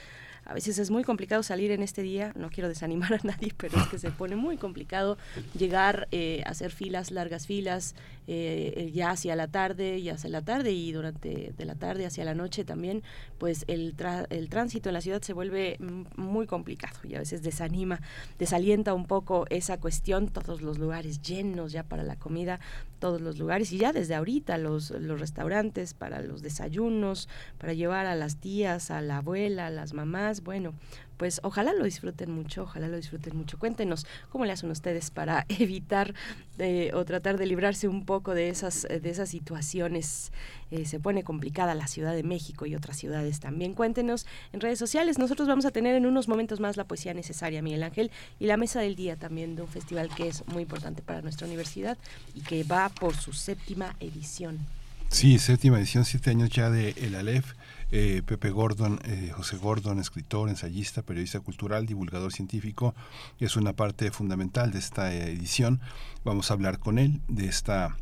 a veces es muy complicado salir en este día, no quiero desanimar a nadie, pero es que se pone muy complicado llegar eh, a hacer filas, largas filas, eh, ya hacia la tarde y hacia la tarde y durante de la tarde hacia la noche también, pues el, el tránsito en la ciudad se vuelve muy complicado y a veces desanima, desalienta un poco esa cuestión, todos los lugares llenos ya para la comida, todos los lugares y ya desde ahorita los, los restaurantes para los desayunos, para llevar a las tías, a la abuela, a las mamás, bueno, pues ojalá lo disfruten mucho, ojalá lo disfruten mucho. Cuéntenos cómo le hacen ustedes para evitar eh, o tratar de librarse un poco de esas, de esas situaciones. Eh, se pone complicada la Ciudad de México y otras ciudades también. Cuéntenos en redes sociales. Nosotros vamos a tener en unos momentos más la poesía necesaria, Miguel Ángel, y la mesa del día también de un festival que es muy importante para nuestra universidad y que va por su séptima edición. Sí, séptima edición, siete años ya de El Aleph. Eh, Pepe Gordon, eh, José Gordon, escritor, ensayista, periodista cultural, divulgador científico, es una parte fundamental de esta edición. Vamos a hablar con él de esta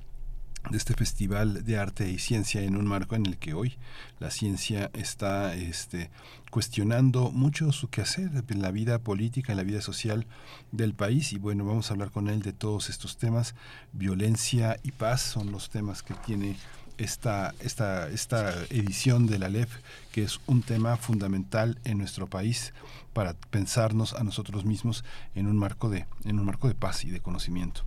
de este festival de arte y ciencia en un marco en el que hoy la ciencia está este, cuestionando mucho su quehacer en la vida política, en la vida social del país y bueno, vamos a hablar con él de todos estos temas. Violencia y paz son los temas que tiene esta, esta, esta edición de la LEF, que es un tema fundamental en nuestro país para pensarnos a nosotros mismos en un marco de, en un marco de paz y de conocimiento.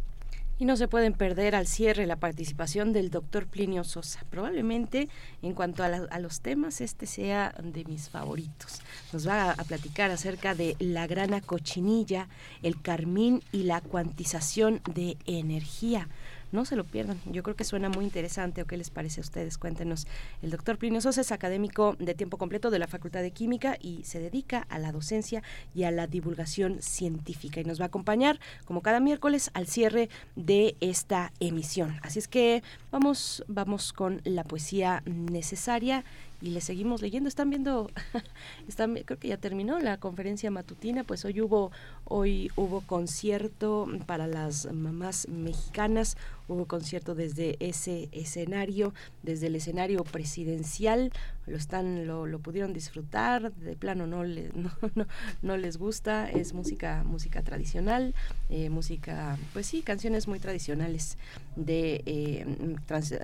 Y no se pueden perder al cierre la participación del doctor Plinio Sosa. Probablemente en cuanto a, los temas, este sea de mis favoritos. Nos va a, a, platicar acerca de la grana cochinilla, el carmín y la cuantización de energía. No se lo pierdan, yo creo que suena muy interesante o qué les parece a ustedes. Cuéntenos. El doctor Plinio Sosa es académico de tiempo completo de la Facultad de Química y se dedica a la docencia y a la divulgación científica y nos va a acompañar como cada miércoles al cierre de esta emisión. Así es que vamos, vamos con la poesía necesaria y le seguimos leyendo. Están viendo, están, creo que ya terminó la conferencia matutina, pues hoy hubo, hoy hubo concierto para las mamás mexicanas, hubo concierto desde ese escenario, desde el escenario presidencial, lo están, lo, lo pudieron disfrutar, de plano no, le, no, no, no, les gusta, es música, música tradicional, eh, música, pues sí, canciones muy tradicionales de eh,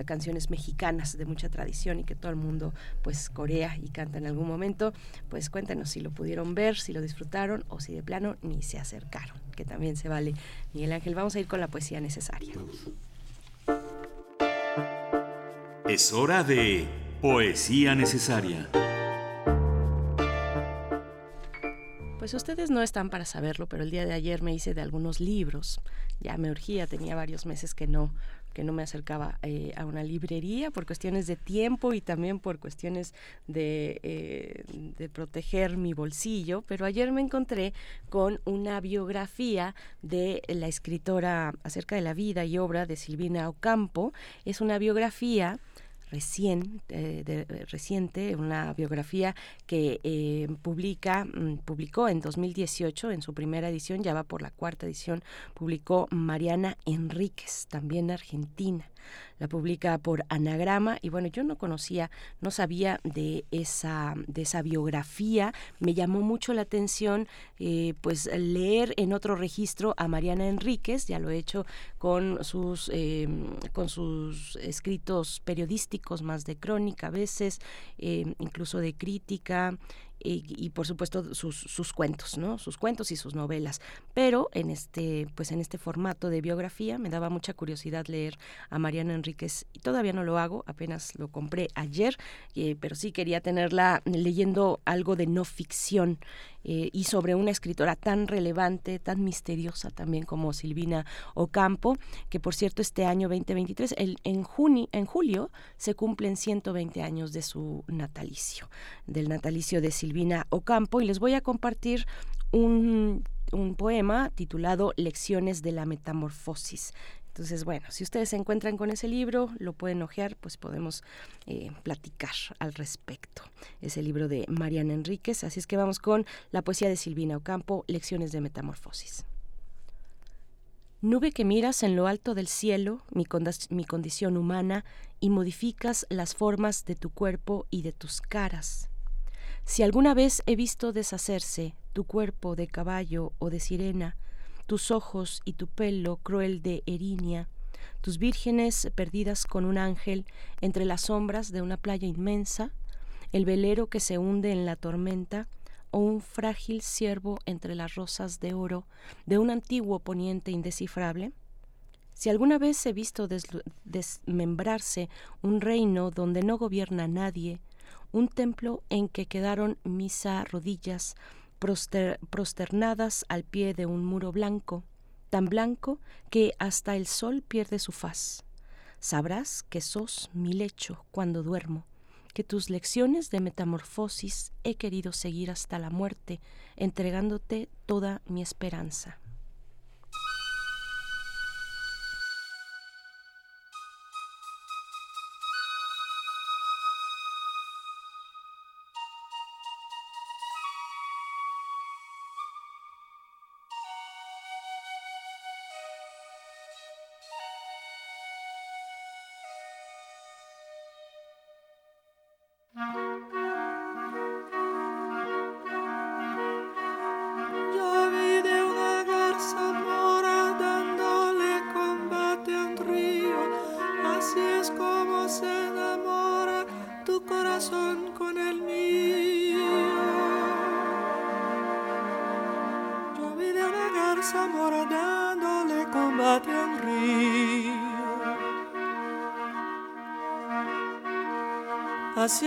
canciones mexicanas de mucha tradición y que todo el mundo pues corea y canta en algún momento, pues cuéntanos si lo pudieron ver, si lo disfrutaron o si de plano ni se acercaron, que también se vale. Miguel Ángel, vamos a ir con la poesía necesaria. Es hora de poesía necesaria. Pues ustedes no están para saberlo, pero el día de ayer me hice de algunos libros. Ya me urgía, tenía varios meses que no que no me acercaba eh, a una librería por cuestiones de tiempo y también por cuestiones de, eh, de, proteger mi bolsillo, pero ayer me encontré con una biografía de la escritora acerca de la vida y obra de Silvina Ocampo. Es una biografía recién, eh, reciente, una biografía que eh, publica, mm, publicó en 2018, en su primera edición, ya va por la cuarta edición, publicó Mariana Enríquez, también argentina la publica por Anagrama. Y bueno, yo no conocía, no sabía de esa, de esa biografía, me llamó mucho la atención eh, pues leer en otro registro a Mariana Enríquez, ya lo he hecho con sus, em, con sus escritos periodísticos más de crónica a veces, em, incluso de crítica, y, por supuesto sus, sus, cuentos, ¿no? Sus cuentos y sus novelas. Pero en este, pues en este formato de biografía me daba mucha curiosidad leer a Mariana Enríquez y todavía no lo hago, apenas lo compré ayer, eh, pero sí quería tenerla leyendo algo de no ficción. Eh, y sobre una escritora tan relevante, tan misteriosa también como Silvina Ocampo, que por cierto este año 2023, el, en, junio, en julio, se cumplen 120 años de su natalicio, del natalicio de Silvina Ocampo, y les voy a compartir un un poema titulado Lecciones de la Metamorfosis, entonces, bueno, si ustedes se encuentran con ese libro, lo pueden ojear, pues podemos eh, platicar al respecto. Es el libro de Mariana Enríquez, así es que vamos con la poesía de Silvina Ocampo, Lecciones de Metamorfosis. Nube que miras en lo alto del cielo, mi condición humana, y modificas las formas de tu cuerpo y de tus caras. Si alguna vez he visto deshacerse tu cuerpo de caballo o de sirena, tus ojos y tu pelo cruel de erinia, tus vírgenes perdidas con un ángel entre las sombras de una playa inmensa, el velero que se hunde en la tormenta, o un frágil ciervo entre las rosas de oro de un antiguo poniente indescifrable? Si alguna vez he visto desmembrarse un reino donde no gobierna nadie, un templo en que quedaron misa rodillas, prosternadas al pie de un muro blanco, tan blanco que hasta el sol pierde su faz. Sabrás que sos mi lecho cuando duermo, que tus lecciones de metamorfosis he querido seguir hasta la muerte, entregándote toda mi esperanza.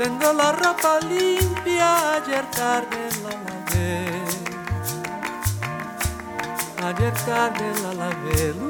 tengo la ropa limpia, ayer tarde la lavé. Ayer tarde la lavé.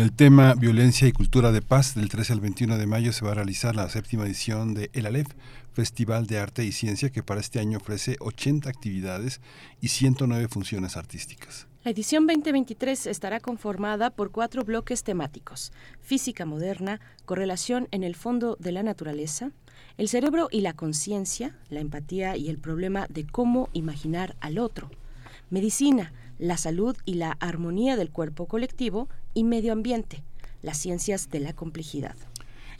El tema Violencia y Cultura de Paz, del 13 al 21 de mayo se va a realizar la séptima edición de El Aleph, Festival de Arte y Ciencia, que para este año ofrece 80 actividades y 109 funciones artísticas. La edición 2023 estará conformada por cuatro bloques temáticos. Física moderna, correlación en el fondo de la naturaleza, el cerebro y la conciencia, la empatía y el problema de cómo imaginar al otro, medicina, la salud y la armonía del cuerpo colectivo y medio ambiente, las ciencias de la complejidad.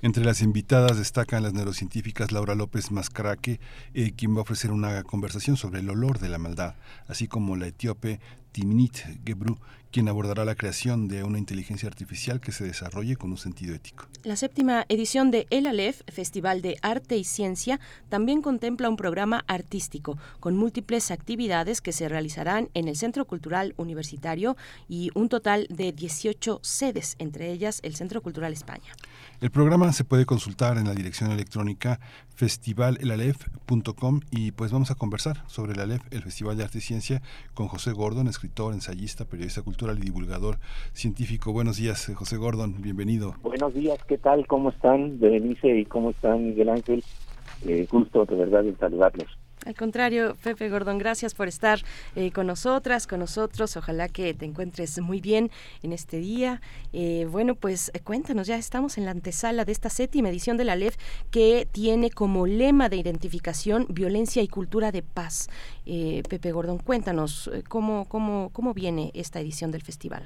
Entre las invitadas destacan las neurocientíficas Laura López Mascaraque, eh, quien va a ofrecer una conversación sobre el olor de la maldad, así como la etíope Timnit Gebru, quien abordará la creación de una inteligencia artificial que se desarrolle con un sentido ético. La séptima edición de El Aleph, Festival de Arte y Ciencia, también contempla un programa artístico con múltiples actividades que se realizarán en el Centro Cultural Universitario y un total de 18 sedes, entre ellas el Centro Cultural España. El programa se puede consultar en la dirección electrónica festivalelalef.com y pues vamos a conversar sobre el Aleph, el Festival de Arte y Ciencia, con José Gordon, escritor, ensayista, periodista cultural y divulgador científico. Buenos días, José Gordon, bienvenido. Buenos días, ¿qué tal? ¿Cómo están, Berenice? ¿Y cómo están, Miguel Ángel? Eh, gusto de verdad en saludarlos. Al contrario, Pepe Gordon, gracias por estar eh, con nosotras, con nosotros. Ojalá que te encuentres muy bien en este día. Eh, bueno, pues eh, cuéntanos, ya estamos en la antesala de esta séptima edición de la LEF que tiene como lema de identificación violencia y cultura de paz. Pepe Gordon, cuéntanos cómo, cómo, cómo viene esta edición del festival.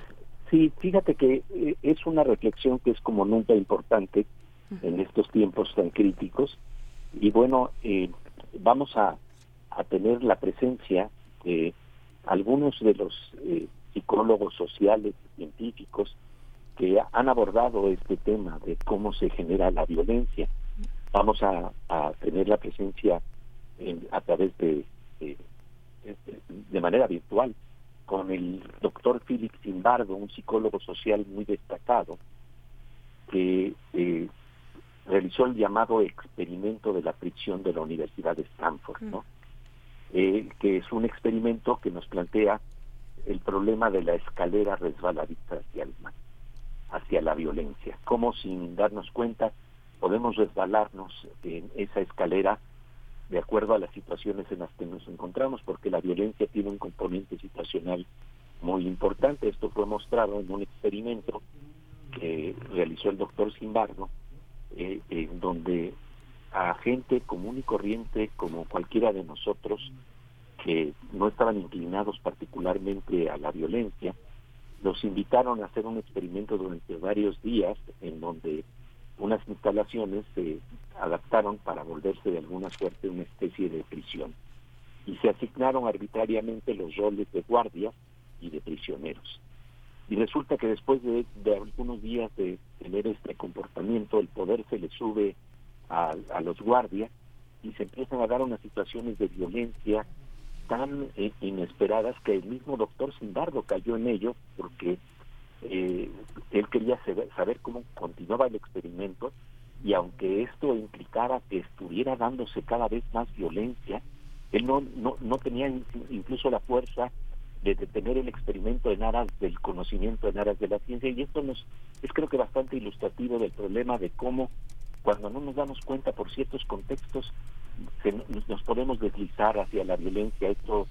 Sí, fíjate que es una reflexión que es como nunca importante en estos tiempos tan críticos. Y bueno, vamos a a tener la presencia de algunos de los eh, psicólogos sociales, científicos, que han abordado este tema de cómo se genera la violencia. Vamos a, tener la presencia a través de, de, manera virtual con el doctor Philip Zimbardo, un psicólogo social muy destacado, que eh, realizó el llamado experimento de la fricción de la Universidad de Stanford, ¿no? Eh, que es un experimento que nos plantea el problema de la escalera resbaladiza hacia el mal, hacia la violencia. Cómo sin darnos cuenta podemos resbalarnos en esa escalera de acuerdo a las situaciones en las que nos encontramos, porque la violencia tiene un componente situacional muy importante. Esto fue mostrado en un experimento que realizó el doctor Simbardo, eh, en donde a gente común y corriente como cualquiera de nosotros que no estaban inclinados particularmente a la violencia, los invitaron a hacer un experimento durante varios días en donde unas instalaciones se adaptaron para volverse de alguna suerte una especie de prisión y se asignaron arbitrariamente los roles de guardia y de prisioneros. Y resulta que después de, de algunos días de tener este comportamiento, el poder se le sube a, los guardias y se empiezan a dar unas situaciones de violencia tan eh, inesperadas que el mismo doctor Simbardo cayó en ello porque eh, él quería saber, cómo continuaba el experimento y aunque esto implicara que estuviera dándose cada vez más violencia, él no, no, no tenía incluso la fuerza de detener el experimento en aras del conocimiento, en aras de la ciencia, y esto nos es creo que bastante ilustrativo del problema de cómo cuando no nos damos cuenta por ciertos contextos, nos podemos deslizar hacia la violencia. Esto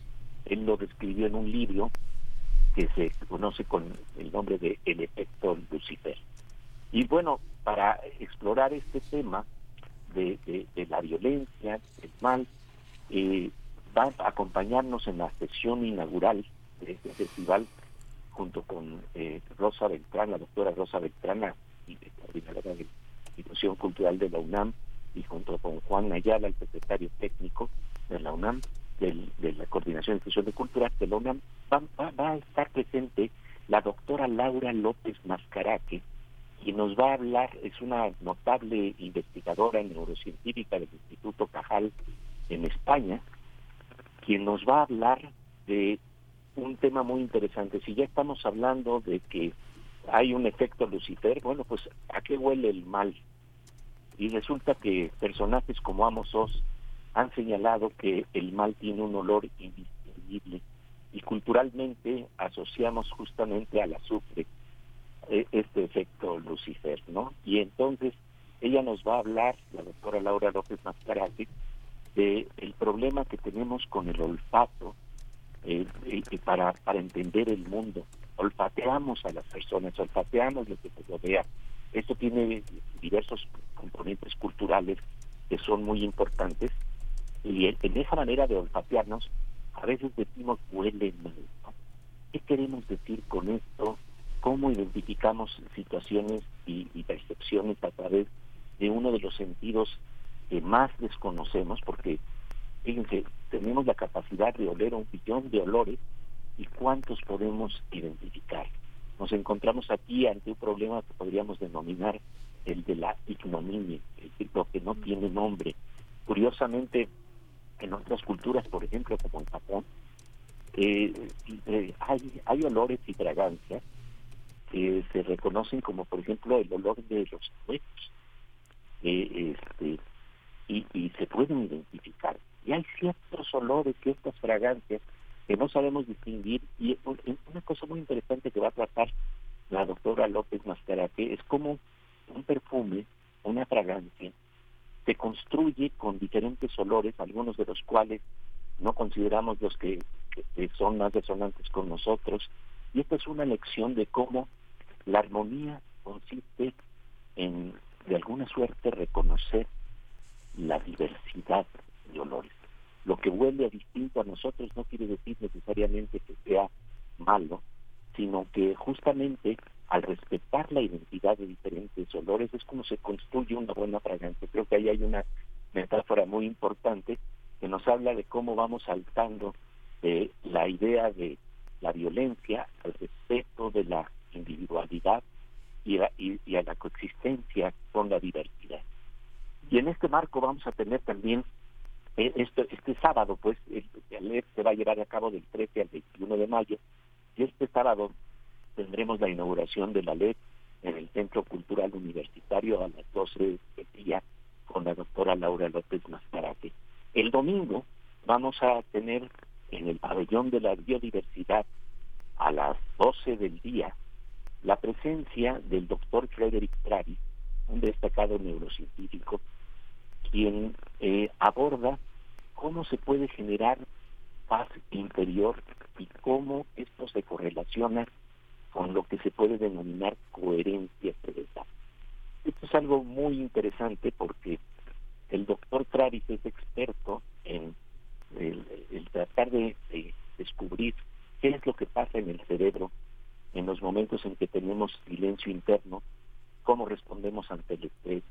él lo describió en un libro que se conoce con el nombre de El efecto Lucifer. Y bueno, para explorar este tema de, la violencia, del mal, eh, va a acompañarnos en la sesión inaugural de este festival junto con eh, Rosa Beltrán, la doctora Rosa Beltrán, y coordinadora del institución cultural de la UNAM y junto con Juan Ayala, el secretario técnico de la UNAM, de la Coordinación de Difusión de Cultura de la UNAM, va, a estar presente la doctora Laura López Mascaraque, quien nos va a hablar, es una notable investigadora neurocientífica del Instituto Cajal en España, quien nos va a hablar de un tema muy interesante. Si ya estamos hablando de que hay un efecto Lucifer, bueno, pues ¿a qué huele el mal? Y resulta que personajes como Amos Oz han señalado que el mal tiene un olor indistinguible y culturalmente asociamos justamente al azufre eh, este efecto Lucifer, ¿no? Y entonces ella nos va a hablar, la doctora Laura López Mascarati, de el problema que tenemos con el olfato eh, para, para entender el mundo. Olfateamos a las personas, olfateamos lo que se rodea. Esto tiene diversos componentes culturales que son muy importantes y en esa manera de olfatearnos a veces decimos huele mal. ¿Qué queremos decir con esto? ¿Cómo identificamos situaciones y, y percepciones a través de uno de los sentidos que más desconocemos? Porque Fíjense, tenemos la capacidad de oler un billón de olores y cuántos podemos identificar. Nos encontramos aquí ante un problema que podríamos denominar el de la ignominia, es decir, lo que no tiene nombre. Curiosamente, en otras culturas, por ejemplo, como en Japón, eh, eh, hay, hay olores y fragancias que se reconocen como, por ejemplo, el olor de los huevos, eh, este, y, y se pueden identificar. Y hay ciertos olores, ciertas fragancias que no sabemos distinguir. Y una cosa muy interesante que va a tratar la doctora López Mascarate es como un perfume, una fragancia, se construye con diferentes olores, algunos de los cuales no consideramos los que, que, son más resonantes con nosotros. Y esta es una lección de cómo la armonía consiste en, de alguna suerte, reconocer la diversidad olores. Lo que huele a distinto a nosotros no quiere decir necesariamente que sea malo, sino que justamente al respetar la identidad de diferentes olores es como se construye una buena fragancia. Creo que ahí hay una metáfora muy importante que nos habla de cómo vamos saltando de la idea de la violencia al respeto de la individualidad y y a la coexistencia con la diversidad. Y en este marco vamos a tener también este, este sábado, pues, el, el se va a llevar a cabo del 13 al 21 de mayo, y este sábado tendremos la inauguración de la LED en el Centro Cultural Universitario a las 12 del día con la doctora Laura López Mascarate. El domingo vamos a tener en el pabellón de la biodiversidad a las 12 del día la presencia del doctor Frederick Travis, un destacado neurocientífico quien eh, aborda cómo se puede generar paz interior y cómo esto se correlaciona con lo que se puede denominar coherencia cerebral. Esto es algo muy interesante porque el doctor Travis es experto en el, tratar de, de, descubrir qué es lo que pasa en el cerebro en los momentos en que tenemos silencio interno, cómo respondemos ante el estrés,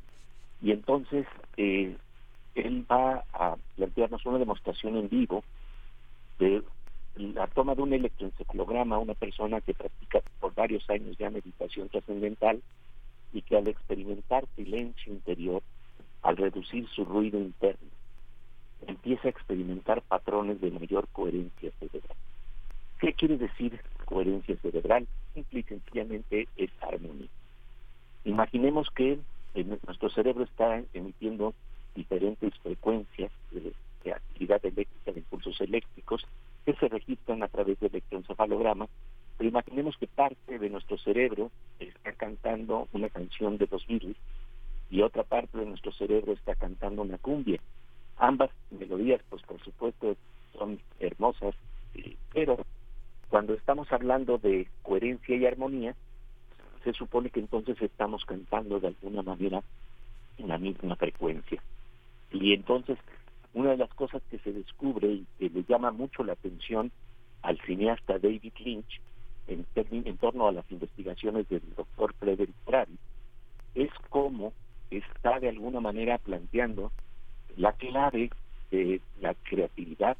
y entonces eh, él va a plantearnos una demostración en vivo de la toma de un electroencefalograma a una persona que practica por varios años ya meditación trascendental y que al experimentar silencio interior, al reducir su ruido interno, empieza a experimentar patrones de mayor coherencia cerebral. ¿Qué quiere decir coherencia cerebral? Simple y sencillamente es armonía. Imaginemos que nuestro cerebro está emitiendo diferentes frecuencias de, actividad eléctrica, de impulsos eléctricos, que se registran a través del electroencefalograma, pero imaginemos que parte de nuestro cerebro está cantando una canción de los Beatles y otra parte de nuestro cerebro está cantando una cumbia. Ambas melodías, pues por supuesto, son hermosas, eh, pero cuando estamos hablando de coherencia y armonía, se supone que entonces estamos cantando de alguna manera en la misma frecuencia. Y entonces, una de las cosas que se descubre y que le llama mucho la atención al cineasta David Lynch en, en torno a las investigaciones del doctor Frederick Travis es cómo está de alguna manera planteando la clave de la creatividad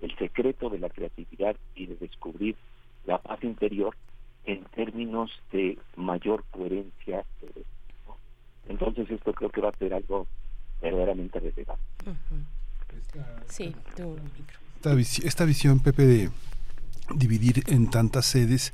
el secreto de la creatividad y de descubrir la paz interior en términos de mayor coherencia. Entonces esto creo que va a ser algo verdaderamente relevante. Sí, tu Esta, esta visión, Pepe, de dividir en tantas sedes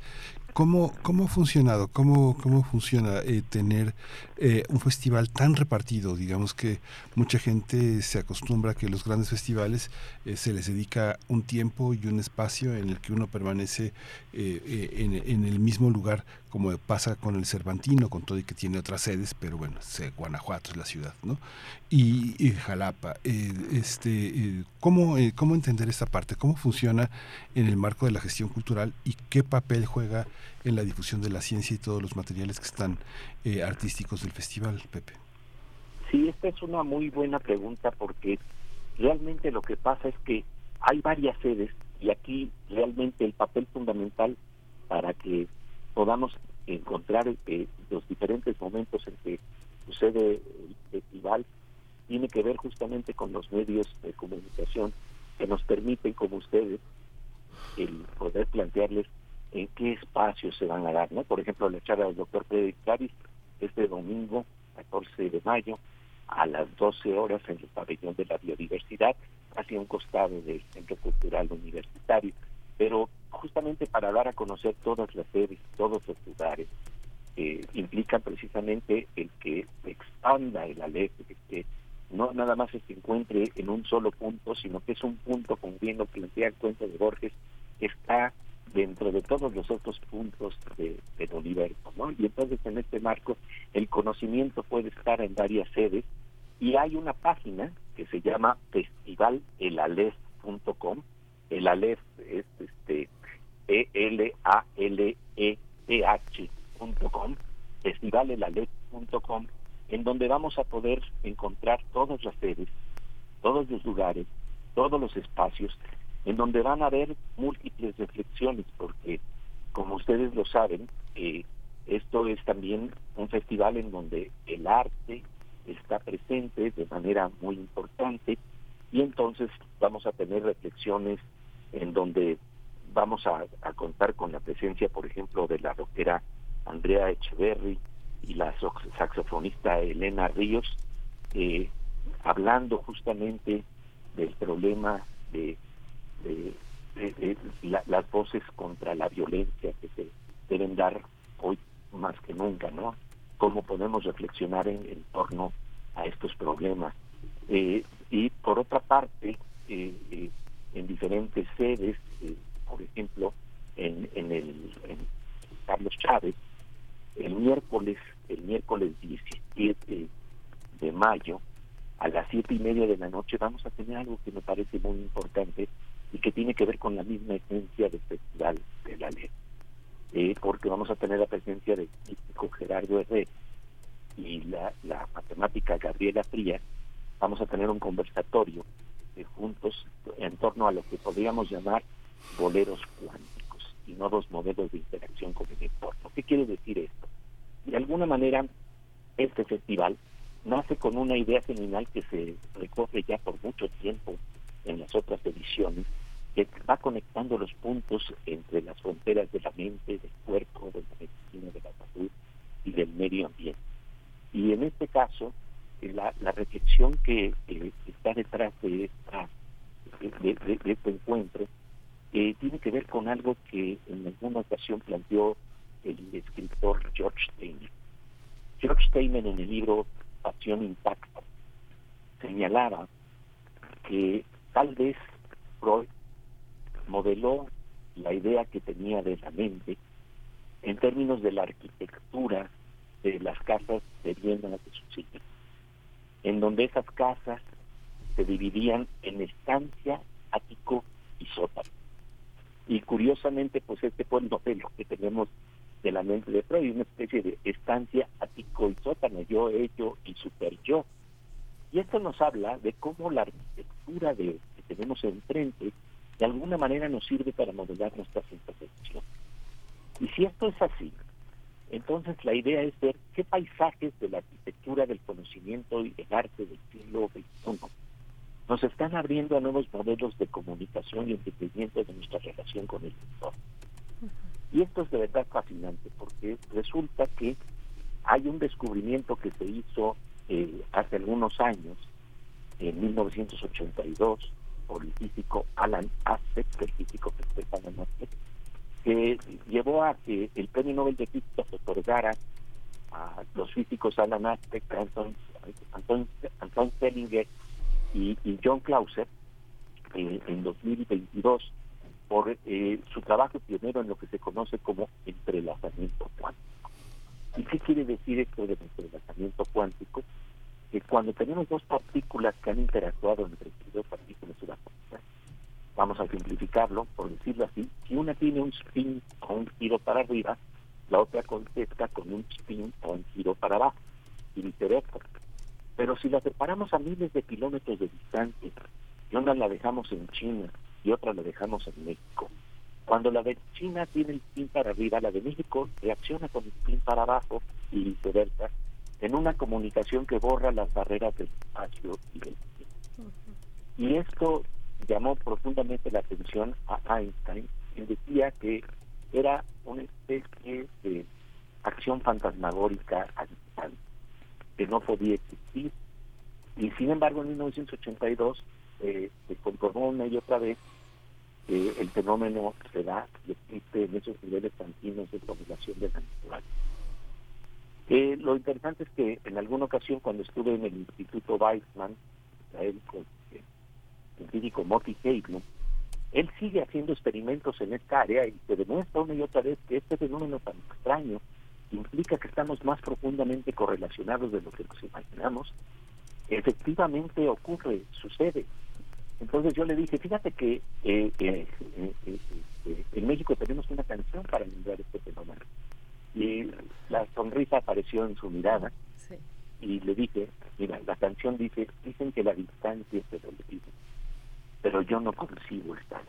¿Cómo, ¿Cómo ha funcionado? ¿Cómo, cómo funciona eh, tener eh, un festival tan repartido? Digamos que mucha gente se acostumbra a que los grandes festivales eh, se les dedica un tiempo y un espacio en el que uno permanece en, en, el mismo lugar, como pasa con el Cervantino, con todo y que tiene otras sedes, pero bueno, Guanajuato es la ciudad, ¿no? Y, y Jalapa. este, ¿cómo, ¿Cómo entender esta parte? ¿Cómo funciona en el marco de la gestión cultural y qué papel juega en la difusión de la ciencia y todos los materiales que están eh, artísticos del festival, Pepe? Sí, esta es una muy buena pregunta porque realmente lo que pasa es que hay varias sedes y aquí realmente el papel fundamental para que podamos encontrar eh, los diferentes momentos en que sucede el festival tiene que ver justamente con los medios de comunicación que nos permiten como ustedes el poder plantearles en qué espacios se van a dar, ¿no? Por ejemplo, la charla del doctor Frederick Claris este domingo, 14 de mayo, a las 12 horas en el pabellón de la biodiversidad, hacia un costado del Centro Cultural Universitario. Pero justamente para dar a conocer todas las sedes, todos los lugares, eh, implican precisamente el que expanda el ALEF, que no nada más se encuentre en un solo punto, sino que es un punto, como bien lo plantea el cuento de Borges, que está dentro de todos los otros puntos de, del universo, ¿no? Y entonces en este marco el conocimiento puede estar en varias sedes y hay una página que se llama festivalelalef.com, el Aleph es este E L A L E T H.com, festivalelalev.com, en donde vamos a poder encontrar todas las sedes, todos los lugares, todos los espacios en donde van a haber múltiples reflexiones, porque como ustedes lo saben, eh, esto es también un festival en donde el arte está presente de manera muy importante y entonces vamos a tener reflexiones en donde vamos a, contar con la presencia, por ejemplo, de la rockera Andrea Echeverry y la saxofonista Elena Ríos, eh, hablando justamente del problema de de, las voces contra la violencia que se deben dar hoy más que nunca, ¿no? Cómo podemos reflexionar en, torno a estos problemas. Eh, y por otra parte, eh, eh, en diferentes sedes, por ejemplo, en, en el Carlos Chávez, el miércoles, el miércoles 17 de mayo, a las siete y media de la noche, vamos a tener algo que me parece muy importante, que tiene que ver con la misma esencia del Festival de la Ley. Eh, porque vamos a tener la presencia del físico Gerardo Herrera y la, matemática Gabriela Frías, vamos a tener un conversatorio eh, juntos en torno a lo que podríamos llamar boleros cuánticos y no dos modelos de interacción con el entorno. ¿Qué quiere decir esto? De alguna manera, este festival nace con una idea seminal que se recoge ya por mucho tiempo en las otras ediciones, que va conectando los puntos entre las fronteras de la mente, del cuerpo, de la medicina, de la salud y del medio ambiente. Y en este caso, eh, la, reflexión que está detrás de, este encuentro eh, tiene que ver con algo que en alguna ocasión planteó el escritor George Steiner. George Steiner en el libro Pasión Intacta señalaba que tal vez Freud modeló la idea que tenía de la mente en términos de la arquitectura de las casas de Viena de su siglo, en donde esas casas se dividían en estancia, ático y sótano. Y curiosamente, pues este fue el modelo que tenemos de la mente de Freud, una especie de estancia, ático y sótano, yo, ello y super yo. Y esto nos habla de cómo la arquitectura de, que tenemos enfrente de alguna manera nos sirve para modelar nuestra intervención. Y si esto es así, entonces la idea es ver qué paisajes de la arquitectura del conocimiento y del arte del siglo XXI nos están abriendo a nuevos modelos de comunicación y entendimiento de nuestra relación con el entorno. Y esto es de verdad fascinante porque resulta que hay un descubrimiento que se hizo eh, hace algunos años, en 1982, por el físico Alan Aspect, el físico que Alan Aspect, que llevó a que el premio Nobel de Física se otorgara a los físicos Alan Aspect, Anton, Anton, Anton Selinger y, John Clauser eh, en 2022 por eh, su trabajo pionero en lo que se conoce como entrelazamiento cuántico. ¿Y qué quiere decir esto de entrelazamiento cuántico? Que cuando tenemos dos partículas que han interactuado entre sí, dos partículas subatómicas, vamos a simplificarlo, por decirlo así, si una tiene un spin o un giro para arriba, la otra contesta con un spin o un giro para abajo, y viceversa. Pero si la separamos a miles de kilómetros de distancia, y una la dejamos en China y otra la dejamos en México, cuando la de China tiene el spin para arriba, la de México reacciona con el spin para abajo y viceversa, en una comunicación que borra las barreras del espacio y del tiempo. Y esto llamó profundamente la atención a Einstein, quien decía que era una especie de acción fantasmagórica que no podía existir. Y sin embargo, en 1982 eh, se comprobó una y otra vez que el fenómeno se da y existe en esos niveles tan finos de población de la naturaleza. Eh, lo interesante es que en alguna ocasión cuando estuve en el Instituto Weizmann, él eh, el físico Motti él sigue haciendo experimentos en esta área y se demuestra una y otra vez que este fenómeno tan extraño implica que estamos más profundamente correlacionados de lo que nos imaginamos. Efectivamente ocurre, sucede. Entonces yo le dije, fíjate que eh, eh, eh, en México tenemos una canción para nombrar este fenómeno. Y la sonrisa apareció en su mirada y le dije, mira, la canción dice, dicen que la distancia es el olvido, pero yo no consigo estar.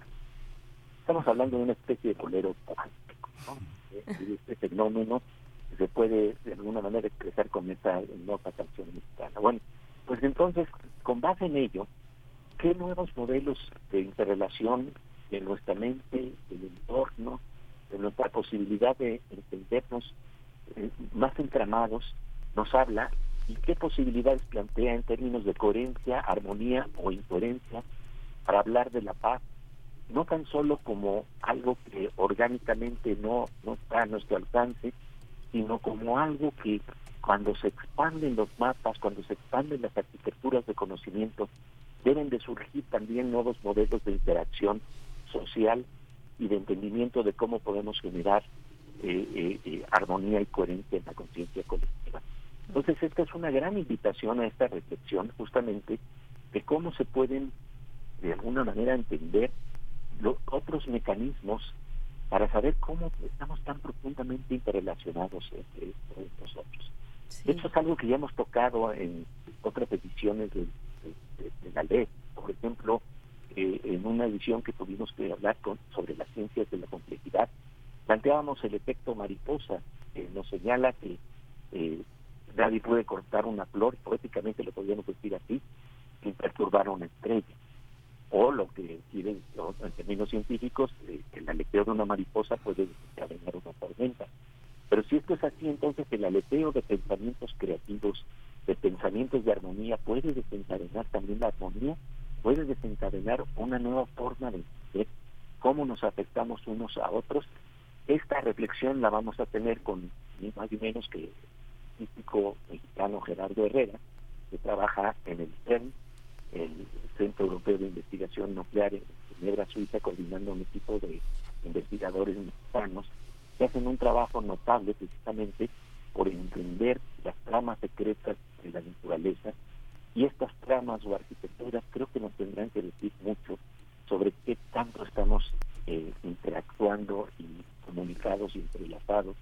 Estamos hablando de una especie de colero cuántico, este fenómeno se puede de alguna manera expresar con esta nota canción mexicana. Bueno, pues entonces, con base en ello, ¿qué nuevos modelos de interrelación de nuestra mente, del entorno, de nuestra posibilidad de entendernos eh, más entramados, nos habla y qué posibilidades plantea en términos de coherencia, armonía o incoherencia para hablar de la paz, no tan solo como algo que orgánicamente no, no está a nuestro alcance, sino como algo que cuando se expanden los mapas, cuando se expanden las arquitecturas de conocimiento, deben de surgir también nuevos modelos de interacción social y de entendimiento de cómo podemos generar eh, eh, eh, armonía y coherencia en la conciencia colectiva. Entonces, esta es una gran invitación a esta reflexión justamente de cómo se pueden de alguna manera entender los otros mecanismos para saber cómo estamos tan profundamente interrelacionados entre, nosotros. De hecho, es algo que ya hemos tocado en otras ediciones de, la ley. Por ejemplo, eh, en una edición que tuvimos que hablar con, sobre las ciencias de la complejidad, planteábamos el efecto mariposa, que nos señala que eh, nadie puede cortar una flor, poéticamente lo podríamos decir así, sin perturbar una estrella o lo que quieren en términos científicos, eh, el aleteo de una mariposa puede desencadenar una tormenta. Pero si esto es así, entonces el aleteo de pensamientos creativos, de pensamientos de armonía, puede desencadenar también la armonía, puede desencadenar una nueva forma de ver cómo nos afectamos unos a otros. Esta reflexión la vamos a tener con ni más ni menos que el físico mexicano Gerardo Herrera, que trabaja en el CERN, el Centro Europeo de Investigación Nuclear en Ginebra, Suiza, coordinando un equipo de investigadores mexicanos que hacen un trabajo notable precisamente por entender las tramas secretas de la naturaleza y estas tramas o arquitecturas creo que nos tendrán que decir mucho sobre qué tanto estamos eh, interactuando y comunicados y entrelazados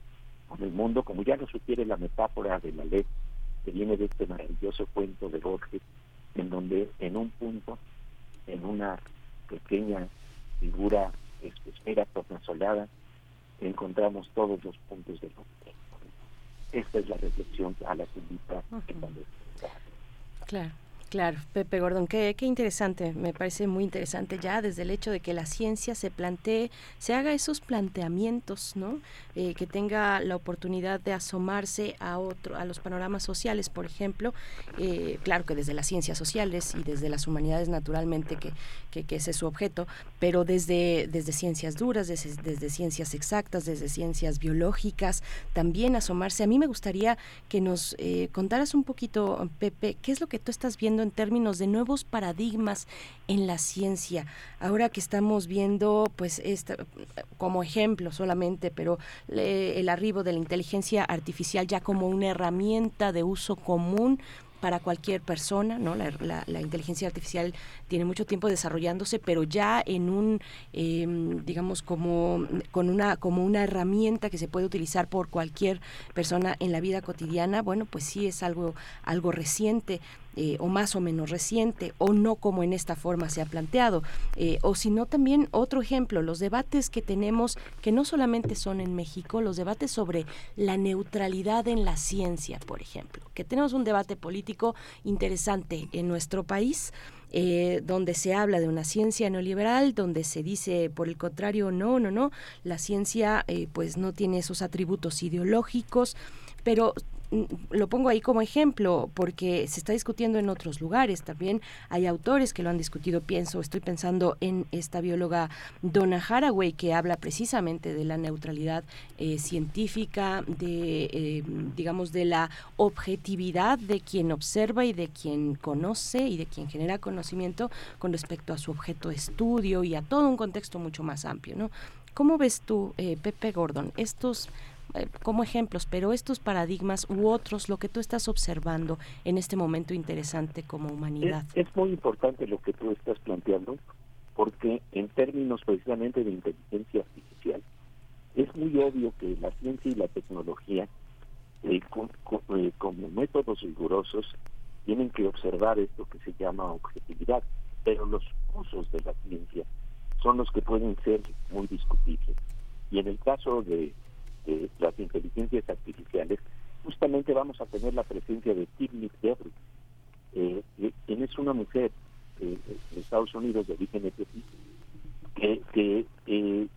con el mundo, como ya lo sugiere la metáfora de la ley que viene de este maravilloso cuento de Borges, en donde en un punto, en una pequeña figura esfera tornasolada, encontramos todos los puntos de mundo. Esta es la reflexión a la que invita Claro. Claro, Pepe Gordón, qué, qué interesante, me parece muy interesante ya desde el hecho de que la ciencia se plantee, se haga esos planteamientos, ¿no? Eh, que tenga la oportunidad de asomarse a otro, a los panoramas sociales, por ejemplo, eh, claro que desde las ciencias sociales y desde las humanidades naturalmente que, que, ese es su objeto, pero desde, desde ciencias duras, desde, desde ciencias exactas, desde ciencias biológicas, también asomarse. A mí me gustaría que nos eh, contaras un poquito, Pepe, qué es lo que tú estás viendo en términos de nuevos paradigmas en la ciencia. Ahora que estamos viendo, pues, esta, como ejemplo solamente, pero el arribo de la inteligencia artificial ya como una herramienta de uso común para cualquier persona, ¿no? La, inteligencia artificial tiene mucho tiempo desarrollándose, pero ya en un, em, digamos, como con una como una herramienta que se puede utilizar por cualquier persona en la vida cotidiana, bueno, pues sí es algo algo reciente. Eh, o más o menos reciente, o no como en esta forma se ha planteado, eh, o sino también otro ejemplo, los debates que tenemos, que no solamente son en México, los debates sobre la neutralidad en la ciencia, por ejemplo, que tenemos un debate político interesante en nuestro país. Eh, donde se habla de una ciencia neoliberal, donde se dice, por el contrario, no, no, no, la ciencia pues no tiene esos atributos ideológicos, pero lo pongo ahí como ejemplo porque se está discutiendo en otros lugares también. Hay autores que lo han discutido pienso estoy pensando en esta bióloga Donna Haraway que habla precisamente de la neutralidad eh, científica de eh, digamos de la objetividad de quien observa y de quien conoce y de quien genera conocimiento con respecto a su objeto de estudio y a todo un contexto mucho más amplio no cómo ves tú eh, Pepe Gordon estos como ejemplos, pero estos paradigmas u otros, lo que tú estás observando en este momento interesante como humanidad. Es, muy importante lo que tú estás planteando, porque en términos precisamente de inteligencia artificial, es muy obvio que la ciencia y la tecnología, eh, eh, como métodos rigurosos, tienen que observar esto que se llama objetividad, pero los usos de la ciencia son los que pueden ser muy discutibles. Y en el caso de las inteligencias artificiales, justamente vamos a tener la presencia de Tiffany Devry, eh, quien es una mujer eh, de Estados Unidos de origen etiopí, que, eh,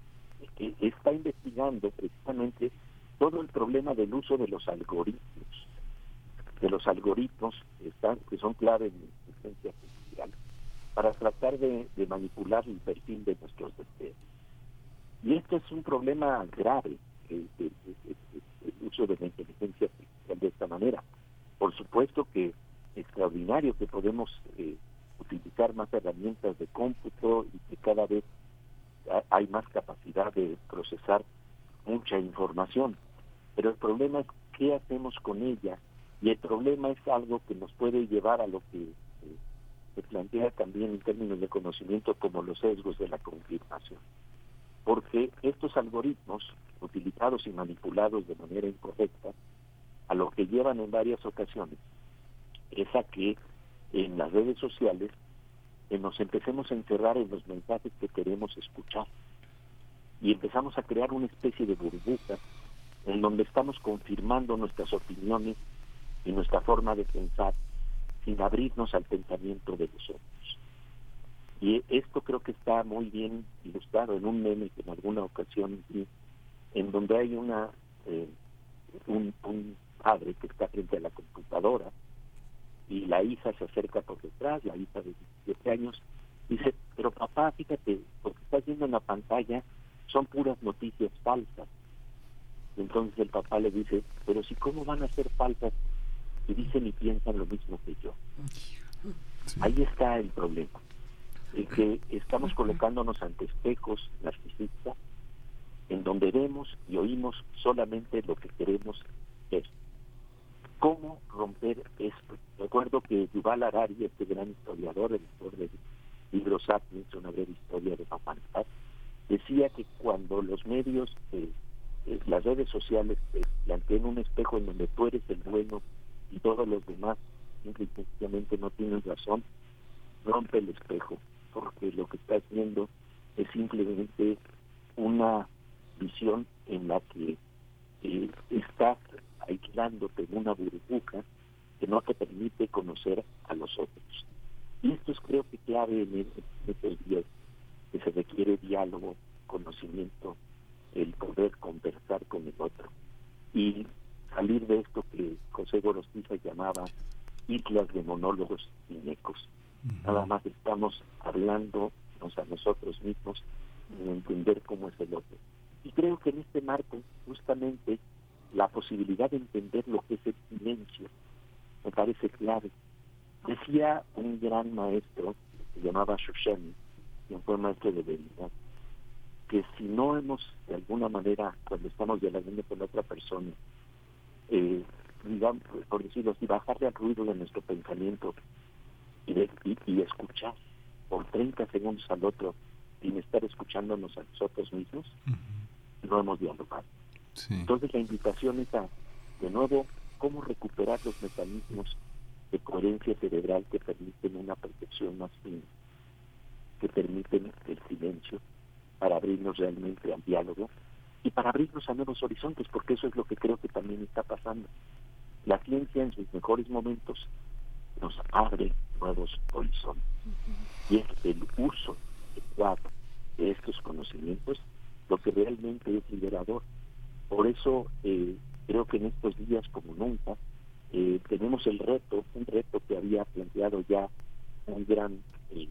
que, está investigando precisamente todo el problema del uso de los algoritmos, de los algoritmos están, que son clave en la inteligencia artificial, para tratar de, de manipular el perfil de nuestros deseos. Y esto es un problema grave, el, uso de la inteligencia artificial de esta manera. Por supuesto que extraordinario que podemos eh, utilizar más herramientas de cómputo y que cada vez hay más capacidad de procesar mucha información. Pero el problema es qué hacemos con ella y el problema es algo que nos puede llevar a lo que eh, se plantea también en términos de conocimiento como los sesgos de la confirmación porque estos algoritmos utilizados y manipulados de manera incorrecta, a lo que llevan en varias ocasiones es a que en las redes sociales eh, nos empecemos a encerrar en los mensajes que queremos escuchar y empezamos a crear una especie de burbuja en donde estamos confirmando nuestras opiniones y nuestra forma de pensar sin abrirnos al pensamiento de los otros. Y esto creo que está muy bien ilustrado en un meme que en alguna ocasión vi, en donde hay una eh, un, padre que está frente a la computadora y la hija se acerca por detrás, la hija de 17 años, dice, pero papá, fíjate, lo que estás viendo en la pantalla son puras noticias falsas. entonces el papá le dice, pero si cómo van a ser falsas y dicen y piensan lo mismo que yo. Ahí está el problema que estamos colocándonos ante espejos narcisistas en donde vemos y oímos solamente lo que queremos ver. ¿Cómo romper esto? Recuerdo que Yuval Harari, este gran historiador, el autor del libro Sapiens, una breve historia de la decía que cuando los medios, eh, eh, las redes sociales eh, plantean un espejo en donde tú eres el bueno y todos los demás simplemente no tienen razón, rompe el espejo porque lo que está haciendo es simplemente una visión en la que eh, estás aislándote en una burbuja que no te permite conocer a los otros. Y esto es creo que clave en, estos días, que se requiere diálogo, conocimiento, el poder conversar con el otro. Y salir de esto que José Gorostiza llamaba islas de monólogos y ecos. Nada más estamos hablando a nosotros mismos en entender cómo es el otro. Y creo que en este marco, justamente, la posibilidad de entender lo que es el silencio me parece clave. Decía un gran maestro, que se llamaba Shoshani, quien fue maestro de verdad, que si no hemos, de alguna manera, cuando estamos dialogando con otra persona, eh, digamos, por decirlo así, bajarle al ruido de nuestro pensamiento y, y, escuchar por 30 segundos al otro sin estar escuchándonos a nosotros mismos, no hemos dialogado. Entonces la invitación es a, de nuevo, cómo recuperar los mecanismos de coherencia cerebral que permiten una percepción más fina, que permiten el silencio para abrirnos realmente al diálogo y para abrirnos a nuevos horizontes, porque eso es lo que creo que también está pasando. La ciencia en sus mejores momentos nos abre nuevos horizontes. Y es el uso adecuado de estos conocimientos lo que realmente es liberador. Por eso eh, creo que en estos días como nunca eh, tenemos el reto, un reto que había planteado ya un gran eh,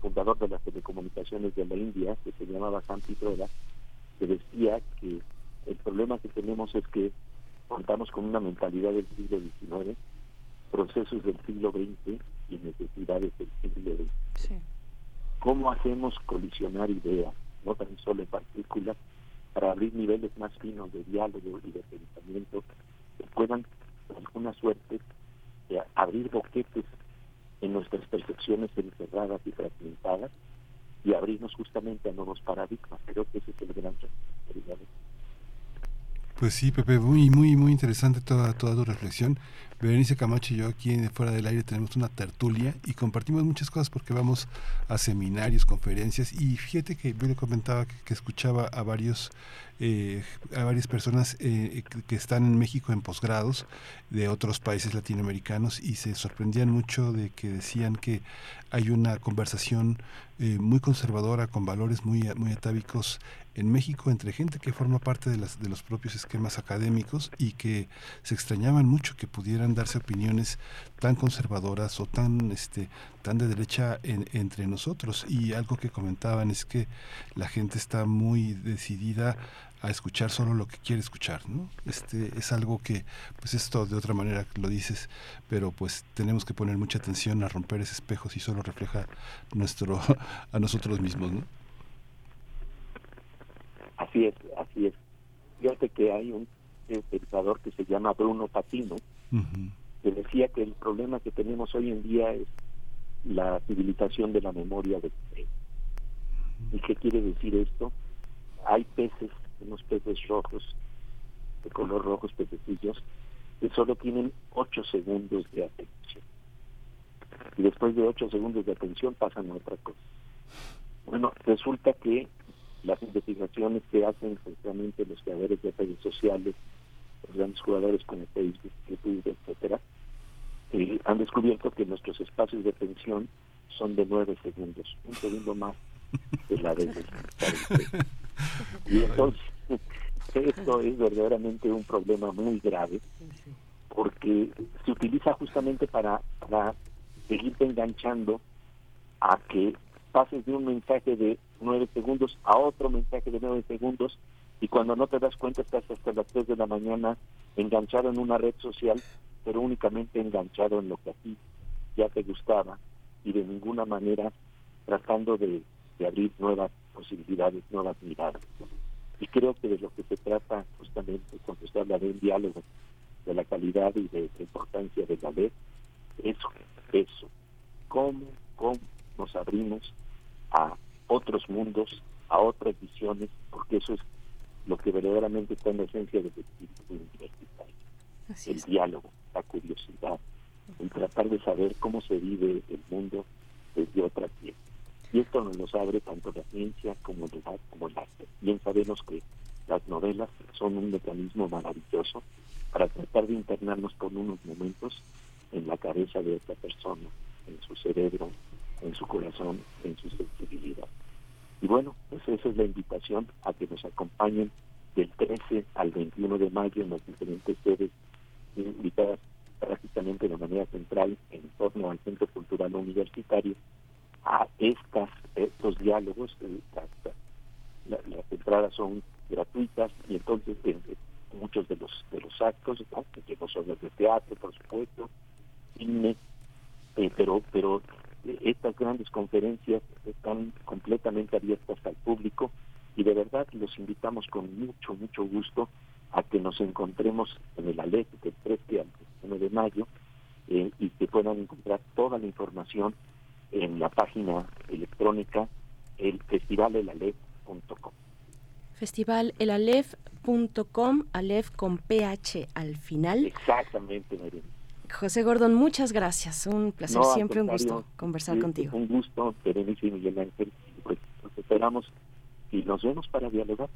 fundador de las telecomunicaciones de la India, que se llamaba Santi Preda, que decía que el problema que tenemos es que contamos con una mentalidad del siglo XIX, procesos del siglo XX y necesidades del siglo XX. ¿Cómo hacemos colisionar ideas, no tan solo en partículas, para abrir niveles más finos de diálogo y de pensamiento que puedan, con alguna suerte, eh, abrir boquetes en nuestras percepciones encerradas y fragmentadas y abrirnos justamente a nuevos paradigmas. Creo que ese es el gran reto. Pues sí, Pepe, muy, muy, muy interesante toda, toda tu reflexión. Berenice Camacho y yo aquí fuera del aire tenemos una tertulia y compartimos muchas cosas porque vamos a seminarios, conferencias y fíjate que yo le comentaba que, escuchaba a varios eh, a varias personas eh, que están en México en posgrados de otros países latinoamericanos y se sorprendían mucho de que decían que hay una conversación eh, muy conservadora con valores muy muy atávicos en México entre gente que forma parte de, las, de los propios esquemas académicos y que se extrañaban mucho que pudieran darse opiniones tan conservadoras o tan este tan de derecha entre nosotros y algo que comentaban es que la gente está muy decidida a escuchar solo lo que quiere escuchar, ¿no? Este es algo que, pues esto de otra manera lo dices, pero pues tenemos que poner mucha atención a romper ese espejo si solo refleja nuestro a nosotros mismos, ¿no? Así es, así es. Fíjate que hay un pensador que se llama Bruno Patino, que decía que el problema que tenemos hoy en día es la civilización de la memoria del ¿Y qué quiere decir esto? Hay peces, unos peces rojos, de color rojos, pececillos, que solo tienen 8 segundos de atención. Y después de 8 segundos de atención pasan a otra cosa. Bueno, resulta que las investigaciones que hacen especialmente los creadores de redes sociales, los grandes jugadores como Facebook, YouTube, etcétera, eh, han descubierto que nuestros espacios de atención son de nueve segundos, un segundo más de la de Y entonces, esto es verdaderamente un problema muy grave, porque se utiliza justamente para, para seguirte enganchando a que pases de un mensaje de nueve segundos a otro mensaje de nueve segundos y cuando no te das cuenta estás hasta las tres de la mañana enganchado en una red social, pero únicamente enganchado en lo que a ti ya te gustaba y de ninguna manera tratando de, abrir nuevas posibilidades, nuevas miradas. Y creo que de lo que se trata justamente cuando se habla de un diálogo, de la calidad y de la importancia de la ley, es eso. ¿Cómo, cómo nos abrimos a otros mundos, a otras visiones, porque eso es lo que verdaderamente está en la esencia del espíritu universitario. el diálogo, la curiosidad, el tratar de saber cómo se vive el mundo desde otra piel. Y esto nos abre tanto la ciencia como el arte, como el arte. Bien sabemos que las novelas son un mecanismo maravilloso para tratar de internarnos por unos momentos en la cabeza de esta persona, en su cerebro, en su corazón, en su sensibilidad. Y bueno, pues esa es la invitación a que nos acompañen del 13 al 21 de mayo en las diferentes sedes invitadas prácticamente de manera central en torno al Centro Cultural Universitario a estas estos diálogos. Eh, las, entradas son gratuitas y entonces muchos de los de los actos, que no son de teatro, por supuesto, cine, eh, pero pero estas grandes conferencias están completamente abiertas al público y de verdad los invitamos con mucho, mucho gusto a que nos encontremos en el ALEC del 13 al 1 de mayo eh, y que puedan encontrar toda la información en la página electrónica el festivalelalef.com. Festivalelalef.com, Alef con PH al final. Exactamente, María. José Gordon, muchas gracias. Un placer, siempre un gusto conversar contigo. Un gusto, Berenice y Miguel Ángel. Pues nos esperamos y nos vemos para dialogar.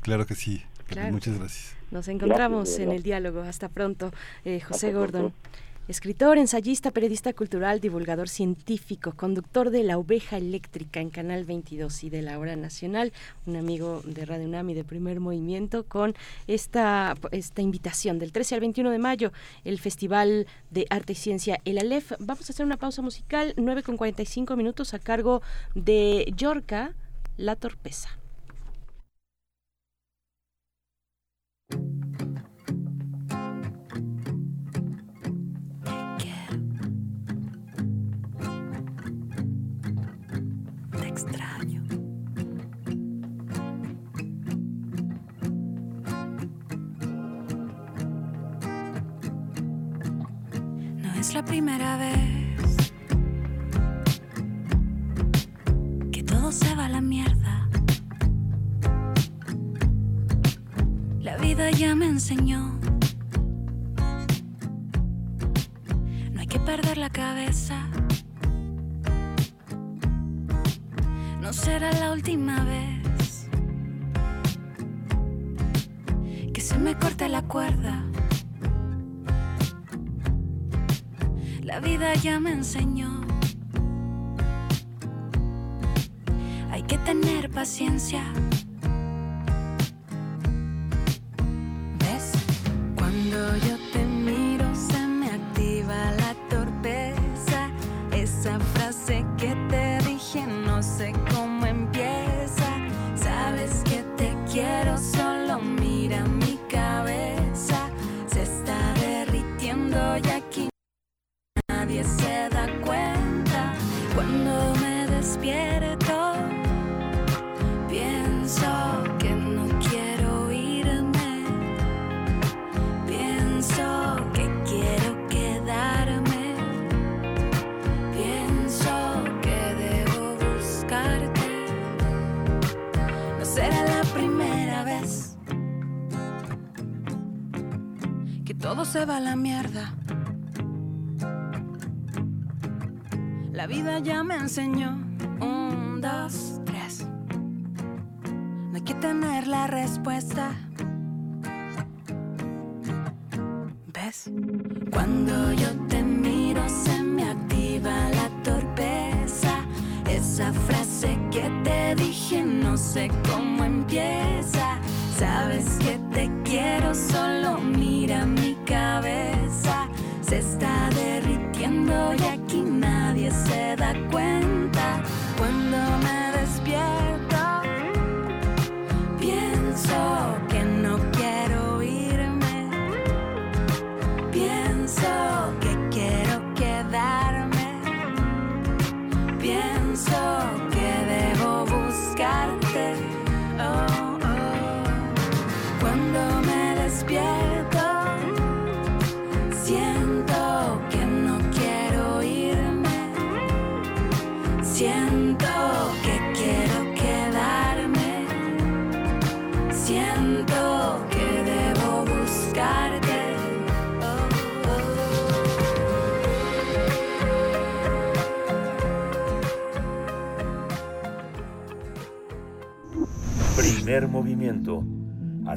Claro que sí. Muchas gracias. Nos encontramos en el diálogo. Hasta pronto, eh, José Gordon. Escritor, ensayista, periodista cultural, divulgador científico, conductor de La Oveja Eléctrica en Canal 22 y de la Hora Nacional, un amigo de Radio UNAM y de Primer Movimiento, con esta, esta invitación del 13 al 21 de mayo, el Festival de Arte y Ciencia El Alef. Vamos a hacer una pausa musical, 9 con 45 minutos a cargo de Yorca, La Torpeza. No es la primera vez que todo se va a la mierda. La vida ya me enseñó. No hay que perder la cabeza. No será la última vez que se me corte la cuerda. La vida ya me enseñó. Hay que tener paciencia.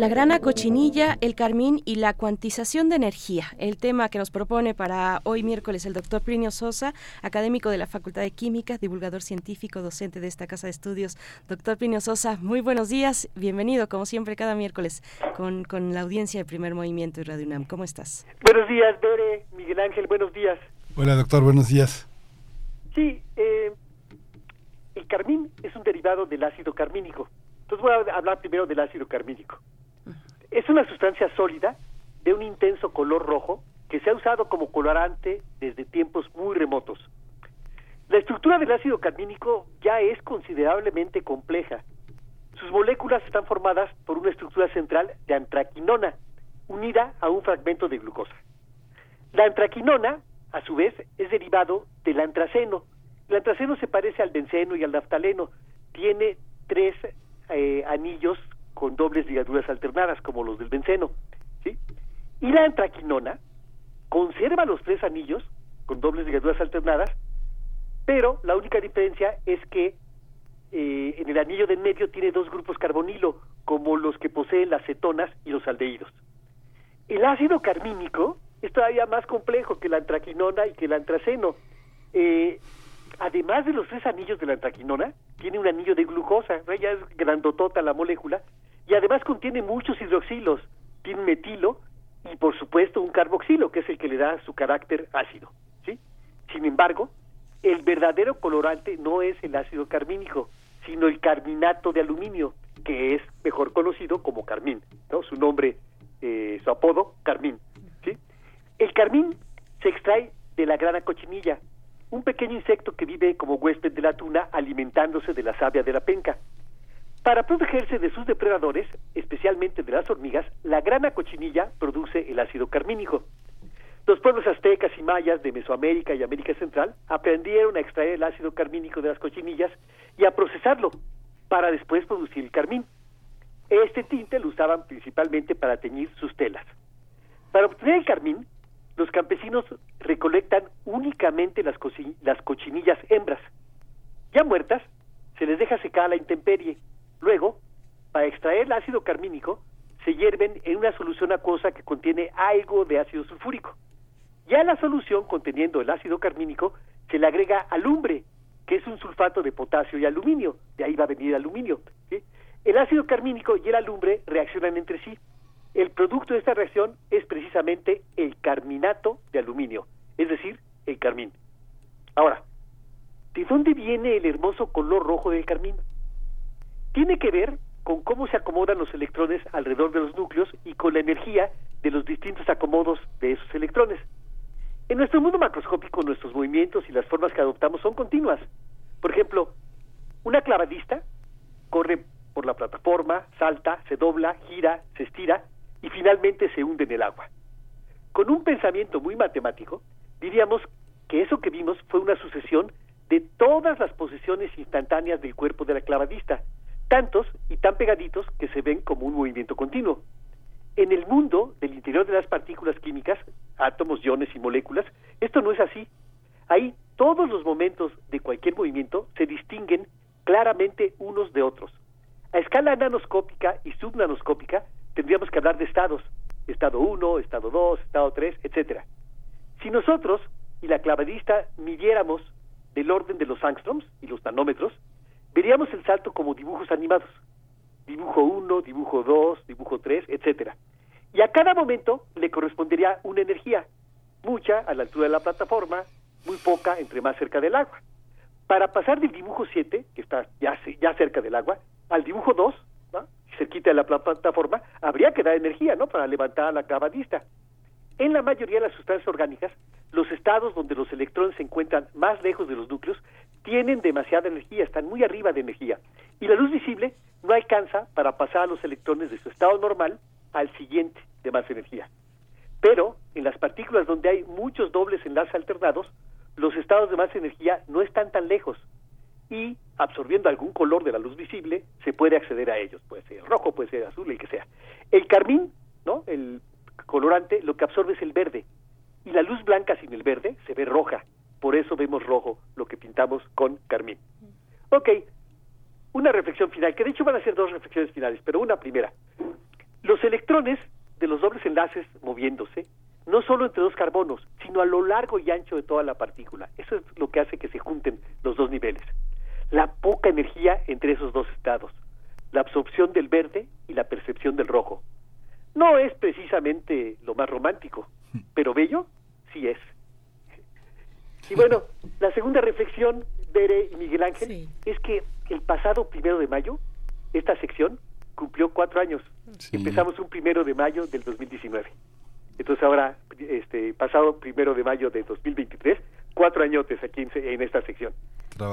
La grana cochinilla, el carmín y la cuantización de energía. El tema que nos propone para hoy miércoles el doctor Plinio Sosa, académico de la Facultad de Química, divulgador científico, docente de esta casa de estudios. Doctor Plinio Sosa, muy buenos días. Bienvenido, como siempre, cada miércoles con, con la audiencia de Primer Movimiento y Radio UNAM. ¿Cómo estás? Buenos días, Bere, Miguel Ángel, buenos días. Hola, doctor, buenos días. Sí, eh, el carmín es un derivado del ácido carmínico. Entonces voy a hablar primero del ácido carmínico. Es una sustancia sólida de un intenso color rojo que se ha usado como colorante desde tiempos muy remotos. La estructura del ácido carmínico ya es considerablemente compleja. Sus moléculas están formadas por una estructura central de antraquinona, unida a un fragmento de glucosa. La antraquinona, a su vez, es derivado del antraceno. El antraceno se parece al benceno y al naftaleno. Tiene tres eh, anillos con dobles ligaduras alternadas, como los del benceno. ¿sí? Y la antraquinona conserva los tres anillos con dobles ligaduras alternadas, pero la única diferencia es que eh, en el anillo del medio tiene dos grupos carbonilo, como los que poseen las cetonas y los aldehídos. El ácido carmínico es todavía más complejo que la antraquinona y que el antraceno. Eh, además de los tres anillos de la antraquinona, tiene un anillo de glucosa, ya es grandotota la molécula, y además contiene muchos hidroxilos, tiene metilo y por supuesto un carboxilo, que es el que le da su carácter ácido. ¿sí? Sin embargo, el verdadero colorante no es el ácido carmínico, sino el carminato de aluminio, que es mejor conocido como carmín, ¿no? Su nombre, eh, su apodo, carmín. ¿sí? El carmín se extrae de la grana cochinilla, un pequeño insecto que vive como huésped de la tuna alimentándose de la savia de la penca. Para protegerse de sus depredadores, especialmente de las hormigas, la grana cochinilla produce el ácido carmínico. Los pueblos aztecas y mayas de Mesoamérica y América Central aprendieron a extraer el ácido carmínico de las cochinillas y a procesarlo para después producir el carmín. Este tinte lo usaban principalmente para teñir sus telas. Para obtener el carmín, los campesinos recolectan únicamente las, las cochinillas hembras. Ya muertas, se les deja secar a la intemperie. Luego, para extraer el ácido carmínico, se hierven en una solución acuosa que contiene algo de ácido sulfúrico. Ya la solución conteniendo el ácido carmínico se le agrega alumbre, que es un sulfato de potasio y aluminio, de ahí va a venir el aluminio. El ácido carmínico y el alumbre reaccionan entre sí. El producto de esta reacción es precisamente el carminato de aluminio, es decir, el carmín. Ahora, ¿de dónde viene el hermoso color rojo del carmín? Tiene que ver con cómo se acomodan los electrones alrededor de los núcleos y con la energía de los distintos acomodos de esos electrones. En nuestro mundo macroscópico, nuestros movimientos y las formas que adoptamos son continuas. Por ejemplo, una clavadista corre por la plataforma, salta, se dobla, gira, se estira y finalmente se hunde en el agua. Con un pensamiento muy matemático, diríamos que eso que vimos fue una sucesión de todas las posiciones instantáneas del cuerpo de la clavadista, tantos y tan pegaditos que se ven como un movimiento continuo. En el mundo del interior de las partículas químicas, átomos, iones y moléculas, esto no es así. Ahí todos los momentos de cualquier movimiento se distinguen claramente unos de otros. A escala nanoscópica y subnanoscópica tendríamos que hablar de estados, estado 1, estado 2, estado 3, etcétera. Si nosotros y la clavadista midiéramos del orden de los angstroms y los nanómetros, veríamos el salto como dibujos animados. Dibujo 1, dibujo 2, dibujo 3, etcétera. Y a cada momento le correspondería una energía, mucha a la altura de la plataforma, muy poca entre más cerca del agua. Para pasar del dibujo 7, que está ya, ya cerca del agua, al dibujo 2, ¿no? Cerquita de la plataforma, habría que dar energía, ¿no? Para levantar a la clavadista. En la mayoría de las sustancias orgánicas, los estados donde los electrones se encuentran más lejos de los núcleos tienen demasiada energía, están muy arriba de energía. Y la luz visible no alcanza para pasar a los electrones de su estado normal al siguiente de más energía. Pero en las partículas donde hay muchos dobles enlaces alternados, los estados de más energía no están tan lejos, y absorbiendo algún color de la luz visible se puede acceder a ellos. Puede ser rojo, puede ser azul, el que sea. El carmín, ¿no? El colorante, lo que absorbe es el verde. Y la luz blanca sin el verde se ve roja. Por eso vemos rojo lo que pintamos con carmín. Ok, una reflexión final, que de hecho van a ser dos reflexiones finales, pero una primera. Los electrones de los dobles enlaces moviéndose, no solo entre dos carbonos, sino a lo largo y ancho de toda la partícula. Eso es lo que hace que se junten los dos niveles. La poca energía entre esos dos estados, la absorción del verde y la percepción del rojo. No es precisamente lo más romántico, pero bello sí es. Y bueno, la segunda reflexión, Bere y Miguel Ángel, es que el pasado primero de mayo, esta sección cumplió cuatro años. Empezamos un primero de mayo del 2019. Entonces ahora, este pasado primero de mayo de 2023, cuatro añotes aquí en, en esta sección.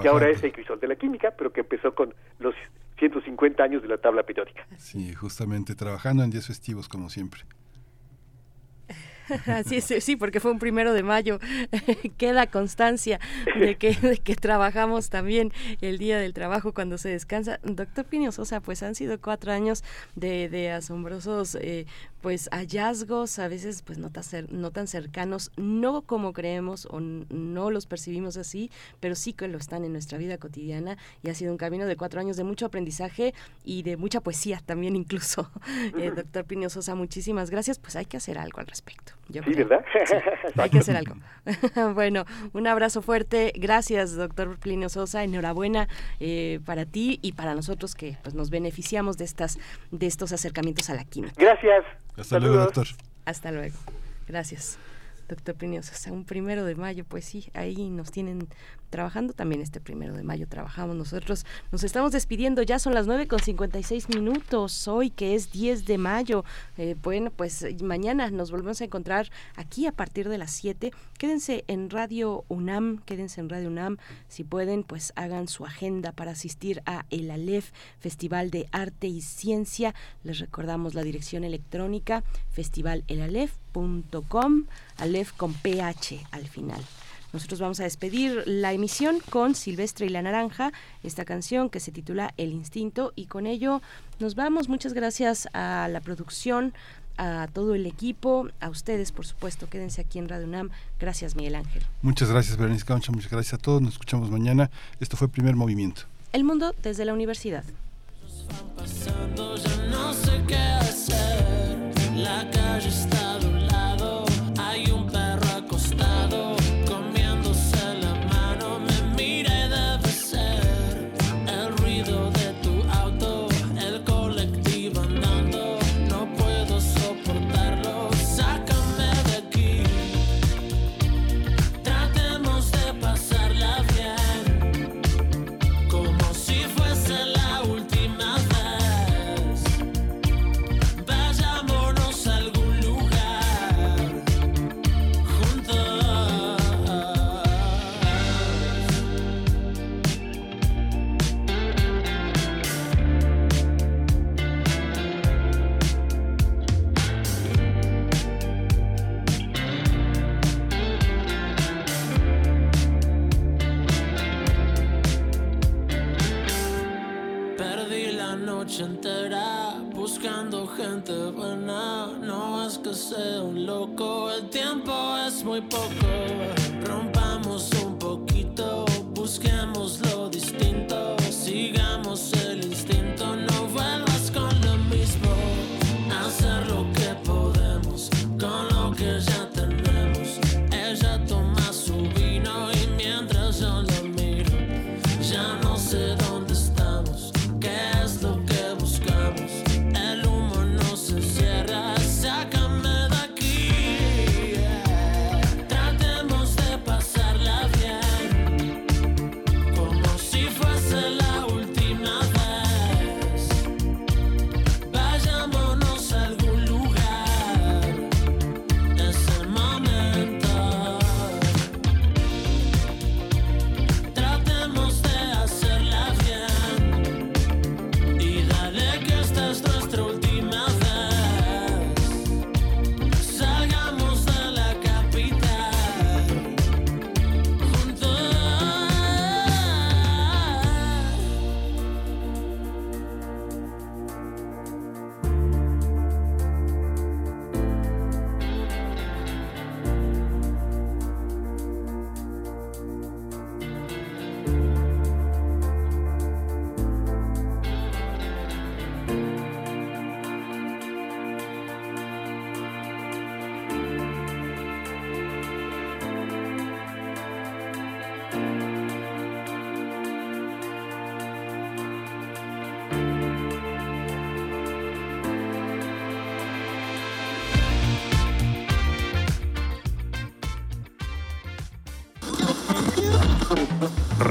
Que ahora es el crisol de la química, pero que empezó con los 150 años de la tabla periódica. Sí, justamente trabajando en días festivos como siempre. Así es, sí, porque fue un primero de mayo. Queda constancia de que, de que trabajamos también el día del trabajo cuando se descansa. Doctor Pino Sosa, pues han sido cuatro años de, de asombrosos eh, pues hallazgos, a veces pues no tan, cer- no tan cercanos, no como creemos o no los percibimos así, pero sí que lo están en nuestra vida cotidiana y ha sido un camino de cuatro años de mucho aprendizaje y de mucha poesía también incluso. Eh, doctor Pino Sosa, muchísimas gracias. Pues hay que hacer algo al respecto. Yo Sí, creo. ¿verdad? Sí, hay que hacer algo. bueno, un abrazo fuerte. Gracias, doctor Plinio Sosa. Enhorabuena eh, para ti y para nosotros que pues, nos beneficiamos de estas de estos acercamientos a la química. Gracias. Hasta luego, doctor. Hasta luego. Gracias, doctor Plinio Sosa. Un primero de mayo, pues sí, ahí nos tienen trabajando también este primero de mayo. Trabajamos nosotros. Nos estamos despidiendo. Ya son las 9 con 56 minutos. Hoy que es 10 de mayo. Eh, bueno, pues mañana nos volvemos a encontrar aquí a partir de las 7. Quédense en Radio UNAM, quédense en Radio UNAM. Si pueden, pues hagan su agenda para asistir a el ALEF, Festival de Arte y Ciencia. Les recordamos la dirección electrónica festivalelalef.com, Alef con PH al final. Nosotros vamos a despedir la emisión con Silvestre y la Naranja, esta canción que se titula El Instinto y con ello nos vamos. Muchas gracias a la producción, a todo el equipo, a ustedes por supuesto. Quédense aquí en Radio UNAM. Gracias Miguel Ángel. Muchas gracias, Berenice Camacho. Muchas gracias a todos. Nos escuchamos mañana. Esto fue Primer Movimiento. El mundo desde la universidad. pasando, ya no sé qué hacer. La calle está noche entera buscando gente buena. No es que sea un loco, el tiempo es muy poco. Rompamos un poquito, busquemos lo distinto. Sigamos el instinto, no